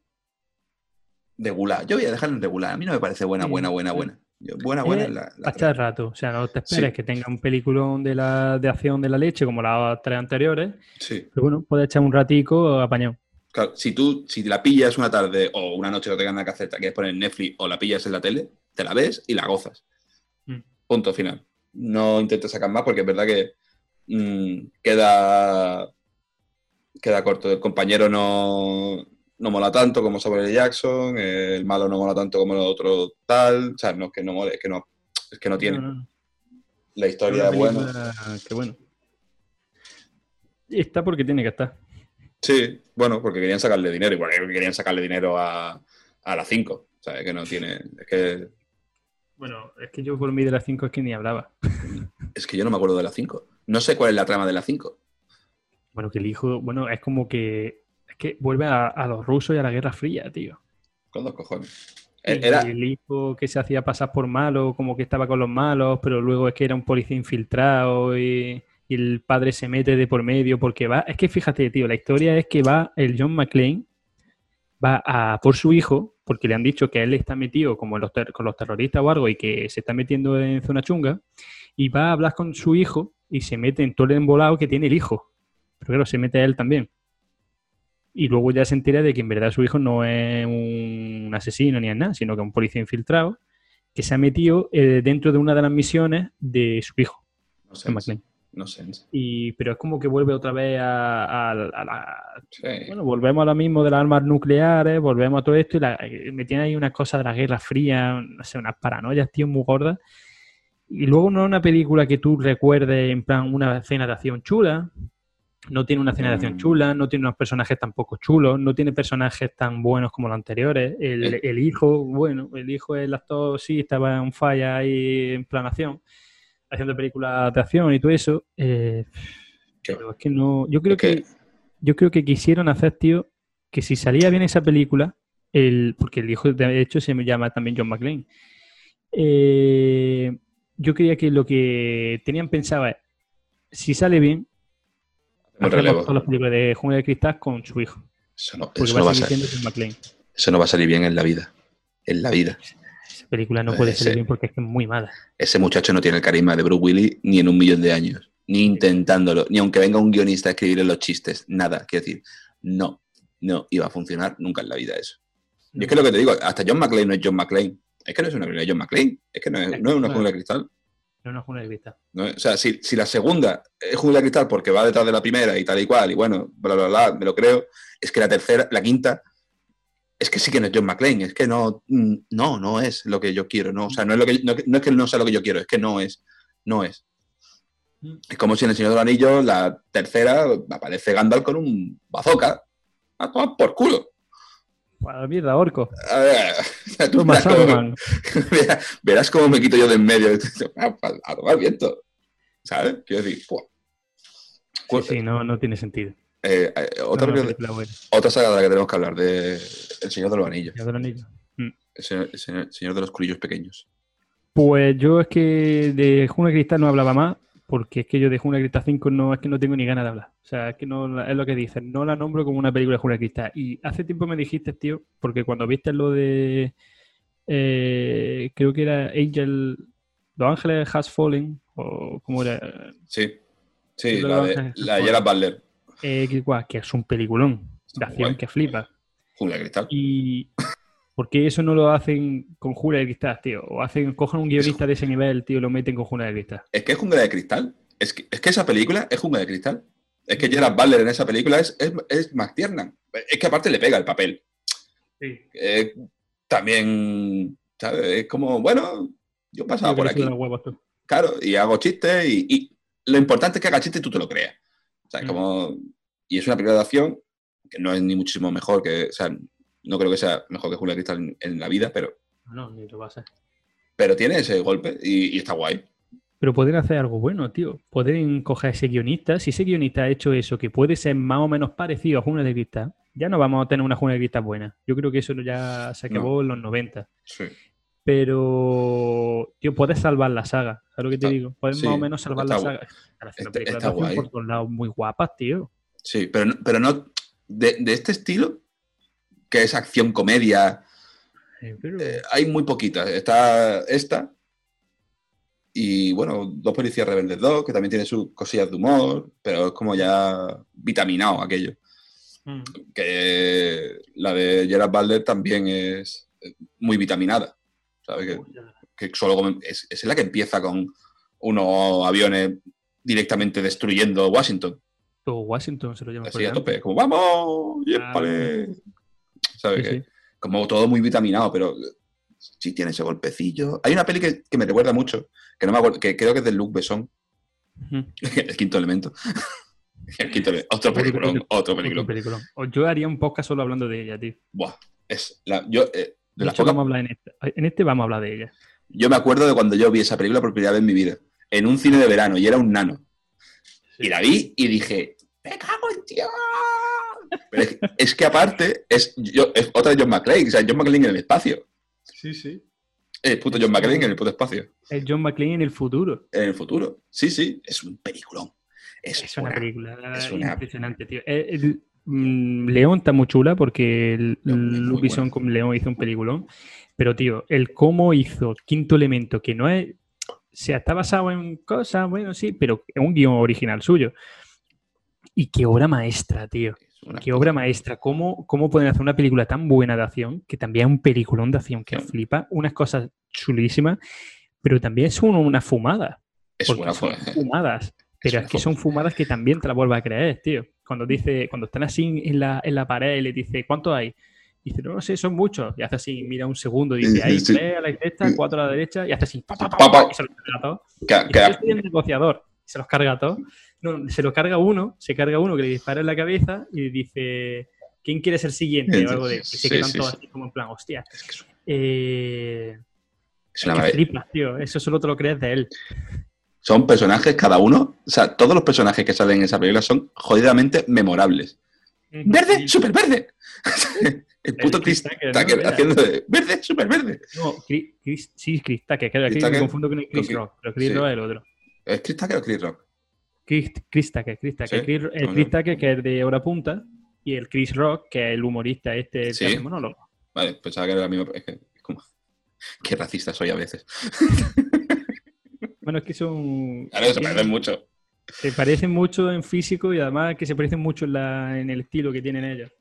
Regular. Yo voy a dejarlo en regular. A mí no me parece buena, buena, buena, buena. Yo- buena, buena Eh, es la, la Para echar rato. O sea, no te esperes Sí. que tenga un peliculón de, la, de acción de la leche como las tres anteriores. Sí. Pero bueno, puedes echar un ratico apañado. Claro, si tú, si la pillas una tarde o una noche no tengas nada que hacer, te quieres poner en Netflix o la pillas en la tele, te la ves y la gozas. Punto final. No intentes sacar más porque es verdad que mm, queda, queda corto. El compañero no, no mola tanto como Samuel L. Jackson, el malo no mola tanto como el otro tal. O sea, no es que no mole, es que no, es que no tiene. No, no, no. La historia es buena. Que bueno. Está porque tiene que estar. Sí, bueno, porque querían sacarle dinero, igual que querían sacarle dinero a, a las 5. O sea, es que no tiene. Es que, Bueno, es que yo por mí de las 5 es que ni hablaba. es que yo no me acuerdo de las 5. No sé cuál es la trama de las 5. Bueno, que el hijo, bueno, es como que. Es que vuelve a, a los rusos y a la Guerra Fría, tío. Con dos cojones. Era, el hijo que se hacía pasar por malo, como que estaba con los malos, pero luego es que era un policía infiltrado y, y el padre se mete de por medio porque va. Es que fíjate, tío, la historia es que va el John McClane, va a por su hijo, porque le han dicho que él está metido como los con los terroristas o algo y que se está metiendo en zona chunga, y va a hablar con su hijo y se mete en todo el embolado que tiene el hijo. Pero claro, se mete a él también. Y luego ya se entera de que en verdad su hijo no es un asesino ni es nada, sino que es un policía infiltrado que se ha metido eh, dentro de una de las misiones de su hijo, no sé. No sé. Y, pero es como que vuelve otra vez a, a- a la... Sí. Bueno, volvemos a lo mismo de las armas nucleares, volvemos a todo esto y la, eh, me tiene ahí unas cosas de la Guerra Fría, no sé, unas paranoias, tío, muy gordas. Y luego no es una película que tú recuerdes en plan una escena de acción chula, no tiene una escena de acción Mm. chula, no tiene unos personajes tampoco chulos, no tiene personajes tan buenos como los anteriores. El, el hijo, bueno, el hijo, el actor sí estaba en falla ahí en plan acción, haciendo películas de acción y todo eso. eh, pero es que no. Yo creo que- que, yo creo que quisieron hacer, tío, que si salía bien esa película, el, porque el hijo de hecho se llama también John McClane. eh, yo creía que lo que tenían pensado es, si sale bien, hacemos todas las películas de Jungla de Cristal con su hijo. Eso no, eso va no va a eso no va a salir bien en la vida. En la vida. Esa película no puede Ese- salir bien porque es que es muy mala. Ese muchacho no tiene el carisma de Bruce Willis ni en un millón de años. Ni intentándolo. Ni aunque venga un guionista a escribirle los chistes. Nada. Quiero decir, no. No iba a funcionar nunca en la vida eso. Y es que lo que te digo, hasta John McClane no es John McClane. Es que no es una película de John McClane. Es que no es, no es una jungla de cristal. No, es Jungla de Cristal. ¿no? O sea, si, si la segunda es jungla de cristal porque va detrás de la primera y tal y cual, y bueno, bla, bla, bla, me lo creo, es que la tercera, la quinta, es que sí que no es John McClane, es que no, mm, no, no es lo que yo quiero, no, o sea, no es, lo que, no, no es que no sea lo que yo quiero, es que no es, no es. Mm. Es como si en El Señor de los Anillos, la tercera, aparece Gandalf con un bazooka. A tomar por culo. Para la mierda, orco. A ver, tú verás cómo, verás- cómo me quito yo de en medio. A, tomar viento. ¿Sabes? Quiero decir, ¡pua! Sí, sí, no, no tiene sentido. Eh, eh, otra, no, película- película buena. otra saga de la que tenemos que hablar, de El Señor de los Anillos. Señor Anillo. El señor, el señor- el señor de los culillos pequeños. Pues yo es que de Jungla de Cristal no hablaba más, porque es que yo de Jungla de Cristal 5 no, es que no tengo ni ganas de hablar. O sea, es que no es lo que dicen, no la nombro como una película de Jungla de Cristal. Y hace tiempo me dijiste, tío, porque cuando viste lo de, eh, creo que era Angel, Los Ángeles Has Fallen, o como era, Sí, sí, la de, la de Gerard Butler. Eh, que, es un peliculón de acción que flipa. De Cristal. Y ¿por qué eso no lo hacen con Jungla de Cristal, tío? O hacen, cogen un guionista de ese nivel, tío, y lo meten con Jungla de Cristal. Es que es Jungla de Cristal. Es que, es que esa película es Jungla de Cristal. Es que Gerard Butler en esa película es, es, es McTiernan. Es que aparte le pega el papel. Sí. Eh, también, ¿sabes? Es como, bueno, yo pasaba por aquí. huevos. Claro, y hago chistes y, y lo importante es que haga chistes y tú te lo creas. O sea, es Mm. como... Y es una película de acción que no es ni muchísimo mejor que... O sea, no creo que sea mejor que Julia Cristal en, en la vida, pero, No, ni lo va a ser. pero tiene ese golpe y, y está guay. Pero poder hacer algo bueno, tío. Poder coger a ese guionista. Si ese guionista ha hecho eso, que puede ser más o menos parecido a Juna de Cristal, ya no vamos a tener una Juna de Cristal buena. Yo creo que eso ya se acabó en los 90. Sí. Pero, tío, puedes salvar la saga. ¿Sabes lo que te Está- digo? Puedes sí, más o menos salvar la saga. Están haciendo está- películas está de acción guay. por todos lados muy guapas, tío. Sí, pero, no- pero no... De, de este estilo, que es acción-comedia, Eh, pero- eh, hay muy poquitas. Está esta y, bueno, Dos Policías Rebeldes 2, que también tiene sus cosillas de humor, pero es como ya vitaminado aquello. Mm. que la de Gerard Butler también es muy vitaminada. ¿Sabes? Que, que solo es, es la que empieza con unos aviones directamente destruyendo Washington. O Washington se lo llama. Así a tope, como ¡vamos! ¡Yépale! ¿Sabes? Sí, que, sí. Como todo muy vitaminado, pero sí tiene ese golpecillo. Hay una peli que, que me recuerda mucho, que no me acuerdo, que creo que es de Luc Besson, el quinto elemento. El quinto elemento. Otro peliculón, otro Otro peliculón. peliculón. O Yo haría un podcast solo hablando de ella, tío. Buah, es la, yo, eh, de De las hecho, pocas vamos a hablar en este. En este vamos a hablar de ella. Yo me acuerdo de cuando yo vi esa película por primera vez en mi vida, en un cine de verano, y era un nano. Y la vi y dije, ¡me cago en Dios! Pero es, es que aparte, es, yo, es otra de John McClane, o sea, John McClane en el espacio. Sí, sí. El puto John McClane en el puto espacio. Es John McClane en el futuro. En el futuro. Sí, sí, es un peliculón. Es, Es una película es una- impresionante, tío. Eh, el- mm, León está muy chula porque buena. con León hizo un peliculón. Pero, tío, el cómo hizo Quinto Elemento, que no es. O sea, está basado en cosas, bueno, sí, pero es un guion original suyo. Y qué obra maestra, tío. Qué obra maestra. ¿Cómo, ¿Cómo pueden hacer una película tan buena de acción, que también es un peliculón de acción que Sí. flipa, unas cosas chulísimas, pero también es una, una fumada? Es una fue- fumadas. Pero es que son fumadas que también te las vuelvas a creer, tío. Cuando dice, cuando están así en la, en la pared y le dice, ¿cuánto hay? Dice, no, no sé, son muchos. Y hace así, mira un segundo, y dice, hay sí. tres a la izquierda, cuatro a la derecha, y hace así, pa, pa, pa, y se los carga a todos. Y que- dice, yo soy el negociador. Se los carga a todos. No, se lo carga uno, se carga uno que le dispara en la cabeza y dice, ¿quién quiere ser siguiente? O algo de, y se Sí, quedan sí, todos sí. así como en plan, hostia. Eh, es una que flipas, tío. Eso solo te lo crees de él. Son personajes cada uno, o sea, todos los personajes que salen en esa película son jodidamente memorables. ¡Verde! ¡Súper verde! El puto El Chris Chris Tucker, Tucker ¿no? Era- haciendo de ¡Verde! ¡Súper verde! No, Chris, sí, Chris Tucker, que aquí Chris me confundo con el Chris con Rock, pero Chris sí. Rock es el otro. ¿Es Chris Tucker o Chris Rock? Chris, Chris Tucker, Chris Tucker. Sí, el no, Chris no. Tucker, que es de Hora Punta, y el Chris Rock, que es el humorista este, Sí. que hace monólogo. Vale, pensaba que era la misma. Es que, es como. Qué racista soy a veces. Bueno, es que son... Claro, se parecen mucho. se parecen mucho en físico y además que se parecen mucho en, la- en el estilo que tienen ellos.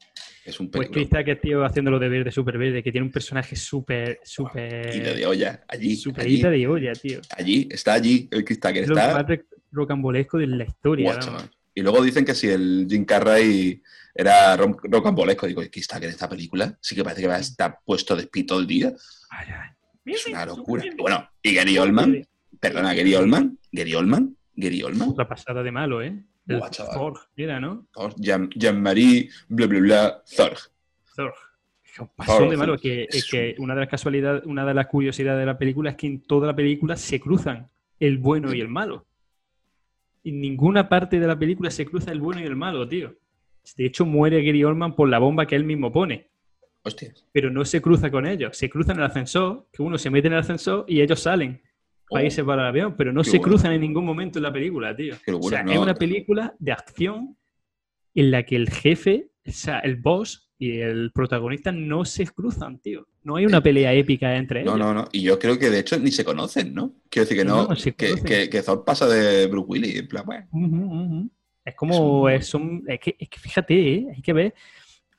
Es un Pues película. Chris Tucker, tío, haciéndolo de verde, súper verde, que tiene un personaje súper, súper... Ida de olla. Allí. Súper ida de olla, tío. allí. Está allí el Chris Tucker. Es lo más Está. rocambolesco de la historia. Chaval. Y luego dicen que si el Jim Carrey era ro- rocambolesco, digo, ¿y Chris Tucker en esta película? Sí que parece que va a estar puesto de espí todo el día. Ay, ay. Es una locura. Súper Bueno, y Gary Oldman. Perdona, Gary Oldman. Gary Oldman. Gary Oldman. La pasada de malo, ¿eh? Buah, chaval. Thor, era, ¿no? Thor, Jean- Jean-Marie, bla, bla, bla. Un pasón Thor, de malo, que, es que una de las casualidades, una de las curiosidades de la película es que en toda la película se cruzan el bueno y el malo. En ninguna parte de la película se cruza el bueno y el malo, tío. De hecho, muere Gary Oldman por la bomba que él mismo pone. Hostias. Pero no se cruza con ellos. Se cruza en el ascensor, que uno se mete en el ascensor y ellos salen para Oh, para el avión. Pero no qué se bueno. cruzan en ningún momento en la película, tío. O sea, no. es una película de acción en la que el jefe, o sea, el boss y el protagonista no se cruzan, tío. No hay una pelea épica entre No, ellos. no, no. Y yo creo que de hecho ni se conocen, ¿no? Quiero decir que no. No, que, que, que Thor pasa de Bruce Willis. En plan, bueno. Es como, Es es, un- es que, es que fíjate, ¿eh? hay que ver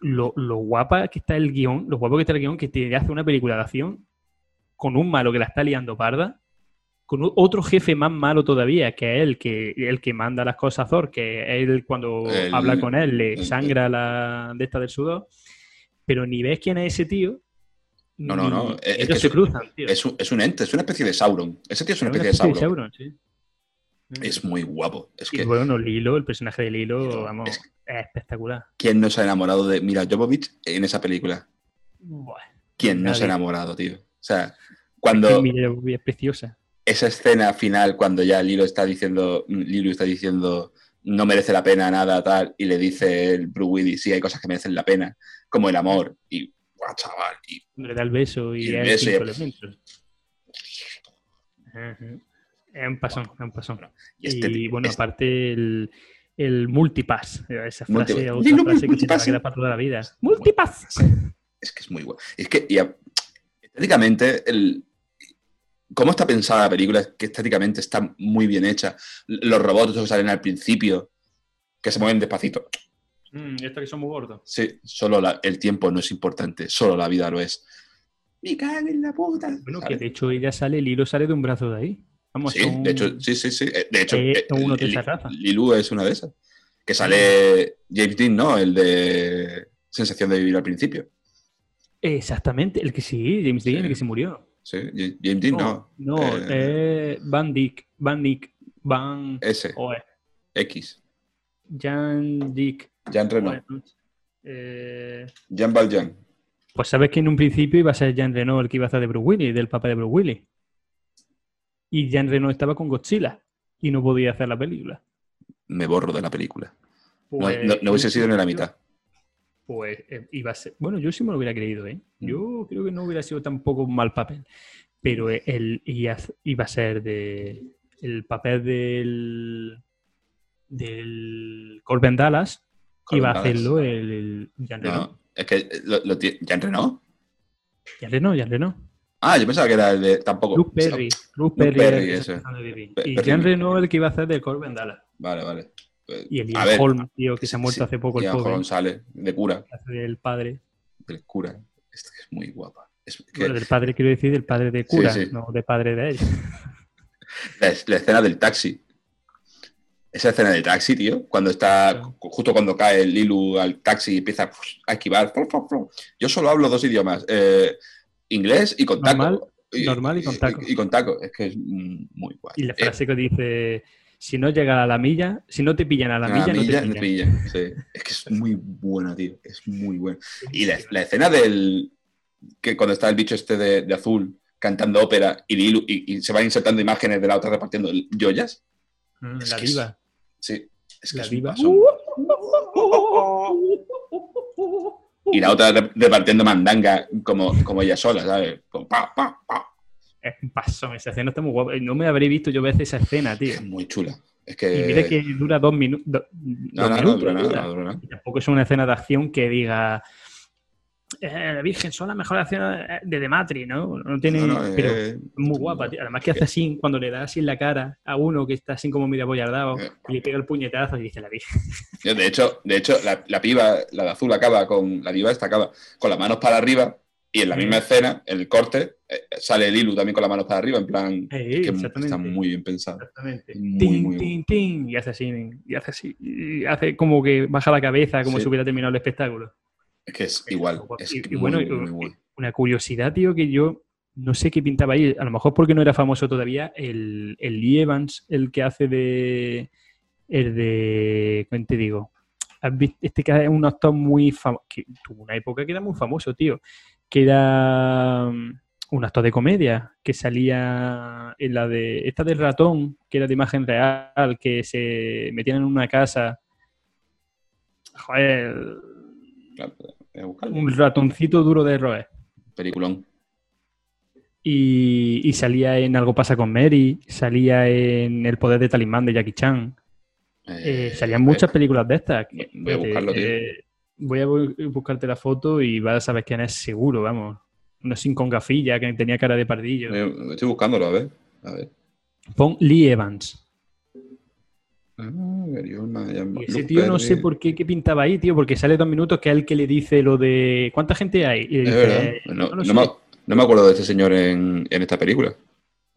lo, lo guapa que está el guion, lo guapo que está el guion que te hace una película de acción con un malo que la está liando parda, con otro jefe más malo todavía, que es el que, el que manda las cosas a Thor, que él cuando El- habla con él le el- sangra la de esta del sudor, pero ni ves quién es ese tío. No, no, no. es ellos que se es, cruzan, tío. es un, es un ente, es una especie de Sauron. Ese tío es una Es especie de Sauron. sí. Es muy guapo. Es Y que, bueno, Lilo, el personaje de Lilo, Lilo, vamos, es- es espectacular. ¿quién no se ha enamorado de Mira Jovovich en esa película? Buah, ¿Quién no se ha enamorado, tío? O sea, cuando Jovovich es preciosa. Esa escena final, cuando ya Lilo está diciendo, Lilo está diciendo, no merece la pena nada, tal, y le dice el Bruce Willis, sí, hay cosas que merecen la pena, como el amor, y, guau, chaval, y Le da el beso y, Y el es beso. Es un pasón, es un pasón. y este y bueno, este- aparte el, el multipass, esa frase, otra Lilo, frase que se te va a multipass. quedar para toda la vida. Multipass. es que es muy guapo. Es que, y estéticamente, el, cómo está pensada la película, que estéticamente está muy bien hecha. Los robots que salen al principio, que se mueven despacito. Mm, esto que son muy gordos. Sí, solo la- el tiempo no es importante, solo la vida lo es. ¡Me cago en la puta! Bueno, que de hecho ella sale, el hilo sale de un brazo de ahí. Vamos, Sí, son- de hecho, sí, sí, sí. Eh, De hecho, Eh, eh, uno de. Lilu es una de esas. Que sale James Dean, ¿no? El de Sensación de vivir al principio. Exactamente, el que sí, James Dean, Sí. el que se murió. Sí, Ja- James Dean, no. no, Eh, eh, Van Dyck, Van Dyck, Van... Ese, Joder, X. Jan Dick. Jean Reno. Joder, eh, Jean Valjean. Pues sabes que en un principio iba a ser Jean Reno el que iba a hacer de Bruce Willis, del papá de Bruce Willis. Y Jean Reno estaba con Godzilla y no podía hacer la película. Me borro de la película. No, Pues, no- no hubiese sido ni la mitad. Pues eh, iba a ser. Bueno, yo sí me lo hubiera creído, ¿eh? Mm. Yo creo que no hubiera sido tampoco un mal papel. Pero él iba a- iba a ser de. El papel del. del Corbin Dallas iba a Corbin hacerlo el, el Jean Reno. No, es que lo, lo Jean Reno. Jean Reno, Jean Reno. Ah, yo pensaba que era el de. Tampoco. Luke Perry. Luke Luke Perry, Perry, de Perry. Pe- Y Perry. Jean Reno el que iba a hacer de Corbin Dallas. Vale, vale. Pues, Y el Ian Holm, tío, que se ha muerto sí, hace poco el Ian. Holm sale de cura. del padre. Del cura. Es que es muy guapa. Es que Bueno, del padre quiero decir del padre de cura, sí. no de padre de él. la, la escena del taxi. Esa escena del taxi, tío, cuando está, justo cuando cae el Lilu al taxi y empieza a esquivar. Yo solo hablo dos idiomas, eh, inglés y con taco. Normal- normal y con taco. Y, con taco, es que es muy guay. Y la Eh, frase que dice, si no llega a la milla, si no te pillan a la a milla, no milla, te no pillan. pillan, sí. Es que es muy buena, tío. Es muy buena. Y la, la escena del. que cuando está el bicho este de, de azul cantando ópera y, Lilu- y, y se van insertando imágenes de la otra repartiendo joyas. Mm, la es- diva. Sí, es que La es diva. Y la otra rep- repartiendo mandanga como, como ella sola, ¿sabes? Pa, pa, pa. Es un pasón, esa escena está muy guapa. No me habré visto yo veces esa escena, tío. Es muy chula. Es Y que. mira que dura dos, minu- do- No, dos no, no, minutos. dura dura. no dura nada. Y tampoco es una escena de acción que diga, "Eh, la Virgen son las mejores acciones de The Matrix, ¿no? No tiene... No, no, pero eh, muy guapa, tío. Además que hace así, cuando le da así en la cara a uno que está así como medio apoyardado, Eh. y le pega el puñetazo y dice la Virgen. De hecho, de hecho la, la piba, la de azul acaba con. La diva esta acaba con las manos para arriba y en la misma escena, en el corte, eh, sale el Lilu también con las manos para arriba, en plan. Que está muy bien pensado. Exactamente. Muy, tin, muy tin, tin, y hace así, y hace así, y hace como que baja la cabeza, como Sí. si hubiera terminado el espectáculo. Es que es igual. Es Y- que y bueno, muy, bueno. Una curiosidad, tío, que yo no sé qué pintaba ahí, a lo mejor porque no era famoso todavía, el, el Lee Evans, el que hace de. El de. ¿Cómo te digo? Este que es un actor muy famoso. Tuvo una época que era muy famoso, tío. Que era mm, un actor de comedia que salía en la de. Esta del ratón, que era de imagen real, que se metían en una casa. Joder, buscarlo. un ratoncito duro de roer. Peliculón. Y, y salía en Algo pasa con Mary, salía en El poder de Talismán de Jackie Chan. Eh, Eh, salían muchas películas de estas. voy a buscarlo, tío. eh, voy a bu- buscarte la foto y vas a saber quién es seguro, vamos. Uno sin con gafilla, que tenía cara de pardillo. eh, estoy buscándolo, a ver. A ver. Pon Lee Evans. Ah, Y ese tío no sé por qué, qué pintaba ahí, tío, porque sale dos minutos que es el que le dice lo de ¿cuánta gente hay? Y dice, verdad. No, "No lo no sé". me, no me acuerdo de este señor en, en esta película.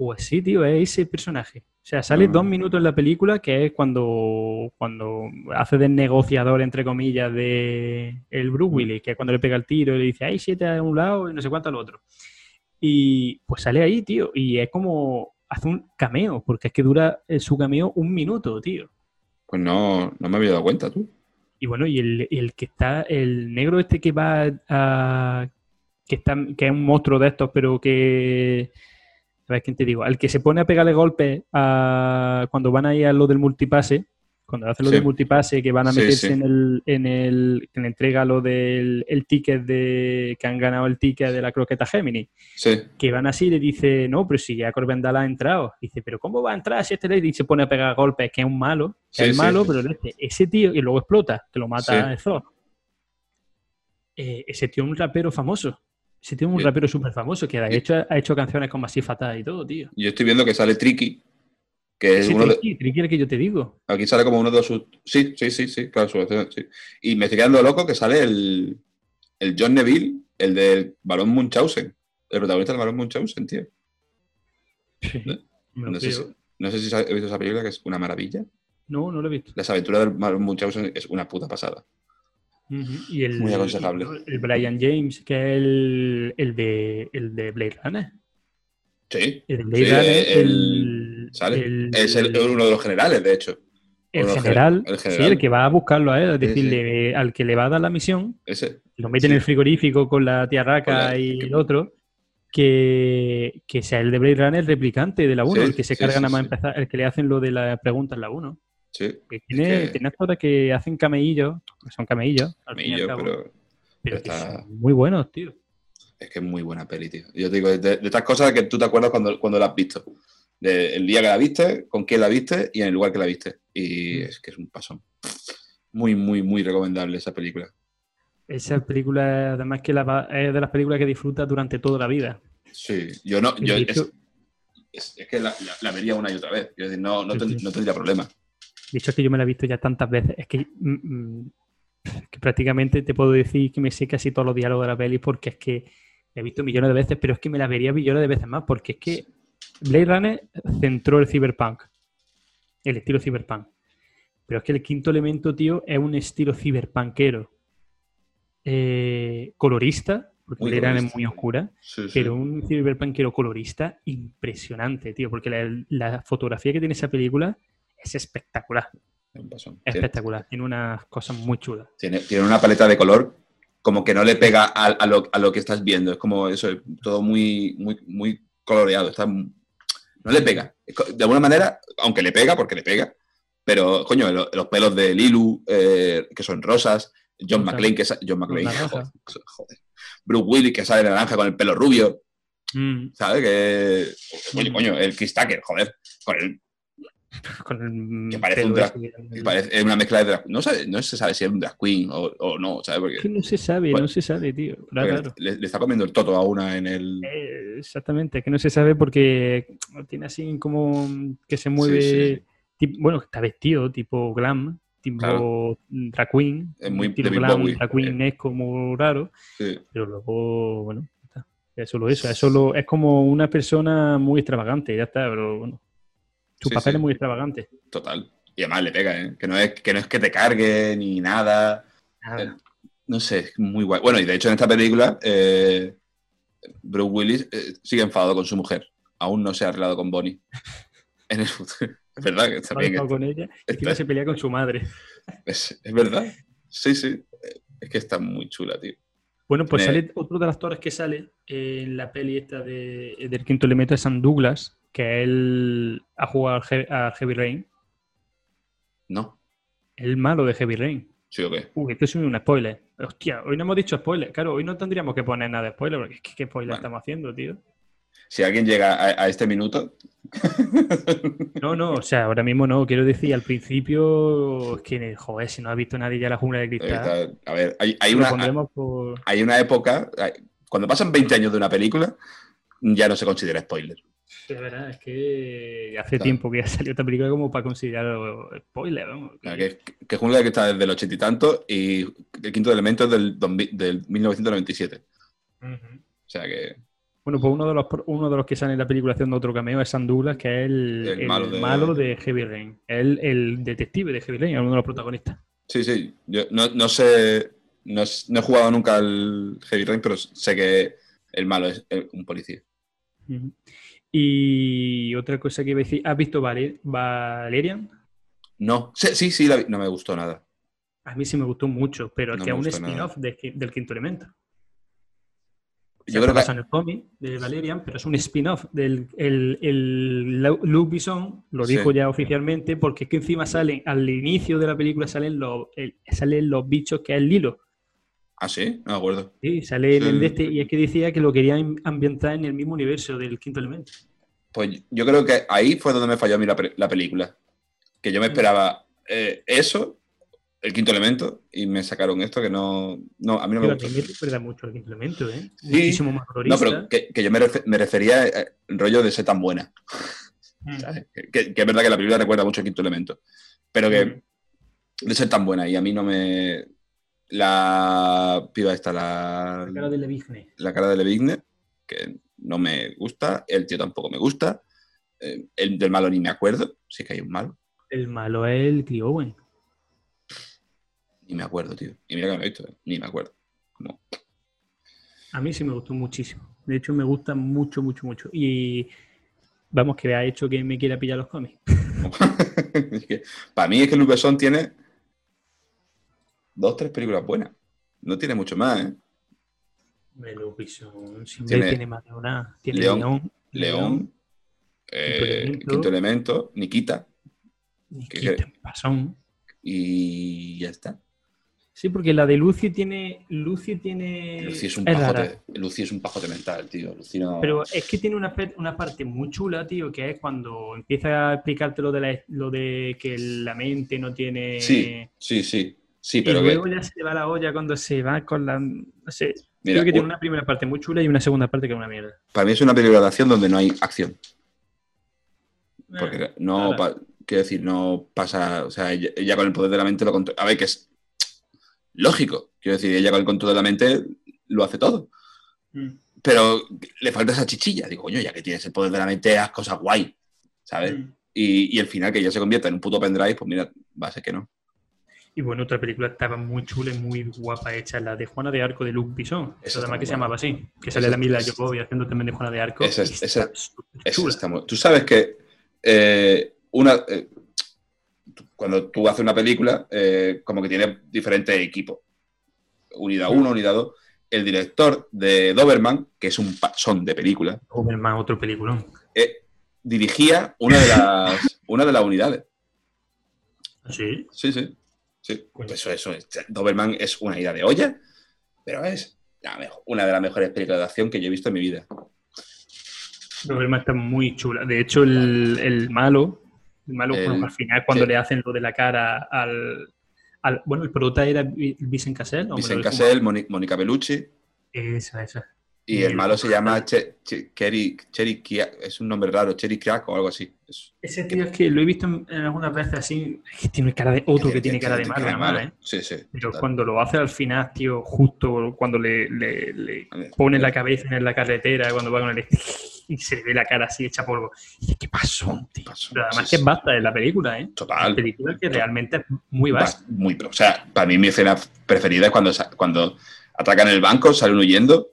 Pues sí, tío, es ese personaje. O sea, sale Ah. dos minutos en la película, que es cuando, cuando hace de negociador, entre comillas, de el Bruce Willis, que es cuando le pega el tiro y le dice, hay siete a un lado y no sé cuánto al otro. Y pues sale ahí, tío, y es como hace un cameo, porque es que dura eh, su cameo un minuto, tío. Pues no, no me había dado cuenta, tú. Y bueno, y el, el que está, el negro este que va a. que está, que es un monstruo de estos, pero que. A ver quién te digo. Al que se pone a pegarle golpes a, cuando van ahí a lo del multipase, cuando hacen lo Sí. del multipase, que van a meterse sí. en el, en el. que le entrega lo del el ticket de. que han ganado el ticket de la croqueta Gemini. Que van así y le dice, no, pero si ya Corbendal ha entrado. Dice, pero ¿cómo va a entrar si este lady se pone a pegar golpes? Que es un malo, que es malo, pero este, ese tío, y luego explota, que lo mata el Thor. Eh, ese tío es un rapero famoso. Tío es un rapero súper famoso, que de hecho ha hecho canciones con Massive Attack y todo, tío. Yo estoy viendo que sale Tricky, que es Ese uno de, Tricky, el que yo te digo. Aquí sale como uno de sus. Sí, sí, sí, sí, claro, su sí. Y me estoy quedando loco que sale el, el John Neville, el del Barón Munchausen. El protagonista del Barón Munchausen, tío. Sí, ¿Eh? No sé, si, no sé si has visto esa película que es una maravilla. no, no lo he visto. Las aventuras del Barón Munchausen es una puta pasada. Y el, Muy aconsejable. El Brian James, que es el, el, de, el de Blade Runner. Sí, El de Blade Sí, Runner, el- el, sale. el- es el- uno de los generales, de hecho. El general, gener- el sí, el que va a buscarlo a él, es Sí, decirle, al que le va a dar la misión, Ese. lo mete en el frigorífico con la tiarraca la- y el otro, que, que sea el de Blade Runner replicante de la 1, Sí, el que se carga nada más empezar, el que le hacen lo de las preguntas en la 1. Sí, Que tiene, que- tiene actores que hacen cameillos, son cameillos, pero pero está- muy buenos, tío. es que es muy buena peli, tío. Yo te digo, de, de estas cosas que tú te acuerdas cuando, cuando la has visto. De el día que la viste, con quién la viste y en el lugar que la viste. Y Mm. es que es un pasón. Muy, muy, muy recomendable esa película. Esa película, además que la es de las películas que disfrutas durante toda la vida. Sí, yo no, yo es, es- es que la, la- la vería una y otra vez. Es decir, no, no, ten- no tendría problema. De hecho, es que yo me la he visto ya tantas veces. Es que, mm, mm, que prácticamente te puedo decir que me sé casi todos los diálogos de la peli porque es que la he visto millones de veces, pero es que me la vería millones de veces más porque es que Blade Runner centró el cyberpunk, el estilo cyberpunk. Pero es que el quinto elemento, tío, es un estilo cyberpunkero. eh, colorista, porque Muy Blade Runner es muy oscura, Sí, sí. pero un cyberpunkero colorista impresionante, tío, porque la, la fotografía que tiene esa película es espectacular. Espectacular. Tiene unas cosas muy chulas. tiene- tiene una paleta de color como que no le pega a, a lo, a lo que estás viendo. Es como eso, todo muy, muy, muy coloreado. Está, no le pega. De alguna manera, aunque le pega, porque le pega, pero, coño, lo- los pelos de Lilu, eh, que son rosas, John. McClane, que John McClane, joder, joder. Bruce Willis, que sale de naranja con el pelo rubio, Mm, ¿sabes? Que, oye, Mm. coño, el Chris Tucker, joder, con el, con el Que parece un drag- que parece una mezcla de drag, no, sabe- no se sabe si es un drag queen o, o no, ¿sabes? Es que Porque, no se sabe, Bueno, no se sabe, tío. Claro, le, le está comiendo el toto a una en el... Eh, exactamente, es que no se sabe porque tiene así como que se mueve. sí. tip- bueno, está vestido tipo glam, tipo Claro. drag queen. Es muy David glam, drag queen es como raro. Sí. Pero luego, bueno, ya está. Es solo eso. Es, solo, es como una persona muy extravagante, ya está. Pero bueno, su Sí, papel sí. es muy extravagante. Total. Y además le pega, ¿eh? Que no es que, no es que te cargue ni nada. Nada. No sé, es muy guay. Bueno, y de hecho en esta película, eh, Bruce Willis eh, sigue enfadado con su mujer. Aún no se ha arreglado con Bonnie. En el futuro. Es verdad que Va también enfadado con ella. Y encima se pelea con su madre. es, es verdad. Sí, sí. Es que está muy chula, tío. Bueno, pues Tiene- sale otro de los actores que sale en la peli esta de, del quinto elemento es Sam Douglas, que él ha jugado a Heavy Rain, ¿No? el malo de Heavy Rain. ¿Sí o qué? Uy, esto es un spoiler. Hostia, hoy no hemos dicho spoiler. Claro, hoy no tendríamos que poner nada de spoiler, porque es que qué spoiler Bueno. estamos haciendo, tío. Si alguien llega a, a este minuto, No, no, o sea, ahora mismo no. Quiero decir, al principio, es que, joder, si no ha visto nadie ya la jungla de cristal, a ver, hay, una, por... hay una época, cuando pasan 20 años de una película, ya no se considera spoiler. De verdad, es que hace Claro. tiempo que ya salió esta película como para considerarlo spoiler, vamos. Que, que Jungla de Cristal es del ochenta y tanto y el quinto elemento es del, 2000 del 1997. Ujú. O sea que Bueno, pues uno de los uno de los que sale en la película haciendo otro cameo es Sam Douglas, que es el, El el malo de- malo de Heavy Rain. El, el detective de Heavy Rain, es uno de los protagonistas. Sí, sí. Yo no, no sé. No, es- no he jugado nunca al Heavy Rain, pero sé que el malo es un policía. Ujú. Y otra cosa que iba a decir, ¿has visto Valer- Valerian? No, sí, sí, sí, la vi- no me gustó nada. A mí sí me gustó mucho, pero es No que es un spin-off de- del quinto elemento. Yo creo que. en el cómic de Valerian, pero es un spin-off del el, el Lu- Luke Besson, lo Sí. dijo ya oficialmente, porque es que encima salen, al inicio de la película salen los, el- salen los bichos que es el Lilo. Ah, sí, no me acuerdo. Sí, sale en Sí. el de este, y es que decía que lo querían ambientar en el mismo universo del quinto elemento. Pues yo creo que ahí fue donde me falló a mí la, pe- la película. Que yo me esperaba eh, eso, el quinto elemento, y me sacaron esto que no. No, a mí no me Pero a gustó. mí me recuerda mucho al quinto elemento, ¿eh? Sí. Muchísimo más No, pero que, que yo me, refe- me refería al rollo de ser tan buena. Mm. ¿sabes? Que, es verdad que la película recuerda mucho al quinto elemento. Pero que Mm. de ser tan buena y a mí no me. La piba esta, la, La cara de Levigne. la cara de Levigne, que no me gusta, el tío tampoco me gusta, eh, el del malo ni me acuerdo, sí que hay un malo, El malo es el Clio Owen. ni me acuerdo, tío. Y mira que me he visto, eh, ni me acuerdo. Como- A mí sí me gustó muchísimo. De hecho, me gusta mucho, mucho, mucho. Y vamos, que ha hecho que me quiera pillar los cómics. Es que, para mí es que Luc Besson tiene dos, tres películas buenas. No tiene mucho más, ¿eh? Me lo piso. Siempre Tiene tiene, más de una. Tiene León, León. León, eh, Elemento. Quinto Elemento, Nikita, Nikita, que- Pasón. y ya está. Sí, porque la de Lucy tiene. Lucy tiene. Lucy es un rara. pajote, Lucy es un pajote mental, tío. Pero es que tiene una, una parte muy chula, tío, que es cuando empieza a explicarte lo de, la- lo de que la mente no tiene. Sí, sí, sí. Sí, Y pero que- luego ya se va la olla cuando se va con la. No sé. Mira, creo que tiene una primera parte muy chula y una segunda parte que es una mierda. para mí es una película de acción donde no hay acción. Porque Eh, no, pa- quiero decir, no pasa, o sea, ella, ella con el poder de la mente lo controla. A ver, que es lógico. Quiero decir, ella con el control de la mente lo hace todo. Mm. Pero le falta esa chichilla. Digo, coño, ya que tienes el poder de la mente, haz cosas guay, ¿sabes? Mm. Y, y el final, que ella se convierta en un puto pendrive, pues mira, va a ser que no. Y bueno, otra película estaba muy chula y muy guapa hecha, la de Juana de Arco de Luc Bisson. Esa además que se llamaba así. Que sale la Mila Jovovich haciendo también de Juana de Arco. Esa es- esa- está muy- Tú sabes que eh, una, eh, cuando tú haces una película, eh, como que tiene diferentes equipos. Unidad 1, unidad 2. El director de Doberman, que es un pasón de película, Doberman, otro peliculón. eh, dirigía una de las, una de las unidades. Sí. Sí, sí. Sí. Coño. Eso, eso. es- Doberman es una idea de olla, pero es una de las mejores películas de acción que yo he visto en mi vida. Doberman está muy chula. De hecho, el, el malo, el malo El- bueno, al final, cuando sí. le hacen lo de la cara al. al- bueno, el prota era Vi- Vicent Cassel. ¿o me lo Vicent Cassel, Mónica Bellucci. Esa, esa. Y Y el el- malo se llama che, che- Cherry, Cherry es un nombre raro, Cherry Crack o algo así. Es- Ese tío es que lo he visto en, en algunas veces así. Es que tiene cara de. Otro que, tiene cara de malo, además, ¿eh? Sí, sí. Pero cuando lo hace al final, tío, justo cuando le, le- le pone la cabeza en la carretera, cuando va con el y se le ve la cara así hecha polvo. Y ¿qué pasó, tío? Pasó, Pero además sí, que es basta en la película, ¿eh? Total. La película que realmente es muy basta. Muy. O sea, para mí mi escena preferida es cuando, cuando atacan el banco, salen huyendo,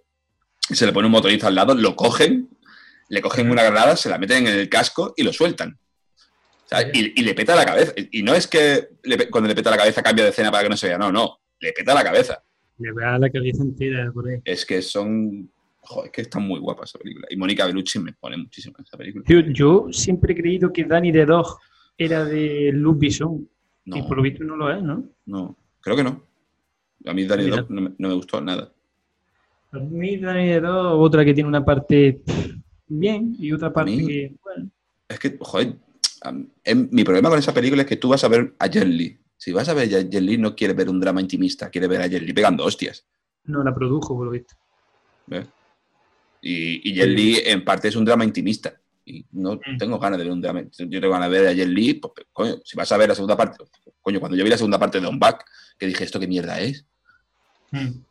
se le pone un motorista al lado, lo cogen, le cogen una granada, se la meten en el casco y lo sueltan. O sea, y, y le peta la cabeza. Y no es que le cuando le peta la cabeza cambia de escena para que no se vea, no, no. Le peta la cabeza. Le vea la cabeza entera por ahí. Es que son. Joder, es que está muy guapa esa película. Y Mónica Bellucci me pone muchísimo en esa película. Tío, yo siempre he creído que Danny the Dog era de Luke Besson. Y por lo visto no lo es, ¿no? no, creo que no. A mí Danny. Dog no me gustó nada. Dog, otra que tiene una parte bien y otra parte mí- que, bueno, Es que, joder, em- mi problema con esa película es que tú vas a ver a Jet Li. Si vas a ver a Jet Li, no quiere ver un drama intimista, quiere ver a Jet Li pegando hostias. no la produjo, por lo visto. ¿ves? Y, y Jet Sí. Li, en parte, es un drama intimista. Y no Mm. tengo ganas de ver un drama. Yo tengo ganas de ver a Jet Li, pues, coño, si vas a ver la segunda parte, coño, cuando yo vi la segunda parte de On Back, que dije, ¿esto qué mierda es? Mm.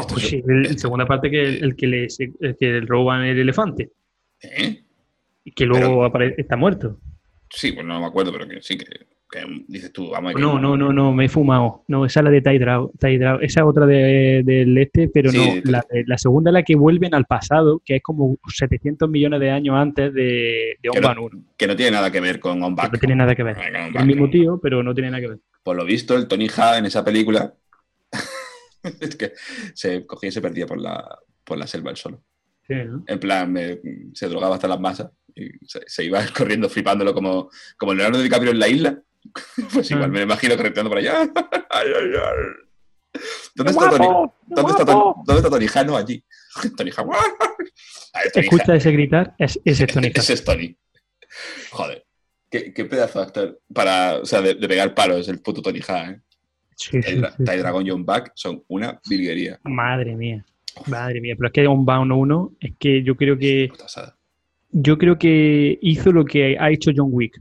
Esto Ojo, es- sí, el- esto- segunda parte que el, el que le el que roban el elefante ¿Eh? y que luego apare- está muerto. Sí, pues no me acuerdo, pero que sí, que, que dices tú, vamos No, no, no, no, me he fumado. No, esa es la de Tai Dragon. Tai Dragon. Esa es otra de- del este, pero Sí, no. La, de- la segunda es la que vuelven al pasado, que es como 700 millones de años antes de, de Onban no, 1. que no tiene nada que ver con On Que Back. no tiene nada que ver. Con el mismo tío, pero no tiene nada que ver. Por lo visto, el Tony Ha en esa película es que se cogía y se perdía por la, por la selva el solo. Sí, ¿no? En plan, me- se drogaba hasta las masas y se, se iba corriendo flipándolo como, como Leonardo DiCaprio en la isla. Pues igual Ah. me imagino correteando por allá. Ay, ay, ay. ¿Dónde está ¡Guapo! Tony? ¿Dónde está. Tony, ¿Dónde está Tony Ha? No, allí. Tony Ha. Ay, Tony Ha. Escucha ese gritar, es, ese es Tony. Ese es Tony. Joder. Qué, qué pedazo de actor para, o sea, de, de pegar palos el puto Tony Ha, ¿eh? Sí, sí, sí. Ty Dragon y John Back son una virguería. Madre mía. Madre mía. Pero es que Onbound 1 es que yo creo que yo creo que hizo lo que ha hecho John Wick.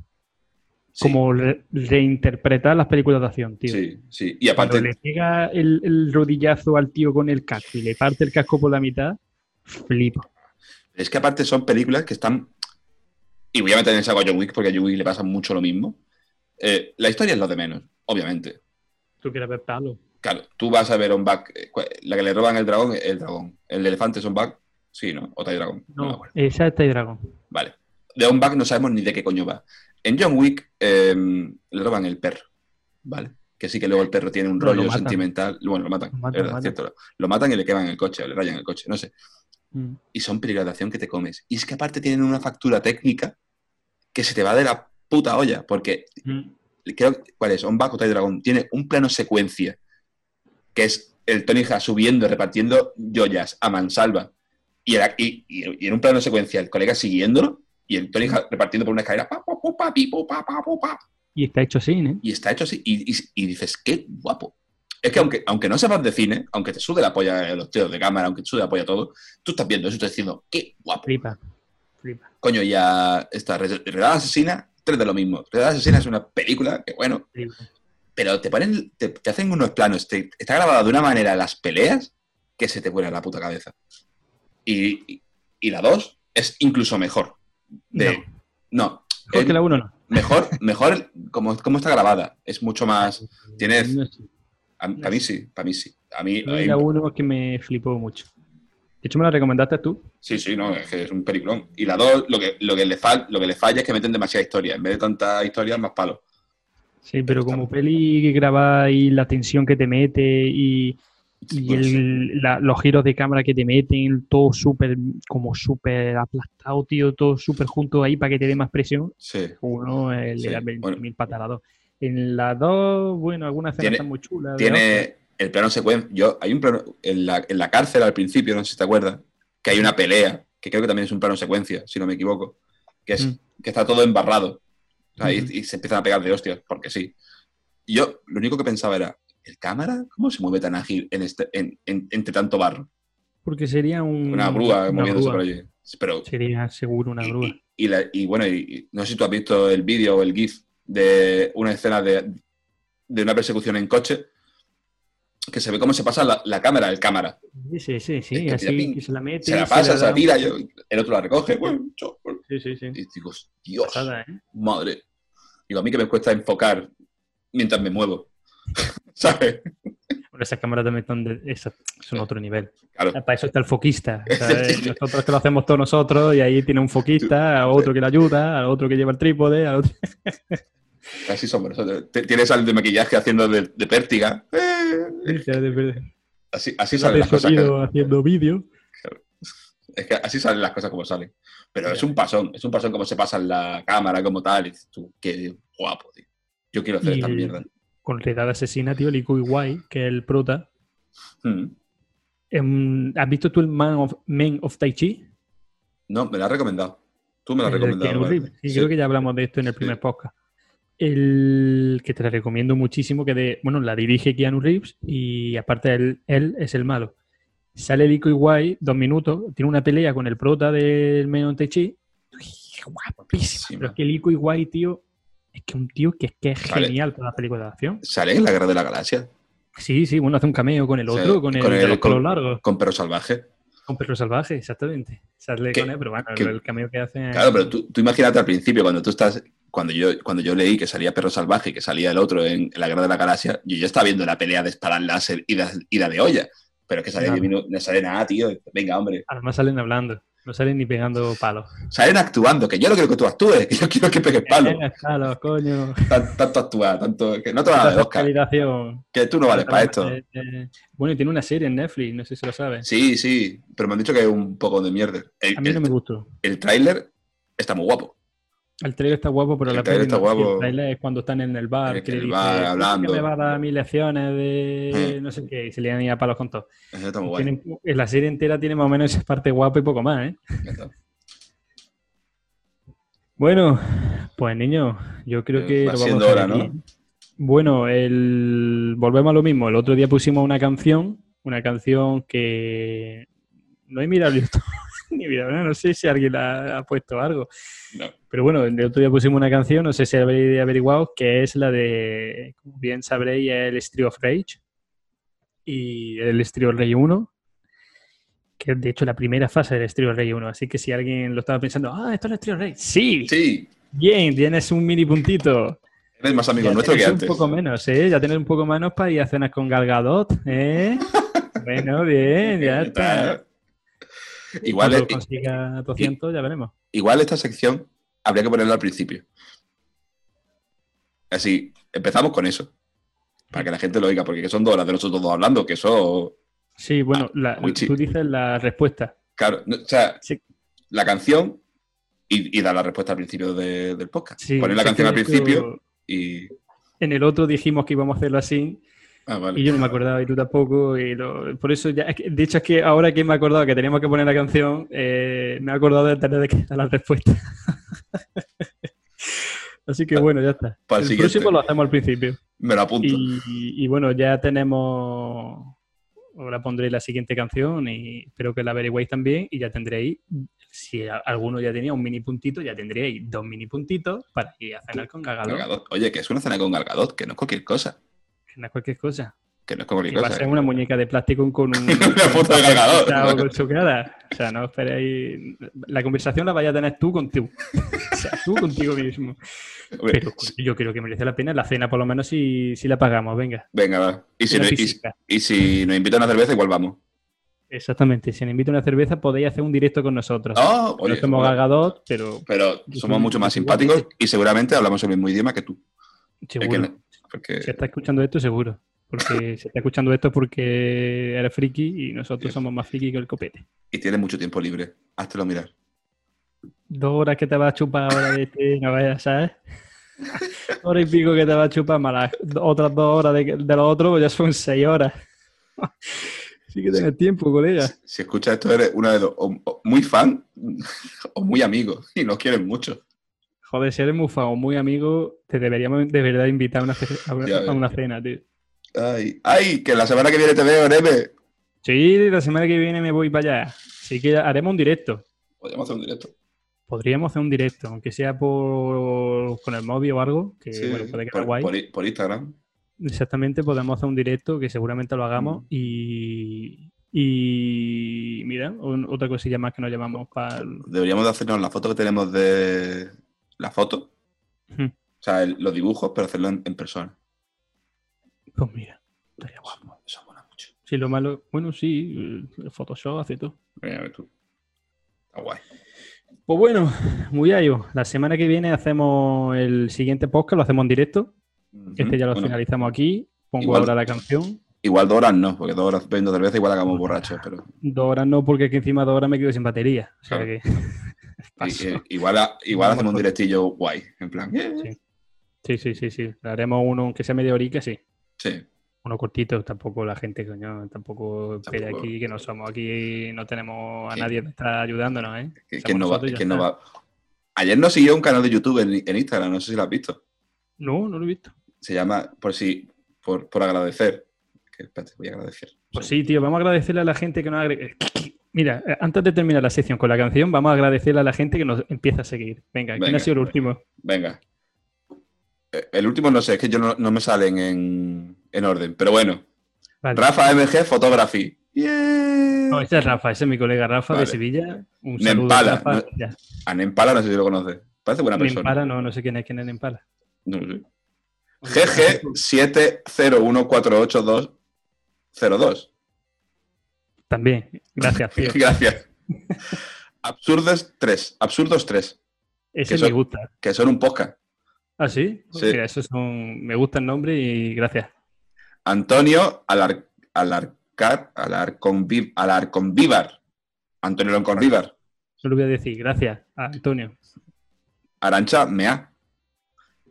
Como re- reinterpretar las películas de acción, tío. Sí, sí. Y Cuando aparte, le pega el, el rodillazo al tío con el casco y le parte el casco por la mitad, flipo. es que aparte son películas que están. Y voy a meter en esa a John Wick porque a John Wick le pasa mucho lo mismo. Eh, la historia es lo de menos, obviamente. Tú quieres ver palo. Claro, tú vas a ver On Back. eh, La que le roban el dragón, el dragón. El elefante es On Back. Sí, ¿no? O Ty Dragon. No, No, esa es Tai Dragon. Vale. De On Back no sabemos ni de qué coño va. En John Wick eh, le roban el perro. ¿Vale? Que sí que luego el perro tiene un lo rollo sentimental. Bueno, lo matan. Lo matan, es verdad, lo matan. cierto. Lo matan y le queman el coche, o le rayan el coche, no sé. Mm. Y son de acción que te comes. Y es que aparte tienen una factura técnica que se te va de la puta olla. Porque Mm. Creo ¿cuál es? On Back o Dragon tiene un plano secuencia que es el Tony Ha subiendo, repartiendo joyas a mansalva y, en un plano secuencia el colega siguiéndolo y el Tony Ha repartiendo por una escalera pa, pa, pa, pi, pa. Y está hecho así, ¿eh? y está hecho así y, dices, qué guapo. Es que aunque, aunque no sepas de cine, aunque te sude la polla los tíos de cámara, aunque te sude la polla todo, tú estás viendo eso y estás diciendo, qué guapo. Flipa. Flipa. Coño, ya está. Redada Asesina, tres de lo mismo. Redada Asesina es una película que, bueno, pero te ponen, te, te hacen unos planos, te- está grabada de una manera las peleas que se te vuela la puta cabeza. Y, y- y la 2 es incluso mejor. De, no. Mejor es que la 1 no. mejor, mejor como, como está grabada. Es mucho más. Tiene. No sé. A, a mí sí, para mí sí. A mí. Mí- la 1 es que me flipó mucho. De hecho, me la recomendaste tú. sí, sí, no, es que es un peliculón. Y la 2, lo que, lo, que le fal- lo que le falla es que meten demasiada historia. En vez de tanta historia, más palo. Sí, pero como peli grabada y la tensión que te mete y, y Pues el- la- los giros de cámara que te meten, todo súper, como súper aplastado, tío, todo súper junto ahí para que te dé más presión. Sí. Uno eh, le da 20.000 bueno. patas a la dos. En la dos, bueno, algunas escenas están muy chulas. tiene el plano secuencia. Yo, hay un plano en la, en la cárcel al principio, no sé si te acuerdas, que hay una pelea, que creo que también es un plano secuencia, si no me equivoco, que es Mm. que está todo embarrado. O sea, y- Ujú. y, se empiezan a pegar de hostias, porque sí. Y yo lo único que pensaba era, ¿el cámara cómo se mueve tan ágil en este, en- en- entre tanto barro? Porque sería un, Una grúa una moviéndose grúa. por allí. Pero Sería seguro una y- grúa. Y, y la- y bueno, y, y no sé si tú has visto el vídeo o el GIF de una escena de, de una persecución en coche, que se ve cómo se pasa la, la cámara, el cámara. Sí, sí, sí, Es sí, que tira así ping. que se la mete. Se la se pasa, se la tira, yo- el otro la recoge. bueno, Sí, sí, sí. Y digo, Dios, Pasada, ¿eh? madre. Digo, a mí que me cuesta enfocar mientras me muevo. ¿Sabes? Bueno, esas cámaras también están de, esas son otro nivel. Claro. Para eso está el foquista. ¿sabes? Nosotros que lo hacemos todos nosotros y ahí tiene un foquista, a otro que le ayuda, a otro que lleva el trípode, a otro... Así somos nosotros. Te- Tienes al de maquillaje haciendo de, de pértiga. Eh, Así, así salen las cosas. que- haciendo vídeo. Es que así salen las cosas como salen. Pero es un pasón, es un pasón como se pasa en la cámara, como tal. Y tú, qué guapo, tío. Yo quiero hacer Y esta mierda. Con Redada Asesina, tío, el Iguai, que es el prota. Mm. Em, ¿Has visto tú el Man of, Man of Tai Chi? No, me la has recomendado. Tú me la has recomendado. ¿vale? Sí, Sí. creo que ya hablamos de esto en el Sí. primer podcast. El que te la recomiendo muchísimo, que de, bueno, la dirige Keanu Reeves y aparte él, él es el malo. Sale Lico Iguay, dos minutos, tiene una pelea con el prota del Man of Tai Chi. Uy, Guapísima. Guapísima. Pero es que Lico Iguay, tío, es que un tío que es, que es genial para las películas de acción. Sale en la Guerra de la Galaxia. Sí, sí, bueno, hace un cameo con el O sea, otro, con el, con de el- los con- largos. Con perro salvaje. Con perro salvaje, exactamente. Sale con él, pero bueno, el cameo que hace. Claro, pero tú, tú imagínate al principio, cuando tú estás. Cuando yo, cuando yo leí que salía Perro Salvaje y que salía el otro en, la Guerra de la Galaxia, yo ya estaba viendo la pelea de espadas láser y de, y la de olla. Pero es que sale divino- no sale nada, tío. Venga, hombre. Además salen hablando, no salen ni pegando palos. Salen actuando, que yo no quiero que tú actúes, que yo quiero que pegues palos. Eh, palos, coño. Tan- tanto actuar, tanto. Que no te van a dar el Oscar. Que tú no vales para esto. Eh, eh, Bueno, y tiene una serie en Netflix, no sé si lo sabes. Sí, sí, pero me han dicho que es un poco de mierda. El, A mí no el- me gustó. el tráiler está muy guapo. El trailer está guapo, pero El la tráiler peli está no. Guapo. El trailer es cuando están en el bar, En que el le dice, bar, "Dice hablando". que me va a dar mil lecciones de Sí. no sé qué, y se le dan a palos con todo. Eso está muy guay. Tienen- en la serie entera tiene más o menos esa parte guapa y poco más, ¿eh? Ya está. Bueno, pues niño, yo creo Eh, que va lo vamos siendo a hora. ¿no? Bueno, el... volvemos a lo mismo. El otro día pusimos una canción, una canción que no he mirado el YouTube, ni mirado, no sé si alguien la ha puesto algo. No. Pero bueno, el otro día pusimos una canción, no sé si habréis averiguado, que es la de, como bien sabréis, el Street of Rage y el Street of Rage 1, que de hecho la primera fase del Street of Rage 1. Así que si alguien lo estaba pensando, ah, esto es el Street of Rage, sí, Sí, bien, tienes un mini puntito. eres más amigo Ya nuestro que antes. Un poco menos, ¿eh? Ya tener un poco menos para ir a cenas con Gal Gadot, ¿eh? bueno, bien, ya está. Igual, Cuando es- consiga 200, ya veremos. igual esta sección habría que ponerla al principio. Así, empezamos con eso. Para que la gente lo oiga, porque son dos horas de nosotros dos hablando, que eso. Sí, bueno, Ah, tú dices la respuesta. Claro, no, o sea, Sí. la canción y, y dar la respuesta al principio de- del podcast. Sí, Poner la canción al principio y. En el otro dijimos que íbamos a hacerlo así Ah, vale. y yo no me acordaba y tú tampoco. Y lo- por eso ya, es que- de hecho es que ahora que me he acordado que teníamos que poner la canción, eh, me he acordado de tener que dar la respuesta. así que bueno, ya está. Para el el próximo lo hacemos al principio. Me lo apunto. Y, y bueno, ya tenemos. Ahora pondré la siguiente canción y espero que la averigüéis también. Y ya tendréis, si a- alguno ya tenía un mini puntito, ya tendréis dos mini puntitos para ir a cenar con Gagadot. Gal Gadot. Oye, que es una cena con Galgadot, que no es cualquier cosa. Que no es cualquier cosa. Que no es cualquier Que va a cosa. ser una muñeca de plástico con un. Una foto de. Chao, con su cara. O sea, no esperéis. La conversación la vaya a tener tú contigo. O sea, tú contigo mismo. Pero yo creo que merece la pena la cena, por lo menos si, si la pagamos. Venga. Venga, va. Y si, Una no- y- si nos invitan a cerveza, igual vamos. Exactamente. Si os invito a una cerveza, podéis hacer un directo con nosotros. Oh, no somos bueno, Galgadot, pero pero somos mucho más simpáticos y seguramente hablamos el mismo idioma que tú. Es que seguro. Porque Si está escuchando esto, seguro. Porque si está escuchando esto es porque eres friki y nosotros Sí. somos más friki que el copete. y tienes mucho tiempo libre. Háztelo mirar. Dos horas que te vas a chupar ahora de este, no vayas, ¿sabes? Hora y pico que te vas a chupar, más las otras dos horas de, de lo otro, pues ya son seis horas. sí que tienes tiempo, colega. Si, si escuchas esto, eres una de dos. O, o muy fan o muy amigo. Y nos quieres mucho. Joder, si eres muy fan muy amigo, te deberíamos de verdad invitar a una, a una- Ya a ves. una cena, tío. Ay, ay, que la semana que viene te veo, Neme. Sí, la semana que viene me voy para allá. Así que haremos un directo. Podríamos hacer un directo. Podríamos hacer un directo, aunque sea por con el móvil o algo, que Sí, bueno, puede quedar por, guay. por Instagram. Exactamente, podemos hacer un directo que seguramente lo hagamos Mm. y, y mira, un- otra cosilla más que nos llamamos para. Deberíamos de hacernos la foto que tenemos de la foto. Hmm. O sea, el- los dibujos, pero hacerlo en, en persona. Pues mira, estaría guapo. Eso mola mucho. Sí, lo malo, bueno, sí, el Photoshop hace todo. Mira, a ver tú. Está guay. Pues bueno, muy gallo. La semana que viene hacemos el siguiente podcast, lo hacemos en directo. Este ya lo Bueno, finalizamos aquí. Pongo igual- ahora la canción. Igual dos horas no, porque dos horas bebiendo cerveza igual hagamos borrachos, pero Dos horas no, porque aquí encima dos horas me quedo sin batería. O sea Claro. que. paso. i- igual, a- igual Vamos hacemos un directillo guay, en plan, eh, Sí. Sí, sí, sí, sí. Haremos uno que sea media horica, sí. sí, Uno cortito, tampoco la gente, coño, tampoco espera aquí que no somos aquí, no tenemos a nadie que está ayudándonos, ¿eh? que- Somos ¿quién no va? y quién no va? Ayer nos siguió un canal de YouTube en, en Instagram, no sé si lo has visto. No, no lo he visto. Se llama, por si, por, por agradecer. Que, espérate, voy a agradecer. Pues sí, tío, vamos a agradecerle a la gente que nos agregue. Mira, eh, antes de terminar la sección con la canción, vamos a agradecerle a la gente que nos empieza a seguir. Venga, ¿quién Venga. ha sido el último? Venga. Eh, El último no sé, es que yo no, no me salen en, en orden, pero bueno, Vale. Rafa MG Photography. Yeah. No, ese es Rafa, ese es mi colega Rafa Vale. de Sevilla. Un Me saludo, Rafa. no-. A Nempala no sé si lo conoces. Parece buena persona. Nempala, no, no sé quién es quién es Nempala. No lo sé. GG70148202. También, gracias, tío. Gracias. Absurdos 3. Absurdos 3. Ese Que me gusta. Que son un podcast. ¿Ah, sí? Sí. Mira, esos son... Me gusta el nombre y gracias. Antonio Alar, Alarcar, Alarconvi- Alarconvívar. Antonio Alarconvívar. No lo voy a decir. Gracias, a Antonio. Arancha Mea.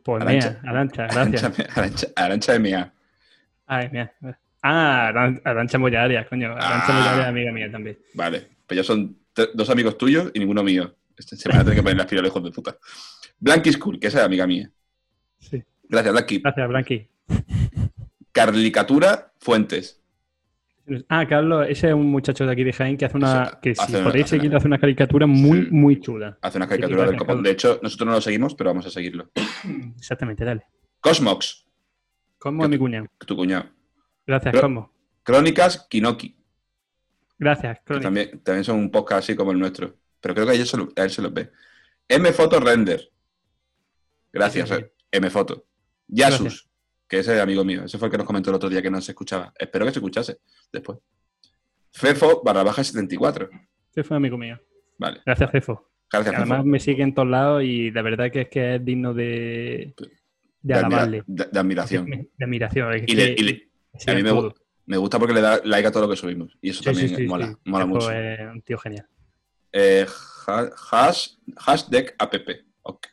Pues Arancha. mía, Arancha, Arancha, gracias. Arancha, Arancha Mea. Ay, mía. Ah, Aran- Arancha Mollaria, coño. Arancha Ah. Mollaria es amiga mía también. Vale. Pues ya son dos amigos tuyos y ninguno mío. Este- Se van a tener que poner las pilas lejos de puta. Blanky School, que esa es amiga mía. Sí. Gracias, Blanky. Gracias, Blanqui. Carlicatura Fuentes. Ah, Carlos, ese es un muchacho de aquí de Jaén que hace una. Que si podéis seguirlo, hace una caricatura muy, Sí. muy chula. Hace una caricatura del copón. De hecho, nosotros no lo seguimos, pero vamos a seguirlo. Exactamente, dale. Cosmox, Cosmo ¿Qué a mi cuñado. tu cuñado. Gracias, Cosmo. Crónicas Kinoki. Gracias, que Crónica. también, también son un podcast así como el nuestro. Pero creo que a, ellos se lo- a él se los ve. M Photo Render. Gracias, Sí, sí, sí. M Photo. Yasus, Gracias. que ese es amigo mío. Ese fue el que nos comentó el otro día que no se escuchaba. Espero que se escuchase después. Fefo barra baja 74. Ese fue amigo mío. Vale. Gracias, Cefo. Gracias, Además me sigue en todos lados y la verdad que es que es digno de, de De, admira- alabarle. de- de admiración. De admiración. Es Y, le- que y le- a mí me, me gusta porque le da like a todo lo que subimos. Y eso Sí, también sí, mola. Mola mucho. es un tío genial. Eh, ha- hash, hashtag app. Ok.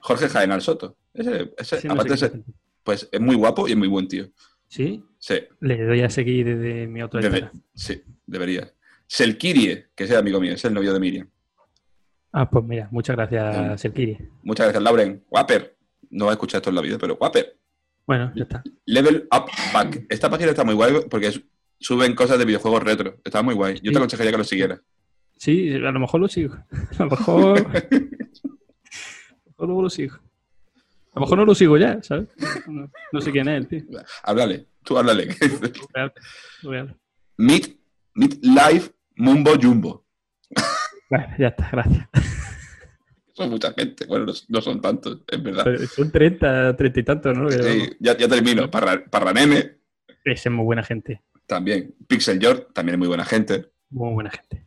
Jorge Jaenal Soto. Ese, ese, no sé aparte ser- hace. pues es muy guapo y es muy buen tío. ¿Sí? Sí, Le doy a seguir desde mi otro debe- sí, debería. Selkirie, que es el amigo mío, es el novio de Miriam. Ah, pues mira, muchas gracias, Serkiri. Muchas gracias, Lauren. Guaper. No va a escuchar esto en la vida, pero Guaper. Bueno, ya está. Level Up Pack. Esta página está muy guay porque suben cosas de videojuegos retro. Está muy guay. Yo Sí. te aconsejaría que lo siguieras. Sí, a lo mejor lo sigo. A lo mejor. a lo mejor lo sigo. A lo mejor no lo sigo ya, ¿sabes? No, no sé quién es el tío. Háblale, tú háblale. Real, real. Meet, Meet Live Mumbo Jumbo. Bueno, ya está, gracias. Son mucha gente. Bueno, no, no son tantos, es verdad. Pero Son 30, 30 y tantos, ¿no? Sí, ya, ya termino. Parra, Parraneme, Ese es muy buena gente. también. Pixel George, también es muy buena gente. Muy buena gente.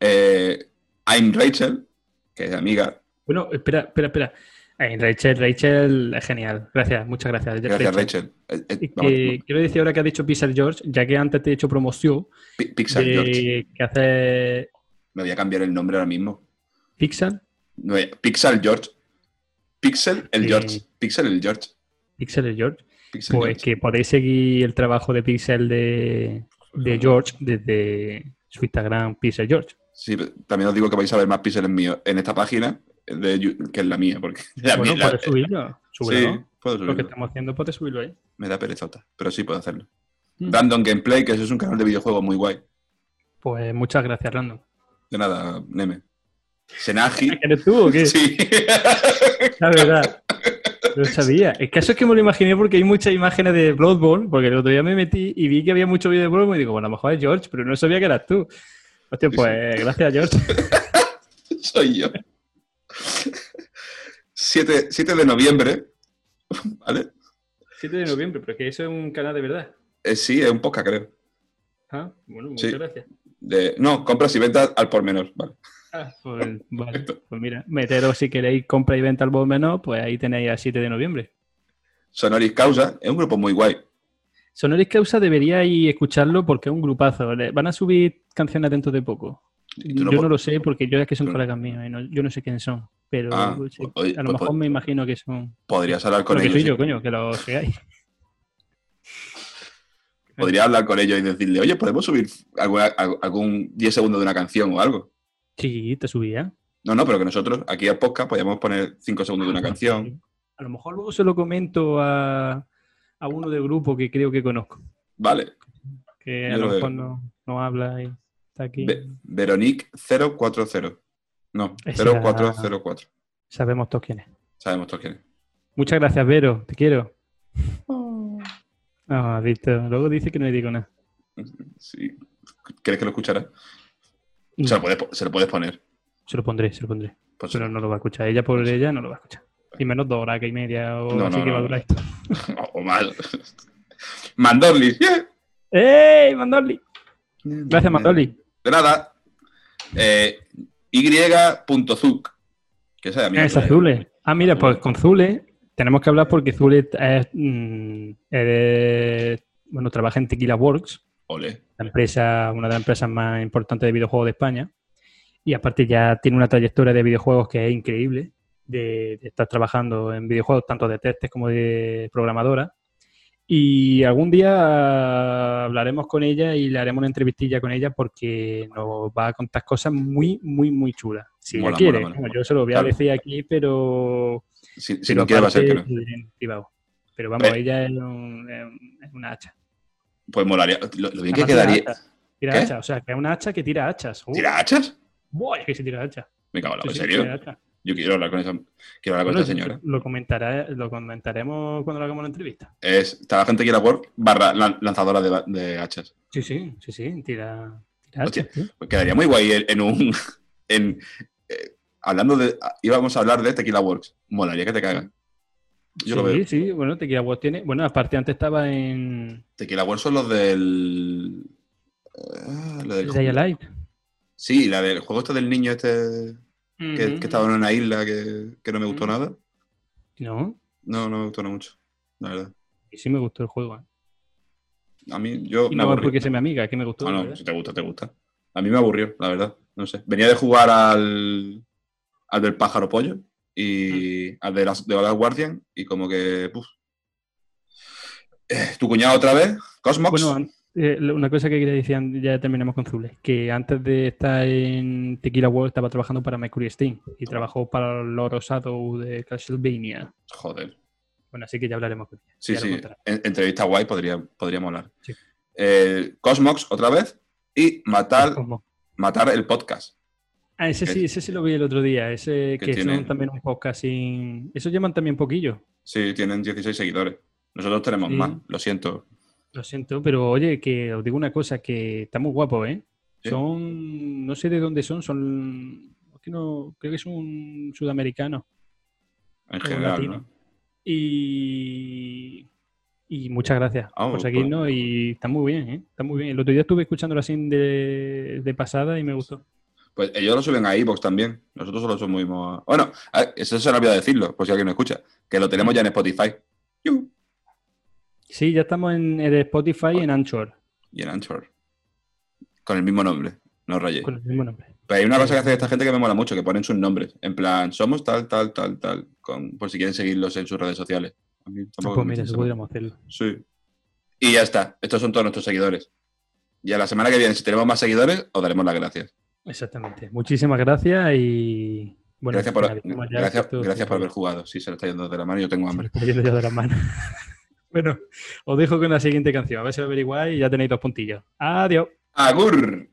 Eh, I'm Rachel, que es amiga. Bueno, espera, espera, espera. Ay, Rachel, Rachel es genial. Gracias, muchas gracias. Gracias, Rachel. Eh, eh, vamos, quiero decir ahora que ha dicho Pixel George, ya que antes te he hecho promoción Pi- Pixel George. que hace Me voy a cambiar el nombre ahora mismo. Pixel, Pixel George. Pixel el. George. Pixel el George. Pixel es George. Pixel Pues George. que podéis seguir el trabajo de Pixel de, de George desde su Instagram Pixel George. Sí, también os digo que vais a ver más píxeles míos en esta página de que en la mía, porque la bueno, mía- la- puedes subirlo. Súbelo, sí, puedo Lo que subirlo. estamos haciendo, puedes subirlo ahí. Me da perezota, pero sí puedo hacerlo. Mm. Random Gameplay, que eso es un canal de videojuegos muy guay. Pues muchas gracias, Random. De nada, Neme. Senaji. ¿Eres tú o qué? Sí. La verdad. No sabía. El caso es que me lo imaginé porque hay muchas imágenes de Bloodborne, porque el otro día me metí y vi que había mucho vídeo de Bloodborne y digo, bueno, a lo mejor es George, pero no sabía que eras tú. Hostia, pues gracias, George. Soy yo. 7, 7 de noviembre. ¿Vale? 7 de noviembre, pero que eso es un canal de verdad. Eh, sí, es un podcast, creo. Ah, bueno, muchas Sí. gracias. De, no, compras y ventas al por menor. Vale. Ah, pues, vale. Pues mira, meteros si queréis compra y venta al bol menor, pues ahí tenéis a 7 de noviembre. Sonoris Causa es un grupo muy guay. Sonoris Causa deberíais escucharlo porque es un grupazo. Van a subir canciones dentro de poco. Yo no lo sé porque yo es que son colegas míos y no- yo no sé quiénes son. Pero Ah, sí, oye, a lo pues- mejor me imagino que son. Podrías hablar con Lo que ellos. soy sí. yo, coño, que lo. Podría hablar con ellos y decirle, oye, ¿podemos subir alguna- algún 10 segundos de una canción o algo? Sí, te subía. No, no, pero que nosotros aquí al podcast podíamos poner 5 segundos de una canción. A lo mejor luego se lo comento a, a uno del grupo que creo que conozco. Vale. Que Yo a lo mejor no, no habla y está aquí. Ve- Veronique 040. No, Esa- 0404. Sabemos todos quién es. Sabemos todos quién es. Muchas gracias, Vero. Te quiero. No, has visto. Luego dice que no le digo nada. Sí. ¿Crees que lo escuchará? Se, lo puedes, se lo puedes poner. Se lo pondré, se lo pondré. Pues- Pero no lo va a escuchar. Ella por ella no lo va a escuchar. Y menos dos horas y media o No, así no, que no, va a durar esto. o mal. Mandorlis. yeah. ¡Ey, Mandorli! Gracias, Mandorli. De nada. Eh, Y.Zuc. Que esa es tuya. Zule. Ah, mira, pues con Zule tenemos que hablar porque Zule es, mm, bueno, trabaja en Tequila Works, Ole. la empresa, una de las empresas más importantes de videojuegos de España. Y aparte ya tiene una trayectoria de videojuegos que es increíble, de, de estar trabajando en videojuegos tanto de testes como de programadora. Y algún día hablaremos con ella y le haremos una entrevistilla con ella porque nos va a contar cosas muy, muy, muy chulas. Si Mola, quiere. mola, mola. Bueno, yo se lo voy a Claro. decir aquí, pero Si, si pero no quiere va a ser que no. Pero vamos, Eh. ella un- es una hacha. Pues molaría. Lo, lo bien que tira quedaría. Tira ¿Qué? hachas, o sea, que es una hacha que tira hachas. Uh, ¿Tira hachas? buah, es que se tira hachas. Me cago en la Sí, ¿En serio? Yo quiero hablar con esa. Quiero hablar con Bueno, esta señora. Lo, comentará, lo comentaremos cuando le hagamos la entrevista. Es trabaja en Tequila World barra lan- lanzadora de, hachas. Sí, sí, sí, sí, tira, tira Hostia. hachas. Pues quedaría muy guay en, un. En, eh, hablando de. Íbamos a hablar de Tequila Works. Molaría que te cagas. Yo lo sí, veo. sí, bueno, Tequila Works tiene. Bueno, aparte antes estaba en Tequila Works son los del. ah, lo del Day Light. Sí, la del juego este del niño este que, que estaba en una isla que, que no me gustó nada. No, No, no me gustó nada mucho. La verdad. y sí me gustó el juego. ¿eh? A mí, yo Y me no aburrí. porque sea mi amiga, es que me gustó. No, la no, verdad. si te gusta, te gusta. A mí me aburrió, la verdad. No sé. Venía de jugar al, al del pájaro pollo y al de, las, de Last Guardian y como que. puf. Eh, tu cuñado otra vez, Cosmox. Bueno, eh, una cosa que quería decir, ya terminamos con Zule, que antes de estar en Tequila World estaba trabajando para Mercury Steam y trabajó para el Loro Shadow de Castlevania. Joder. Bueno, así que ya hablaremos con ella. Sí, ya sí. En- entrevista guay podría, podríamos hablar. Sí. Eh, Cosmox otra vez y matar, matar el podcast. Ah, ese que- sí, ese sí lo vi el otro día, ese que que tiene- son también un podcast sin... Eso llevan también poquillo, Sí, tienen 16 seguidores. Nosotros tenemos Sí. más, lo siento. lo siento, pero oye, que os digo una cosa, que está muy guapo, ¿eh? Sí. Son, no sé de dónde son, son, no, creo que son sudamericanos. En O general. ¿no? Y, y muchas gracias Ah, por pues- seguirnos y está muy bien, ¿eh? Está muy bien. El otro día estuve escuchándolo así de, de pasada y me gustó. Pues ellos lo suben a iVoox también. Nosotros solo subimos. a- Bueno, a eso se me olvidado decirlo, por si alguien no escucha. Que lo tenemos ya en Spotify. Sí, ya estamos en, en Spotify y en Anchor, Y en Anchor. Con el mismo nombre. No rayéis. con el mismo nombre. Pero hay una cosa que hace esta gente que me mola mucho, que ponen sus nombres. En plan, somos tal, tal, tal, tal. Con, por si quieren seguirlos en sus redes sociales. A mí tampoco Pues mira, eso podríamos hacerlo. Sí. Y ya está. Estos son todos nuestros seguidores. Y a la semana que viene, si tenemos más seguidores, os daremos las gracias. Exactamente. Muchísimas gracias y bueno, gracias por, gracias, por haber jugado. Sí, se lo está yendo de la mano yo tengo Se hambre. está yendo ya de las manos. bueno, os dejo con la siguiente canción. A ver si lo averiguáis y ya tenéis dos puntillos. Adiós. ¡Agur!